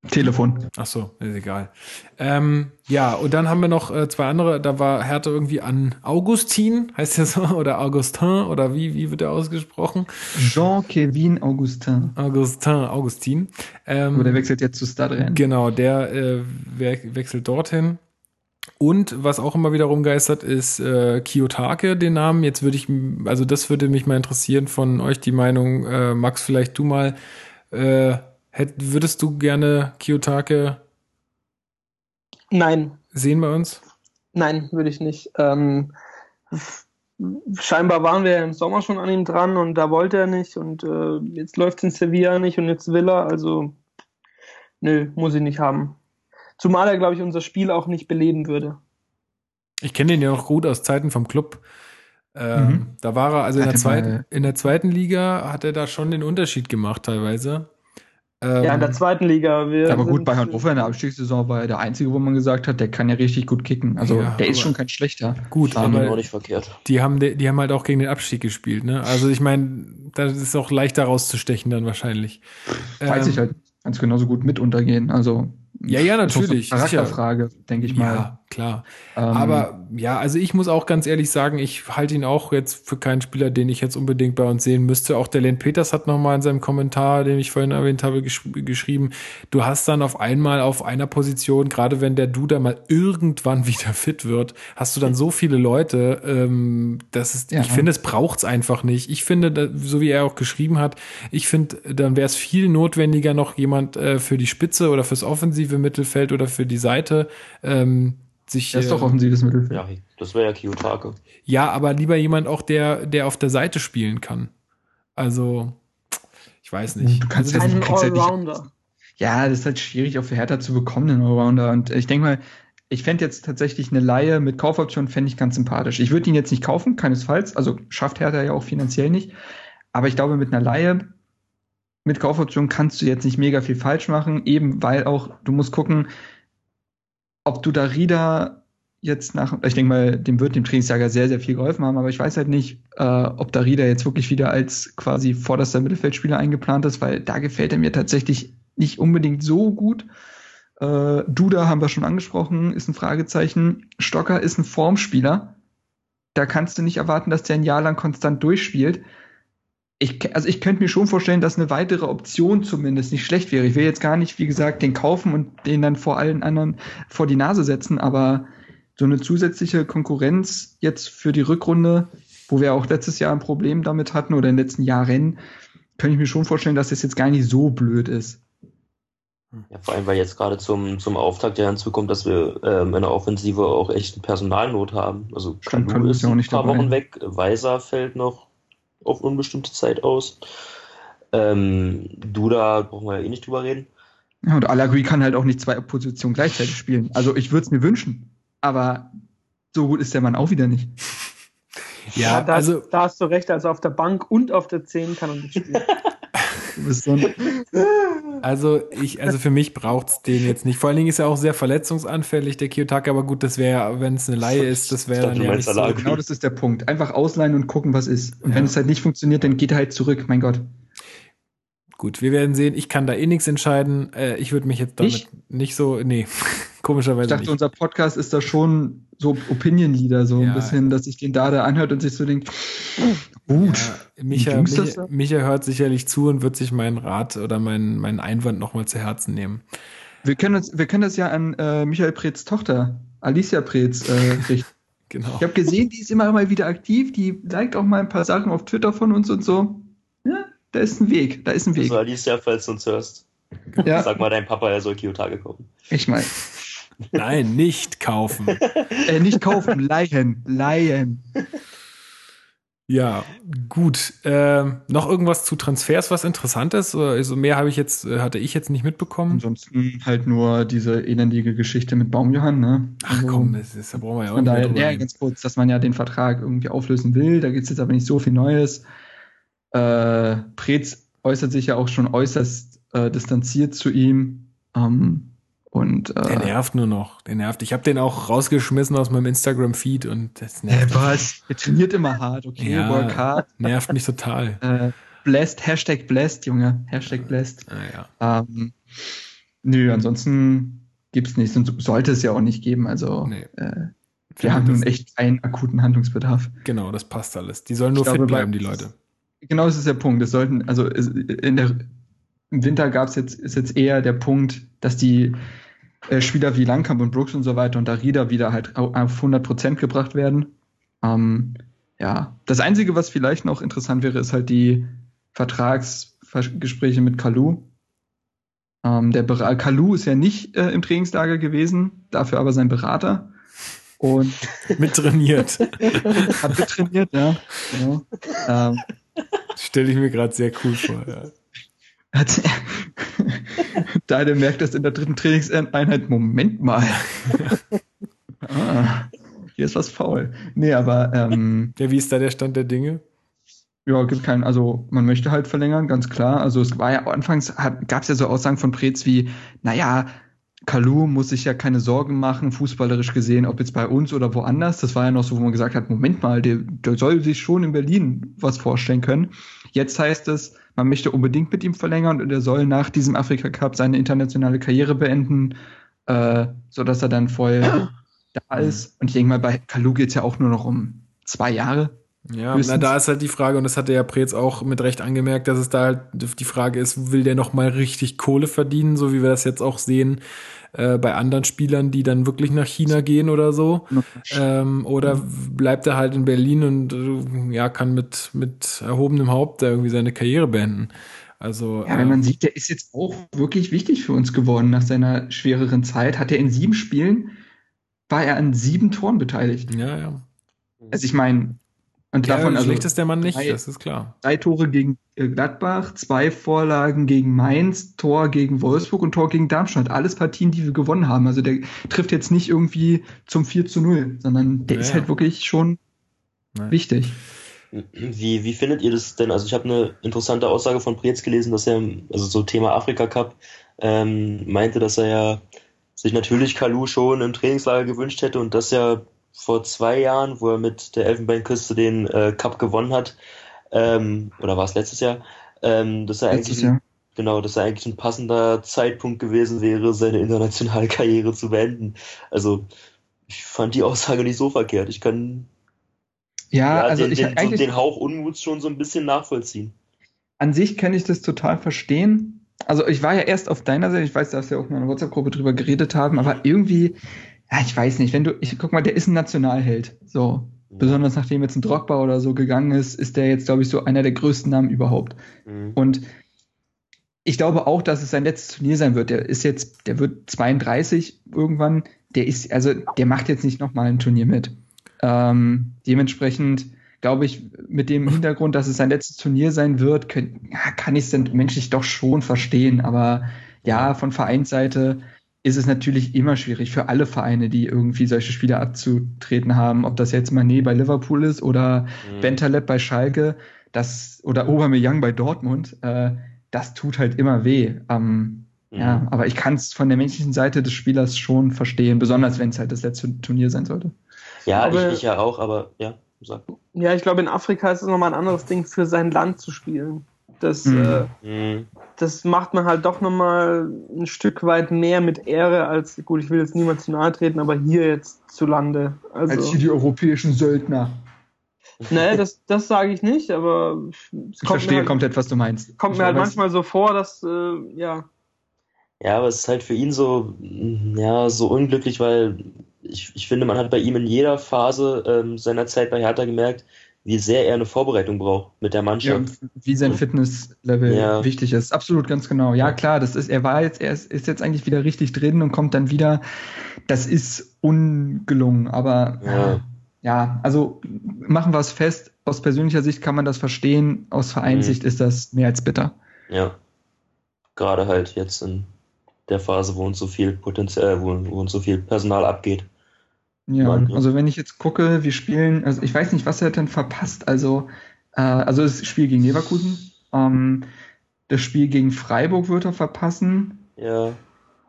Telefon. Ach so, ist egal. Ähm, ja, und dann haben wir noch äh, zwei andere. Da war Hertha irgendwie an Augustin, heißt der so, oder Augustin, oder wie, wie wird der ausgesprochen? Jean-Kevin Augustin. Augustin, Augustin. Ähm, Aber der wechselt jetzt zu Stadren. Genau, der äh, we wechselt dorthin. Und was auch immer wieder rumgeistert, ist äh, Kiyotake, den Namen. Jetzt würde ich, also das würde mich mal interessieren von euch, die Meinung, äh, Max, vielleicht du mal. Äh, Hätt, würdest du gerne Kiyotake Nein. sehen bei uns? Nein, würde ich nicht. Ähm, scheinbar waren wir im Sommer schon an ihm dran und da wollte er nicht und äh, jetzt läuft es in Sevilla nicht und jetzt will er, also nö, muss ich nicht haben. Zumal er, glaube ich, unser Spiel auch nicht beleben würde. Ich kenne den ja noch gut aus Zeiten vom Club. Ähm, mhm. Da war er, also in der, zweiten, in der zweiten Liga hat er da schon den Unterschied gemacht teilweise. Ähm, ja, in der zweiten Liga. Wir aber gut, bei Hannover in der Abstiegssaison war er der Einzige, wo man gesagt hat, der kann ja richtig gut kicken. Also ja, der ist schon kein schlechter. Gut, aber auch nicht verkehrt. Die haben, die haben halt auch gegen den Abstieg gespielt. Ne? Also ich meine, das ist auch leichter rauszustechen dann wahrscheinlich. Weiß ähm, ich halt, ganz genauso gut mit untergehen. Also ja, ja, natürlich. Das ist eine Charakterfrage, denke ich mal. Ja, klar. Ähm, Aber ja, also ich muss auch ganz ehrlich sagen, ich halte ihn auch jetzt für keinen Spieler, den ich jetzt unbedingt bei uns sehen müsste. Auch der Len Peters hat nochmal in seinem Kommentar, den ich vorhin erwähnt habe, gesch geschrieben, du hast dann auf einmal auf einer Position, gerade wenn der Duda mal irgendwann wieder fit wird, hast du dann so viele Leute, ähm, das ist, ja. ich finde, es braucht's einfach nicht. Ich finde, so wie er auch geschrieben hat, ich finde, dann wäre es viel notwendiger, noch jemand äh, für die Spitze oder fürs offensive Mittelfeld oder für die Seite ähm, sich. Das ist doch offensives Mittelfeld. Ja, das wäre ja Kiyotake. Ja, aber lieber jemand auch, der, der auf der Seite spielen kann. Also, ich weiß nicht. Du kannst also, einen Allrounder. Ja, das ist halt schwierig, auch für Hertha zu bekommen, einen Allrounder. Und ich denke mal, ich fände jetzt tatsächlich eine Laie mit Kaufoption fände ich ganz sympathisch. Ich würde ihn jetzt nicht kaufen, keinesfalls. Also schafft Hertha ja auch finanziell nicht. Aber ich glaube, mit einer Laie, mit Kaufoption kannst du jetzt nicht mega viel falsch machen, eben weil auch, du musst gucken, ob du da Rieder jetzt nach, ich denke mal, dem wird dem Trainingslager sehr, sehr viel geholfen haben, aber ich weiß halt nicht, äh, ob Rieder jetzt wirklich wieder als quasi vorderster Mittelfeldspieler eingeplant ist, weil da gefällt er mir tatsächlich nicht unbedingt so gut. Äh, Duda haben wir schon angesprochen, ist ein Fragezeichen. Stocker ist ein Formspieler. Da kannst du nicht erwarten, dass der ein Jahr lang konstant durchspielt. Ich, also ich könnte mir schon vorstellen, dass eine weitere Option zumindest nicht schlecht wäre. Ich will jetzt gar nicht, wie gesagt, den kaufen und den dann vor allen anderen vor die Nase setzen, aber so eine zusätzliche Konkurrenz jetzt für die Rückrunde, wo wir auch letztes Jahr ein Problem damit hatten oder in den letzten Jahren, könnte ich mir schon vorstellen, dass das jetzt gar nicht so blöd ist. Ja, vor allem, weil jetzt gerade zum, zum Auftakt ja hinzukommt, dass wir ähm, in der Offensive auch echt eine Personalnot haben. Also kann ist ein paar. Wochen weg, Weiser fällt noch auf unbestimmte Zeit aus. Ähm, Duda brauchen wir ja eh nicht drüber reden. Ja, und Alagui kann halt auch nicht zwei Positionen gleichzeitig spielen. Also ich würde es mir wünschen, aber so gut ist der Mann auch wieder nicht. Ja, da, also da hast du recht. Also auf der Bank und auf der 10 kann er nicht spielen. so also ich, also für mich braucht's den jetzt nicht. Vor allen Dingen ist er auch sehr verletzungsanfällig, der Kiyotaka, aber gut, das wäre, wenn es eine Laie ist, das wäre dann ja nicht so. Genau das ist der Punkt. Einfach ausleihen und gucken, was ist. Und ja. wenn es halt nicht funktioniert, dann geht er halt zurück, mein Gott. Gut, wir werden sehen. Ich kann da eh nichts entscheiden. Äh, ich würde mich jetzt damit ich? nicht so, nee, komischerweise Ich dachte, nicht. unser Podcast ist da schon so Opinion-Leader, so ja. ein bisschen, dass sich den da anhört und sich so denkt, gut. Ja, Micha, Micha, Micha, hört sicherlich zu und wird sich meinen Rat oder meinen, meinen Einwand nochmal zu Herzen nehmen. Wir können, uns, wir können das ja an äh, Michael Preetz Tochter, Alicia Preetz, äh, richten. genau. Ich habe gesehen, die ist immer mal wieder aktiv, die liked auch mal ein paar Sachen auf Twitter von uns und so. Ja, da ist ein Weg, da ist ein Weg. Also Alicia, falls du uns hörst. Ja. Sag mal dein Papa, er soll Kyotage kaufen. Ich meine. Nein, nicht kaufen. äh, nicht kaufen, leihen, leihen. Ja, gut. Äh, noch irgendwas zu Transfers, was interessant ist? Also mehr habe ich jetzt, äh, hatte ich jetzt nicht mitbekommen. Ansonsten halt nur diese elendige Geschichte mit Baumjohann, ne? Ach also, komm, das, ist, da brauchen wir ja auch nicht daher, Ja, ganz kurz, dass man ja den Vertrag irgendwie auflösen will. Da gibt's jetzt aber nicht so viel Neues. Äh, Preetz äußert sich ja auch schon äußerst äh, distanziert zu ihm. Ähm, und, äh, der nervt nur noch. Der nervt. Ich habe den auch rausgeschmissen aus meinem Instagram-Feed und das nervt. Was? Der trainiert immer hart, okay? Ja, Work hard. Nervt mich total. äh, blessed, Hashtag blessed, Junge. Hashtag blessed. Ah, ja. ähm, nö, ansonsten gibt's nichts und sollte es ja auch nicht geben. Also nee. äh, wir haben nun echt keinen akuten Handlungsbedarf. Genau, das passt alles. Die sollen nur ich fit glaube, bleiben, die Leute. Genau, das ist der Punkt. Es sollten, also in der, im Winter gab's jetzt, ist jetzt eher der Punkt, dass die äh, Spieler wie Langkamp und Brooks und so weiter und Darida wieder halt auf 100 Prozent gebracht werden. Ähm, ja, das Einzige, was vielleicht noch interessant wäre, ist halt die Vertragsgespräche mit Kalu. Ähm, der Ber Kalu ist ja nicht äh, im Trainingslager gewesen, dafür aber sein Berater. Und mit trainiert. hat mittrainiert, ja. Genau. Ähm, Stelle ich mir gerade sehr cool vor. Ja. Hat, Deine merkt das in der dritten Trainingseinheit, Moment mal. ah, hier ist was faul. Nee, aber ähm, Ja, wie ist da der Stand der Dinge? Ja, gibt keinen, also man möchte halt verlängern, ganz klar. Also es war ja anfangs gab es ja so Aussagen von Preetz wie, naja, Kalu muss sich ja keine Sorgen machen, fußballerisch gesehen, ob jetzt bei uns oder woanders. Das war ja noch so, wo man gesagt hat, Moment mal, der, der soll sich schon in Berlin was vorstellen können. Jetzt heißt es, man möchte unbedingt mit ihm verlängern und er soll nach diesem Afrika Cup seine internationale Karriere beenden, äh, so dass er dann voll da ist. Und ich denke mal, bei Kalu geht es ja auch nur noch um zwei Jahre. Ja, na, da ist halt die Frage, und das hat der ja Preetz auch mit Recht angemerkt, dass es da halt die Frage ist, will der noch mal richtig Kohle verdienen, so wie wir das jetzt auch sehen äh, bei anderen Spielern, die dann wirklich nach China gehen oder so? Ähm, oder bleibt er halt in Berlin und äh, ja, kann mit, mit erhobenem Haupt da irgendwie seine Karriere beenden? Also, ja, wenn man ähm, sieht, der ist jetzt auch wirklich wichtig für uns geworden nach seiner schwereren Zeit. Hat er in sieben Spielen, war er an sieben Toren beteiligt. Ja, ja. Also ich meine, und ja, davon, also schlecht ist der Mann nicht, drei, das ist klar. Drei Tore gegen äh, Gladbach, zwei Vorlagen gegen Mainz, Tor gegen Wolfsburg und Tor gegen Darmstadt. Alles Partien, die wir gewonnen haben. Also der trifft jetzt nicht irgendwie zum 4 zu 0, sondern der ja, ist halt wirklich schon Nein. wichtig. Wie, wie findet ihr das denn? Also ich habe eine interessante Aussage von Prietz gelesen, dass er, also so Thema Afrika Cup, ähm, meinte, dass er ja sich natürlich Kalu schon im Trainingslager gewünscht hätte und dass er vor zwei Jahren, wo er mit der Elfenbeinküste den äh, Cup gewonnen hat, ähm, oder war es letztes Jahr, ähm, dass er letztes eigentlich genau, dass er eigentlich ein passender Zeitpunkt gewesen wäre, seine internationale Karriere zu beenden. Also ich fand die Aussage nicht so verkehrt. Ich kann ja, ja also den, ich den, eigentlich, den Hauch Unmuts schon so ein bisschen nachvollziehen. An sich kann ich das total verstehen. Also ich war ja erst auf deiner Seite, ich weiß, dass wir auch in einer WhatsApp-Gruppe drüber geredet haben, aber irgendwie, ja, ich weiß nicht, wenn du, ich guck mal, der ist ein Nationalheld. So. Mhm. Besonders nachdem jetzt ein Drogba oder so gegangen ist, ist der jetzt, glaube ich, so einer der größten Namen überhaupt. Mhm. Und ich glaube auch, dass es sein letztes Turnier sein wird. Der ist jetzt, der wird 32 irgendwann. Der ist, also der macht jetzt nicht nochmal ein Turnier mit. Ähm, dementsprechend glaube ich, mit dem Hintergrund, dass es sein letztes Turnier sein wird, können, ja, kann ich es dann menschlich doch schon verstehen. Aber ja, von Vereinsseite ist es natürlich immer schwierig für alle Vereine, die irgendwie solche Spiele abzutreten haben, ob das jetzt Manet bei Liverpool ist oder mhm. Bentaleb bei Schalke, das oder Aubameyang bei Dortmund. Äh, das tut halt immer weh. Ähm, mhm. Ja, aber ich kann es von der menschlichen Seite des Spielers schon verstehen, besonders wenn es halt das letzte Turnier sein sollte. Ja, aber, ich, ich ja auch, aber ja, sag. Ja, ich glaube, in Afrika ist es nochmal ein anderes Ding, für sein Land zu spielen. Das, mhm. Äh, mhm. das macht man halt doch nochmal ein Stück weit mehr mit Ehre als, gut, ich will jetzt niemand zu nahe treten, aber hier jetzt zu Lande. Also, als hier die europäischen Söldner. Nee, das, das sage ich nicht, aber ich verstehe halt, komplett, was du meinst. Kommt ich mir halt manchmal so vor, dass, äh, ja. Ja, aber es ist halt für ihn so, ja, so unglücklich, weil ich, ich finde, man hat bei ihm in jeder Phase ähm, seiner Zeit bei Hertha gemerkt, wie sehr er eine Vorbereitung braucht mit der Mannschaft. Ja, wie sein Fitnesslevel ja. wichtig ist. Absolut, ganz genau. Ja, klar, das ist, er war jetzt, er ist, ist, jetzt eigentlich wieder richtig drin und kommt dann wieder. Das ist ungelungen, aber ja, ja also machen wir es fest. Aus persönlicher Sicht kann man das verstehen. Aus Vereinssicht mhm. ist das mehr als bitter. Ja. Gerade halt jetzt in der Phase, wo uns so viel Potenzial, wo, wo uns so viel Personal abgeht. Ja, also wenn ich jetzt gucke, wir spielen, also ich weiß nicht, was er denn verpasst. Also, äh, also das Spiel gegen Leverkusen, ähm, das Spiel gegen Freiburg wird er verpassen. Ja.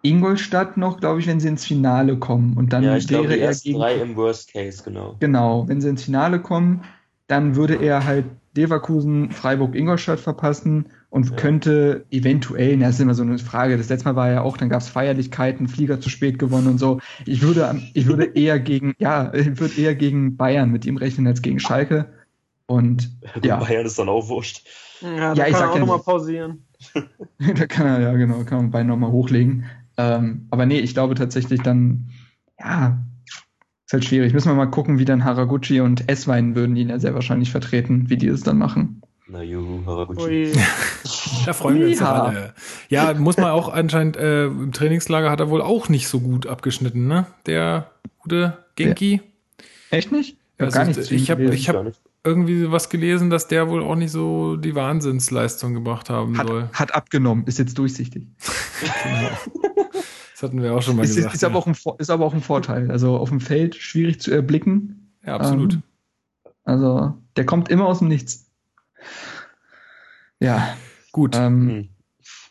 Ingolstadt noch, glaube ich, wenn sie ins Finale kommen. Und dann ja, ich wäre glaube, er gegen. drei im Worst Case, genau. Genau, wenn sie ins Finale kommen, dann würde er halt Leverkusen, Freiburg, Ingolstadt verpassen und ja. könnte eventuell, das ist immer so eine Frage, das letzte Mal war ja auch, dann gab es Feierlichkeiten, Flieger zu spät gewonnen und so. Ich würde, ich würde eher gegen, ja, ich würde eher gegen Bayern mit ihm rechnen als gegen Schalke. Und ja. Bayern ist dann auch wurscht. Ja, da ja, kann er auch nochmal pausieren. da kann er, ja genau, kann man Bayern nochmal hochlegen. Ähm, aber nee, ich glaube tatsächlich dann, ja, ist halt schwierig. Müssen wir mal gucken, wie dann Haraguchi und Esswein würden ihn ja sehr wahrscheinlich vertreten, wie die das dann machen. Na juhu, Haraguchi. da freuen wir uns ja. alle. Ja, muss man auch anscheinend, äh, im Trainingslager hat er wohl auch nicht so gut abgeschnitten, ne? Der gute Genki. Der, echt nicht? Ich also, gar nichts ich habe ich hab irgendwie was gelesen, dass der wohl auch nicht so die Wahnsinnsleistung gebracht haben hat, soll. Hat abgenommen, ist jetzt durchsichtig. genau. Das hatten wir auch schon mal ist, gesagt. Ist, ja. aber auch ein, ist aber auch ein Vorteil. Also auf dem Feld schwierig zu erblicken. Ja, absolut. Ähm, also der kommt immer aus dem Nichts. Ja. Gut. Ähm, hm.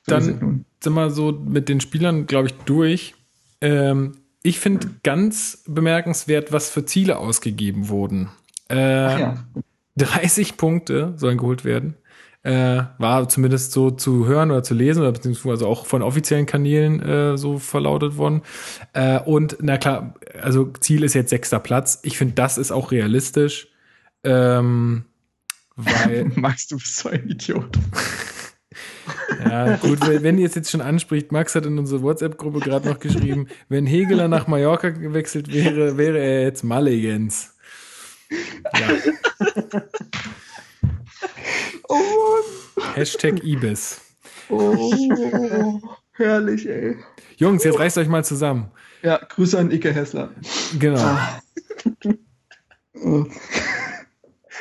Dann sind wir so mit den Spielern, glaube ich, durch. Ähm, ich finde ganz bemerkenswert, was für Ziele ausgegeben wurden. Äh, ja. 30 Punkte sollen geholt werden. Äh, war zumindest so zu hören oder zu lesen oder beziehungsweise auch von offiziellen Kanälen äh, so verlautet worden. Äh, und na klar, also Ziel ist jetzt sechster Platz. Ich finde, das ist auch realistisch. Ähm, weil Max, du bist so ein Idiot. Ja, gut, wenn ihr es jetzt schon anspricht, Max hat in unsere WhatsApp-Gruppe gerade noch geschrieben, wenn Hegeler nach Mallorca gewechselt wäre, wäre er jetzt Mulligans. Ja. Oh. Hashtag Ibis. Oh, herrlich, ey. Jungs, jetzt reißt euch mal zusammen. Ja, Grüße an Ike Hessler. Genau. Ah.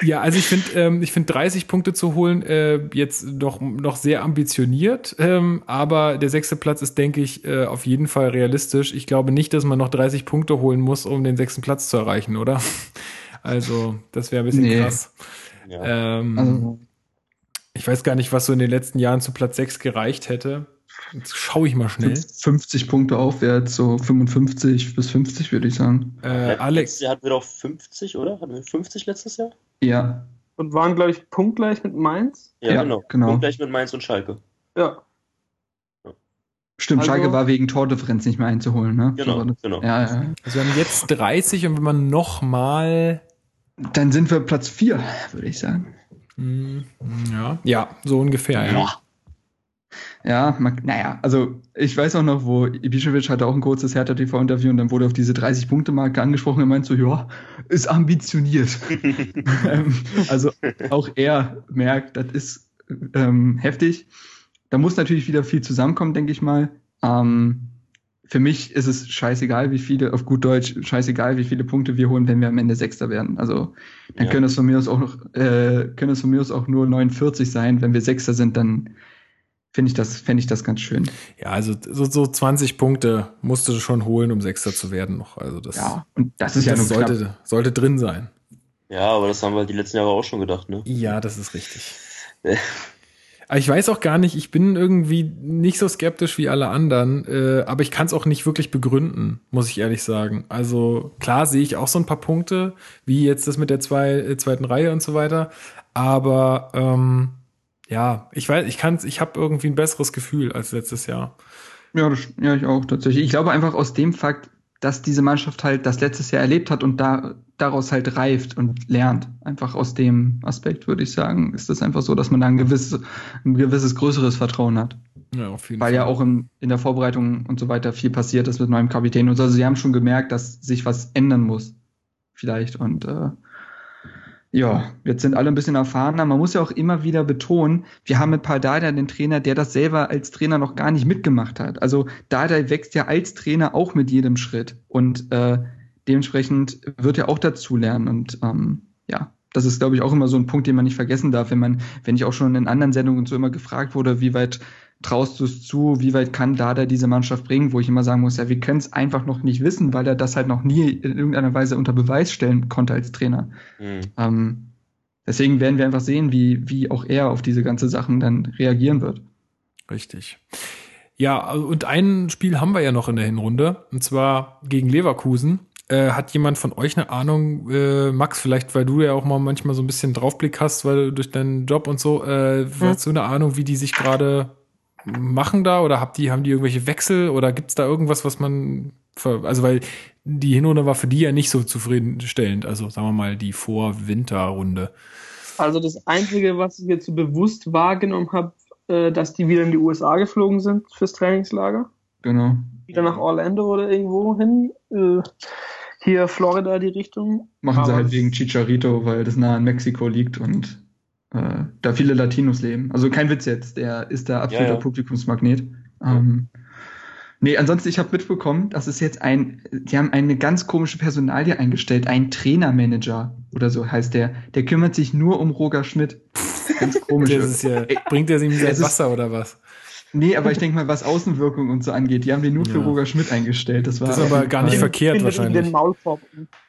Ja, also ich finde, ähm, ich finde 30 Punkte zu holen äh, jetzt doch noch sehr ambitioniert, ähm, aber der sechste Platz ist, denke ich, äh, auf jeden Fall realistisch. Ich glaube nicht, dass man noch 30 Punkte holen muss, um den sechsten Platz zu erreichen, oder? Also das wäre ein bisschen nee. krass. Ja. Ähm, also. Ich weiß gar nicht, was so in den letzten Jahren zu Platz 6 gereicht hätte. Jetzt schaue ich mal schnell. 50 Punkte aufwärts, so 55 bis 50 würde ich sagen. Äh, Alex. Jahr hatten wir doch 50, oder? Hatten wir 50 letztes Jahr? Ja. Und waren, glaube ich, punktgleich mit Mainz? Ja, ja genau. genau. Punktgleich mit Mainz und Schalke. Ja. Stimmt, also, Schalke war wegen Tordifferenz nicht mehr einzuholen, ne? Genau, genau. Ja, ja. Also wir haben jetzt 30 und wenn man noch mal dann sind wir Platz 4, würde ich sagen. Hm, ja, ja, so ungefähr, ja. Ja, man, naja, also ich weiß auch noch, wo Ibišević hatte auch ein kurzes Hertha-TV-Interview und dann wurde auf diese 30-Punkte-Marke angesprochen und meint so, ja, ist ambitioniert. Ähm, also auch er merkt, das ist ähm, heftig. Da muss natürlich wieder viel zusammenkommen, denke ich mal. Ähm, für mich ist es scheißegal, wie viele, auf gut Deutsch, scheißegal, wie viele Punkte wir holen, wenn wir am Ende Sechster werden. Also dann ja. können es von mir aus auch noch, äh, können es von mir aus auch nur 49 sein. Wenn wir Sechster sind, dann finde ich das, fände ich das ganz schön. Ja, also so, so 20 Punkte musst du schon holen, um Sechster zu werden noch. Also das, ja, und das ist ja das sollte, sollte drin sein. Ja, aber das haben wir die letzten Jahre auch schon gedacht, ne? Ja, das ist richtig. Ich weiß auch gar nicht, ich bin irgendwie nicht so skeptisch wie alle anderen, äh, aber ich kann es auch nicht wirklich begründen, muss ich ehrlich sagen. Also klar sehe ich auch so ein paar Punkte, wie jetzt das mit der zwei, äh, zweiten Reihe und so weiter, aber ähm, ja, ich weiß, ich kann ich habe irgendwie ein besseres Gefühl als letztes Jahr. Ja, das, ja, ich auch tatsächlich. Ich glaube einfach aus dem Fakt, dass diese Mannschaft halt das letztes Jahr erlebt hat und da daraus halt reift und lernt. Einfach aus dem Aspekt würde ich sagen, ist das einfach so, dass man da ein gewisses, ein gewisses größeres Vertrauen hat. Ja, auf jeden Weil Fall. ja auch im, in der Vorbereitung und so weiter viel passiert ist mit neuem Kapitän und so. Also sie haben schon gemerkt, dass sich was ändern muss. Vielleicht. Und äh, ja, jetzt sind alle ein bisschen erfahrener. Man muss ja auch immer wieder betonen, wir haben mit Paul Dardai den Trainer, der das selber als Trainer noch gar nicht mitgemacht hat. Also Dardai wächst ja als Trainer auch mit jedem Schritt und äh, dementsprechend wird er auch dazu lernen und ähm, ja, das ist, glaube ich, auch immer so ein Punkt, den man nicht vergessen darf, wenn man, wenn ich auch schon in anderen Sendungen so immer gefragt wurde, wie weit traust du es zu, wie weit kann Dada diese Mannschaft bringen, wo ich immer sagen muss, ja, wir können es einfach noch nicht wissen, weil er das halt noch nie in irgendeiner Weise unter Beweis stellen konnte als Trainer. Mhm. Ähm, deswegen werden wir einfach sehen, wie, wie auch er auf diese ganze Sachen dann reagieren wird. Richtig. Ja, und ein Spiel haben wir ja noch in der Hinrunde, und zwar gegen Leverkusen. Äh, hat jemand von euch eine Ahnung, äh, Max, vielleicht, weil du ja auch mal manchmal so ein bisschen Draufblick hast, weil du durch deinen Job und so, äh, hm. hast du eine Ahnung, wie die sich gerade machen da oder habt die, haben die irgendwelche Wechsel oder gibt's da irgendwas, was man, für, also weil die Hinrunde war für die ja nicht so zufriedenstellend, also sagen wir mal die Vor-Winter-Runde. Also das Einzige, was ich jetzt so bewusst wahrgenommen habe, äh, dass die wieder in die USA geflogen sind fürs Trainingslager. Genau. Wieder nach Orlando oder irgendwo hin. Äh, hier Florida die Richtung. Machen Aber sie halt wegen Chicharito, weil das nah in Mexiko liegt und äh, da viele Latinos leben. Also kein Witz jetzt, der ist da absoluter ja, ja. Publikumsmagnet. Ähm, nee, ansonsten, ich habe mitbekommen, dass es jetzt ein, die haben eine ganz komische Personalie eingestellt, ein Trainermanager oder so heißt der. Der kümmert sich nur um Roger Schmidt. Ganz komisch. ja, bringt der ihm sein Wasser oder was? Nee, aber ich denke mal, was Außenwirkung und so angeht, die haben den nur für ja. Roger Schmidt eingestellt. Das, war das ist aber gar nicht verkehrt wahrscheinlich.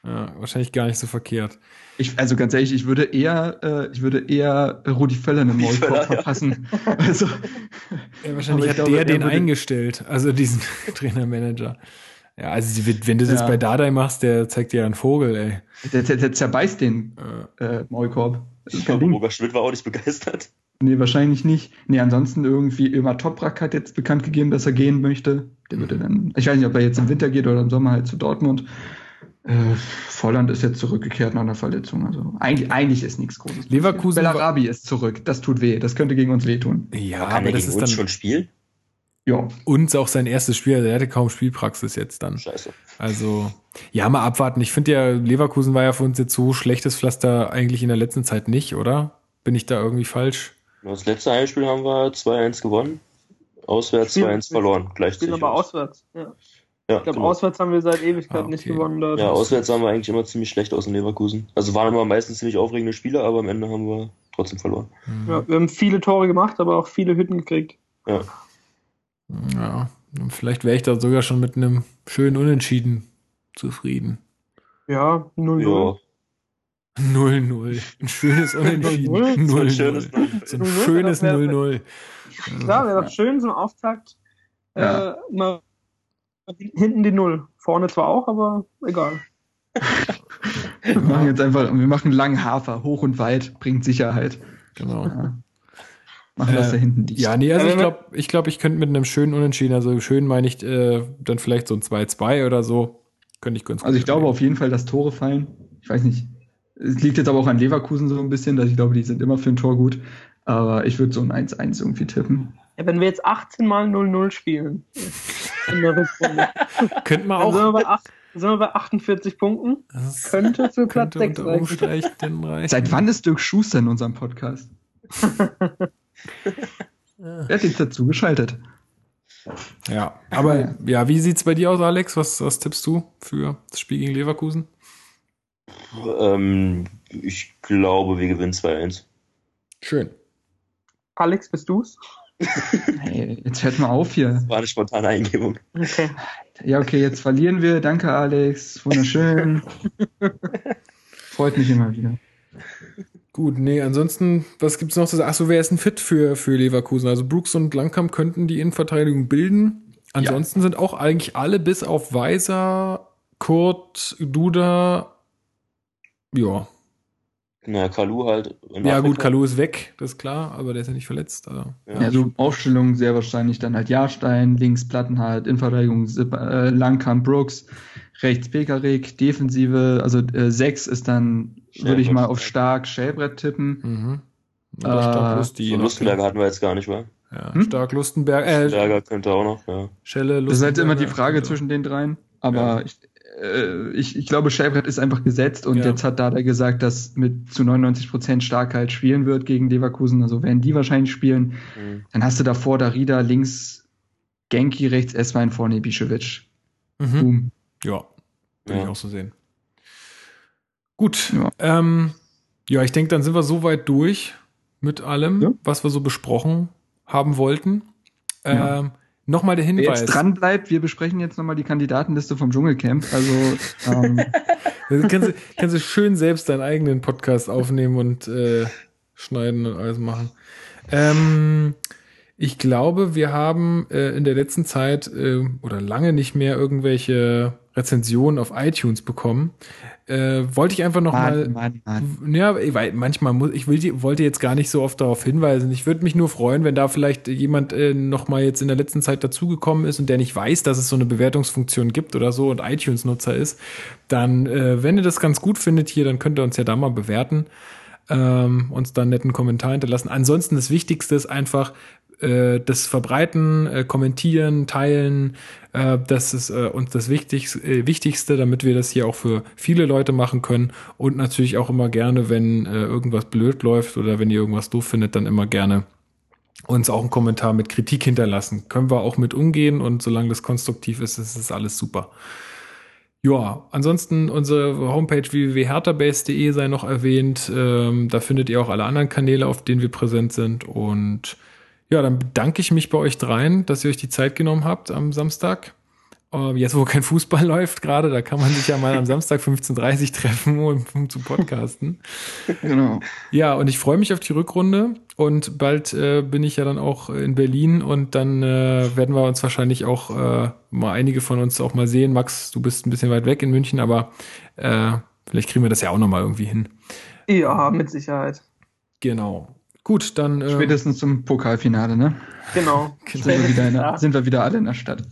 Ja, wahrscheinlich gar nicht so verkehrt. Ich, also ganz ehrlich, ich würde eher, äh, ich würde eher Rudi Völler einen Maulkorb verpassen. Ja. Also, ja, wahrscheinlich hat glaube, der den eingestellt, also diesen Trainermanager. Ja, also wenn du das ja. bei Dardai machst, der zeigt dir einen Vogel, ey. Der, der, der zerbeißt den äh, Maulkorb. Ich glaube, Roger Schmidt war auch nicht begeistert. Nee, wahrscheinlich nicht. Nee, ansonsten irgendwie Ömer Toprak hat jetzt bekannt gegeben, dass er gehen möchte. Der würde dann, ich weiß nicht, ob er jetzt im Winter geht oder im Sommer halt zu Dortmund. Äh, Volland ist jetzt zurückgekehrt nach einer Verletzung. Also eigentlich, eigentlich ist nichts Großes. Leverkusen. Bellarabi ist zurück. Das tut weh. Das könnte gegen uns wehtun. Ja, aber, aber das ist dann schon Spiel. Ja. Und auch sein erstes Spiel. Also er hatte kaum Spielpraxis jetzt dann. Scheiße. Also, ja, mal abwarten. Ich finde ja, Leverkusen war ja für uns jetzt so schlechtes Pflaster eigentlich in der letzten Zeit nicht, oder? Bin ich da irgendwie falsch? Das letzte Heimspiel haben wir 2-1 gewonnen. Auswärts 2-1 verloren. Gleichzeitig. aber auswärts. Ja. Ja, ich glaube, genau. auswärts haben wir seit Ewigkeit ah, okay. nicht gewonnen. Da. Ja, auswärts sahen wir eigentlich immer ziemlich schlecht aus in Leverkusen. Also waren immer meistens ziemlich aufregende Spiele, aber am Ende haben wir trotzdem verloren. Ja, wir haben viele Tore gemacht, aber auch viele Hütten gekriegt. Ja. Ja, vielleicht wäre ich da sogar schon mit einem schönen Unentschieden zufrieden. Ja, 0-0. 0-0. Ein schönes Unentschieden. 0-0. So ein schönes 0-0. Klar, wäre das schön, so ein Auftakt. Ja. Äh, mal hinten die Null. Vorne zwar auch, aber egal. wir machen jetzt einfach, wir machen langen Hafer, hoch und weit, bringt Sicherheit. Genau. Ja. Machen äh, das da hinten dicht. Ja, nee, also ich glaube, ich, glaub, ich könnte mit einem schönen Unentschieden, also schön meine ich äh, dann vielleicht so ein 2-2 oder so, könnte ich ganz gut Also ich glaube auf jeden Fall, dass Tore fallen. Ich weiß nicht. Es liegt jetzt aber auch an Leverkusen so ein bisschen, dass ich glaube, die sind immer für ein Tor gut. Aber ich würde so ein 1-1 irgendwie tippen. Ja, wenn wir jetzt 18 mal 0-0 spielen in der Rückrunde. Könnten wir auch. Sind wir, bei 8, sind wir bei 48 Punkten? Das könnte für Platz 6 sein. Seit wann ist Dirk Schuster in unserem Podcast? Er hat jetzt dazu geschaltet. Ja, aber ja, wie sieht's bei dir aus, Alex? Was, was tippst du für das Spiel gegen Leverkusen? Ähm, ich glaube, wir gewinnen 2-1. Schön. Alex, bist du's? Hey, jetzt hört mal auf hier. Das war eine spontane Eingebung. Okay. Ja, okay, jetzt verlieren wir. Danke, Alex. Wunderschön. Freut mich immer wieder. Gut, nee, ansonsten, was gibt's noch zu sagen? Achso, wer ist denn fit für, für Leverkusen? Also Brooks und Langkamp könnten die Innenverteidigung bilden. Ansonsten ja. sind auch eigentlich alle bis auf Weiser, Kurt, Duda, ja, na, Kalu halt. Ja, gut, Kalu ist weg, das ist klar, aber der ist ja nicht verletzt. Also, ja. also Aufstellung sehr wahrscheinlich dann halt Jahrstein, links Plattenhardt, Innenverteidigung äh, Langkamp, Brooks, rechts Pekarik, Defensive, also äh, sechs ist dann, würde ich mal auf stark Schellbrett tippen. Mhm. Äh, stark Lusti, so Lustenberger hatten wir jetzt gar nicht mehr. Ja, hm? stark Lustenberger. Äh, Lustenberger könnte auch noch, ja. Schelle, Lustenberger. Das ist halt immer die Frage zwischen den dreien. Aber ja. ich, äh, ich, ich glaube, Schellbrett ist einfach gesetzt und ja. jetzt hat Dada gesagt, dass mit zu 99 Prozent Starkheit spielen wird gegen Leverkusen. Also werden die wahrscheinlich spielen. Mhm. Dann hast du davor Darida links Genki, rechts Eswein, vorne Ibišević. Mhm. Boom. Ja, würde ja. ich auch so sehen. Gut. Ja, ähm, ja ich denke, dann sind wir soweit durch mit allem, ja. was wir so besprochen haben wollten. Ähm, Nochmal der Hinweis. Wer jetzt dran bleibt, wir besprechen jetzt nochmal die Kandidatenliste vom Dschungelcamp. Also ähm. kannst, du, kannst du schön selbst deinen eigenen Podcast aufnehmen und äh, schneiden und alles machen. Ähm, ich glaube, wir haben äh, in der letzten Zeit äh, oder lange nicht mehr irgendwelche Rezensionen auf iTunes bekommen. Äh, wollte ich einfach noch Mann, mal. Mann, Mann. Ja, weil manchmal muss ich will, wollte jetzt gar nicht so oft darauf hinweisen. Ich würde mich nur freuen, wenn da vielleicht jemand äh, noch mal jetzt in der letzten Zeit dazugekommen ist und der nicht weiß, dass es so eine Bewertungsfunktion gibt oder so und iTunes-Nutzer ist, dann, äh, wenn ihr das ganz gut findet hier, dann könnt ihr uns ja da mal bewerten. Ähm, uns dann netten Kommentar hinterlassen. Ansonsten das Wichtigste ist einfach, äh, das Verbreiten, äh, Kommentieren, Teilen, äh, das ist äh, uns das Wichtigste, äh, Wichtigste, damit wir das hier auch für viele Leute machen können. Und natürlich auch immer gerne, wenn äh, irgendwas blöd läuft oder wenn ihr irgendwas doof findet, dann immer gerne uns auch einen Kommentar mit Kritik hinterlassen. Können wir auch mit umgehen und solange das konstruktiv ist, ist es alles super. Ja, ansonsten unsere Homepage www.herterbase.de sei noch erwähnt. Ähm, da findet ihr auch alle anderen Kanäle, auf denen wir präsent sind. Und ja, dann bedanke ich mich bei euch dreien, dass ihr euch die Zeit genommen habt am Samstag. Uh, jetzt, wo kein Fußball läuft gerade, da kann man sich ja mal am Samstag 15.30 Uhr treffen, um, um, zu podcasten. Genau. Ja, und ich freue mich auf die Rückrunde und bald äh, bin ich ja dann auch in Berlin und dann äh, werden wir uns wahrscheinlich auch äh, mal einige von uns auch mal sehen. Max, du bist ein bisschen weit weg in München, aber äh, vielleicht kriegen wir das ja auch nochmal irgendwie hin. Ja, mit Sicherheit. Genau. Gut, dann. Äh, Spätestens zum Pokalfinale, ne? Genau. Sind wir, wieder der, sind wir wieder alle in der Stadt.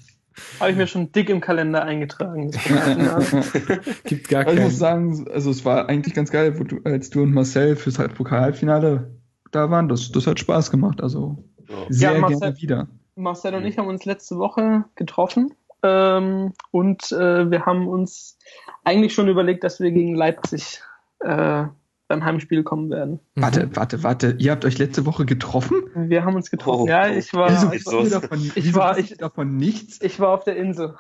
Habe ich mir schon dick im Kalender eingetragen. Gibt gar keinen. Ich muss sagen, also es war eigentlich ganz geil, du, als du und Marcel fürs Pokalfinale da waren. Das, das hat Spaß gemacht. Also sehr ja, Marcel, gerne wieder. Marcel und ich haben uns letzte Woche getroffen ähm, und äh, wir haben uns eigentlich schon überlegt, dass wir gegen Leipzig äh, beim Heimspiel kommen werden. Warte, mhm. warte, warte. Ihr habt euch letzte Woche getroffen? Wir haben uns getroffen. Oh, ja, ich war. Also, ich, war davon, ich war ich, davon nichts. Ich war auf der Insel.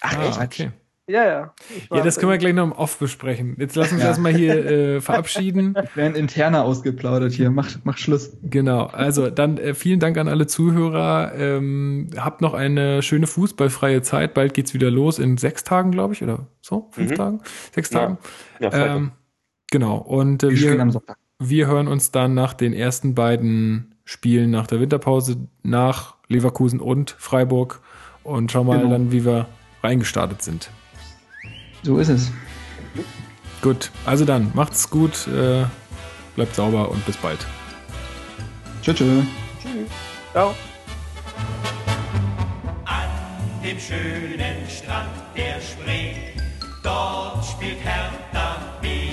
Ach, ah, echt? Okay. Ja, ja. Ja, das können wir gleich noch im Off besprechen. Jetzt lass uns ja. erstmal hier äh, verabschieden. Wir werden interner ausgeplaudert hier. Mach, mach Schluss. Genau. Also dann äh, vielen Dank an alle Zuhörer. Ähm, habt noch eine schöne fußballfreie Zeit. Bald geht's wieder los in sechs Tagen, glaube ich, oder so? Fünf mhm. Tagen? Sechs Tagen? Ja, ja ähm, Genau. Und äh, wir, wir hören uns dann nach den ersten beiden Spielen nach der Winterpause nach Leverkusen und Freiburg und schauen mal genau. dann, wie wir reingestartet sind. So ist es. Gut, also dann, macht's gut, äh, bleibt sauber und bis bald. Tschüss. Tschüss. Ciao. An dem schönen Strand der Spree, dort spielt Hertha BSC.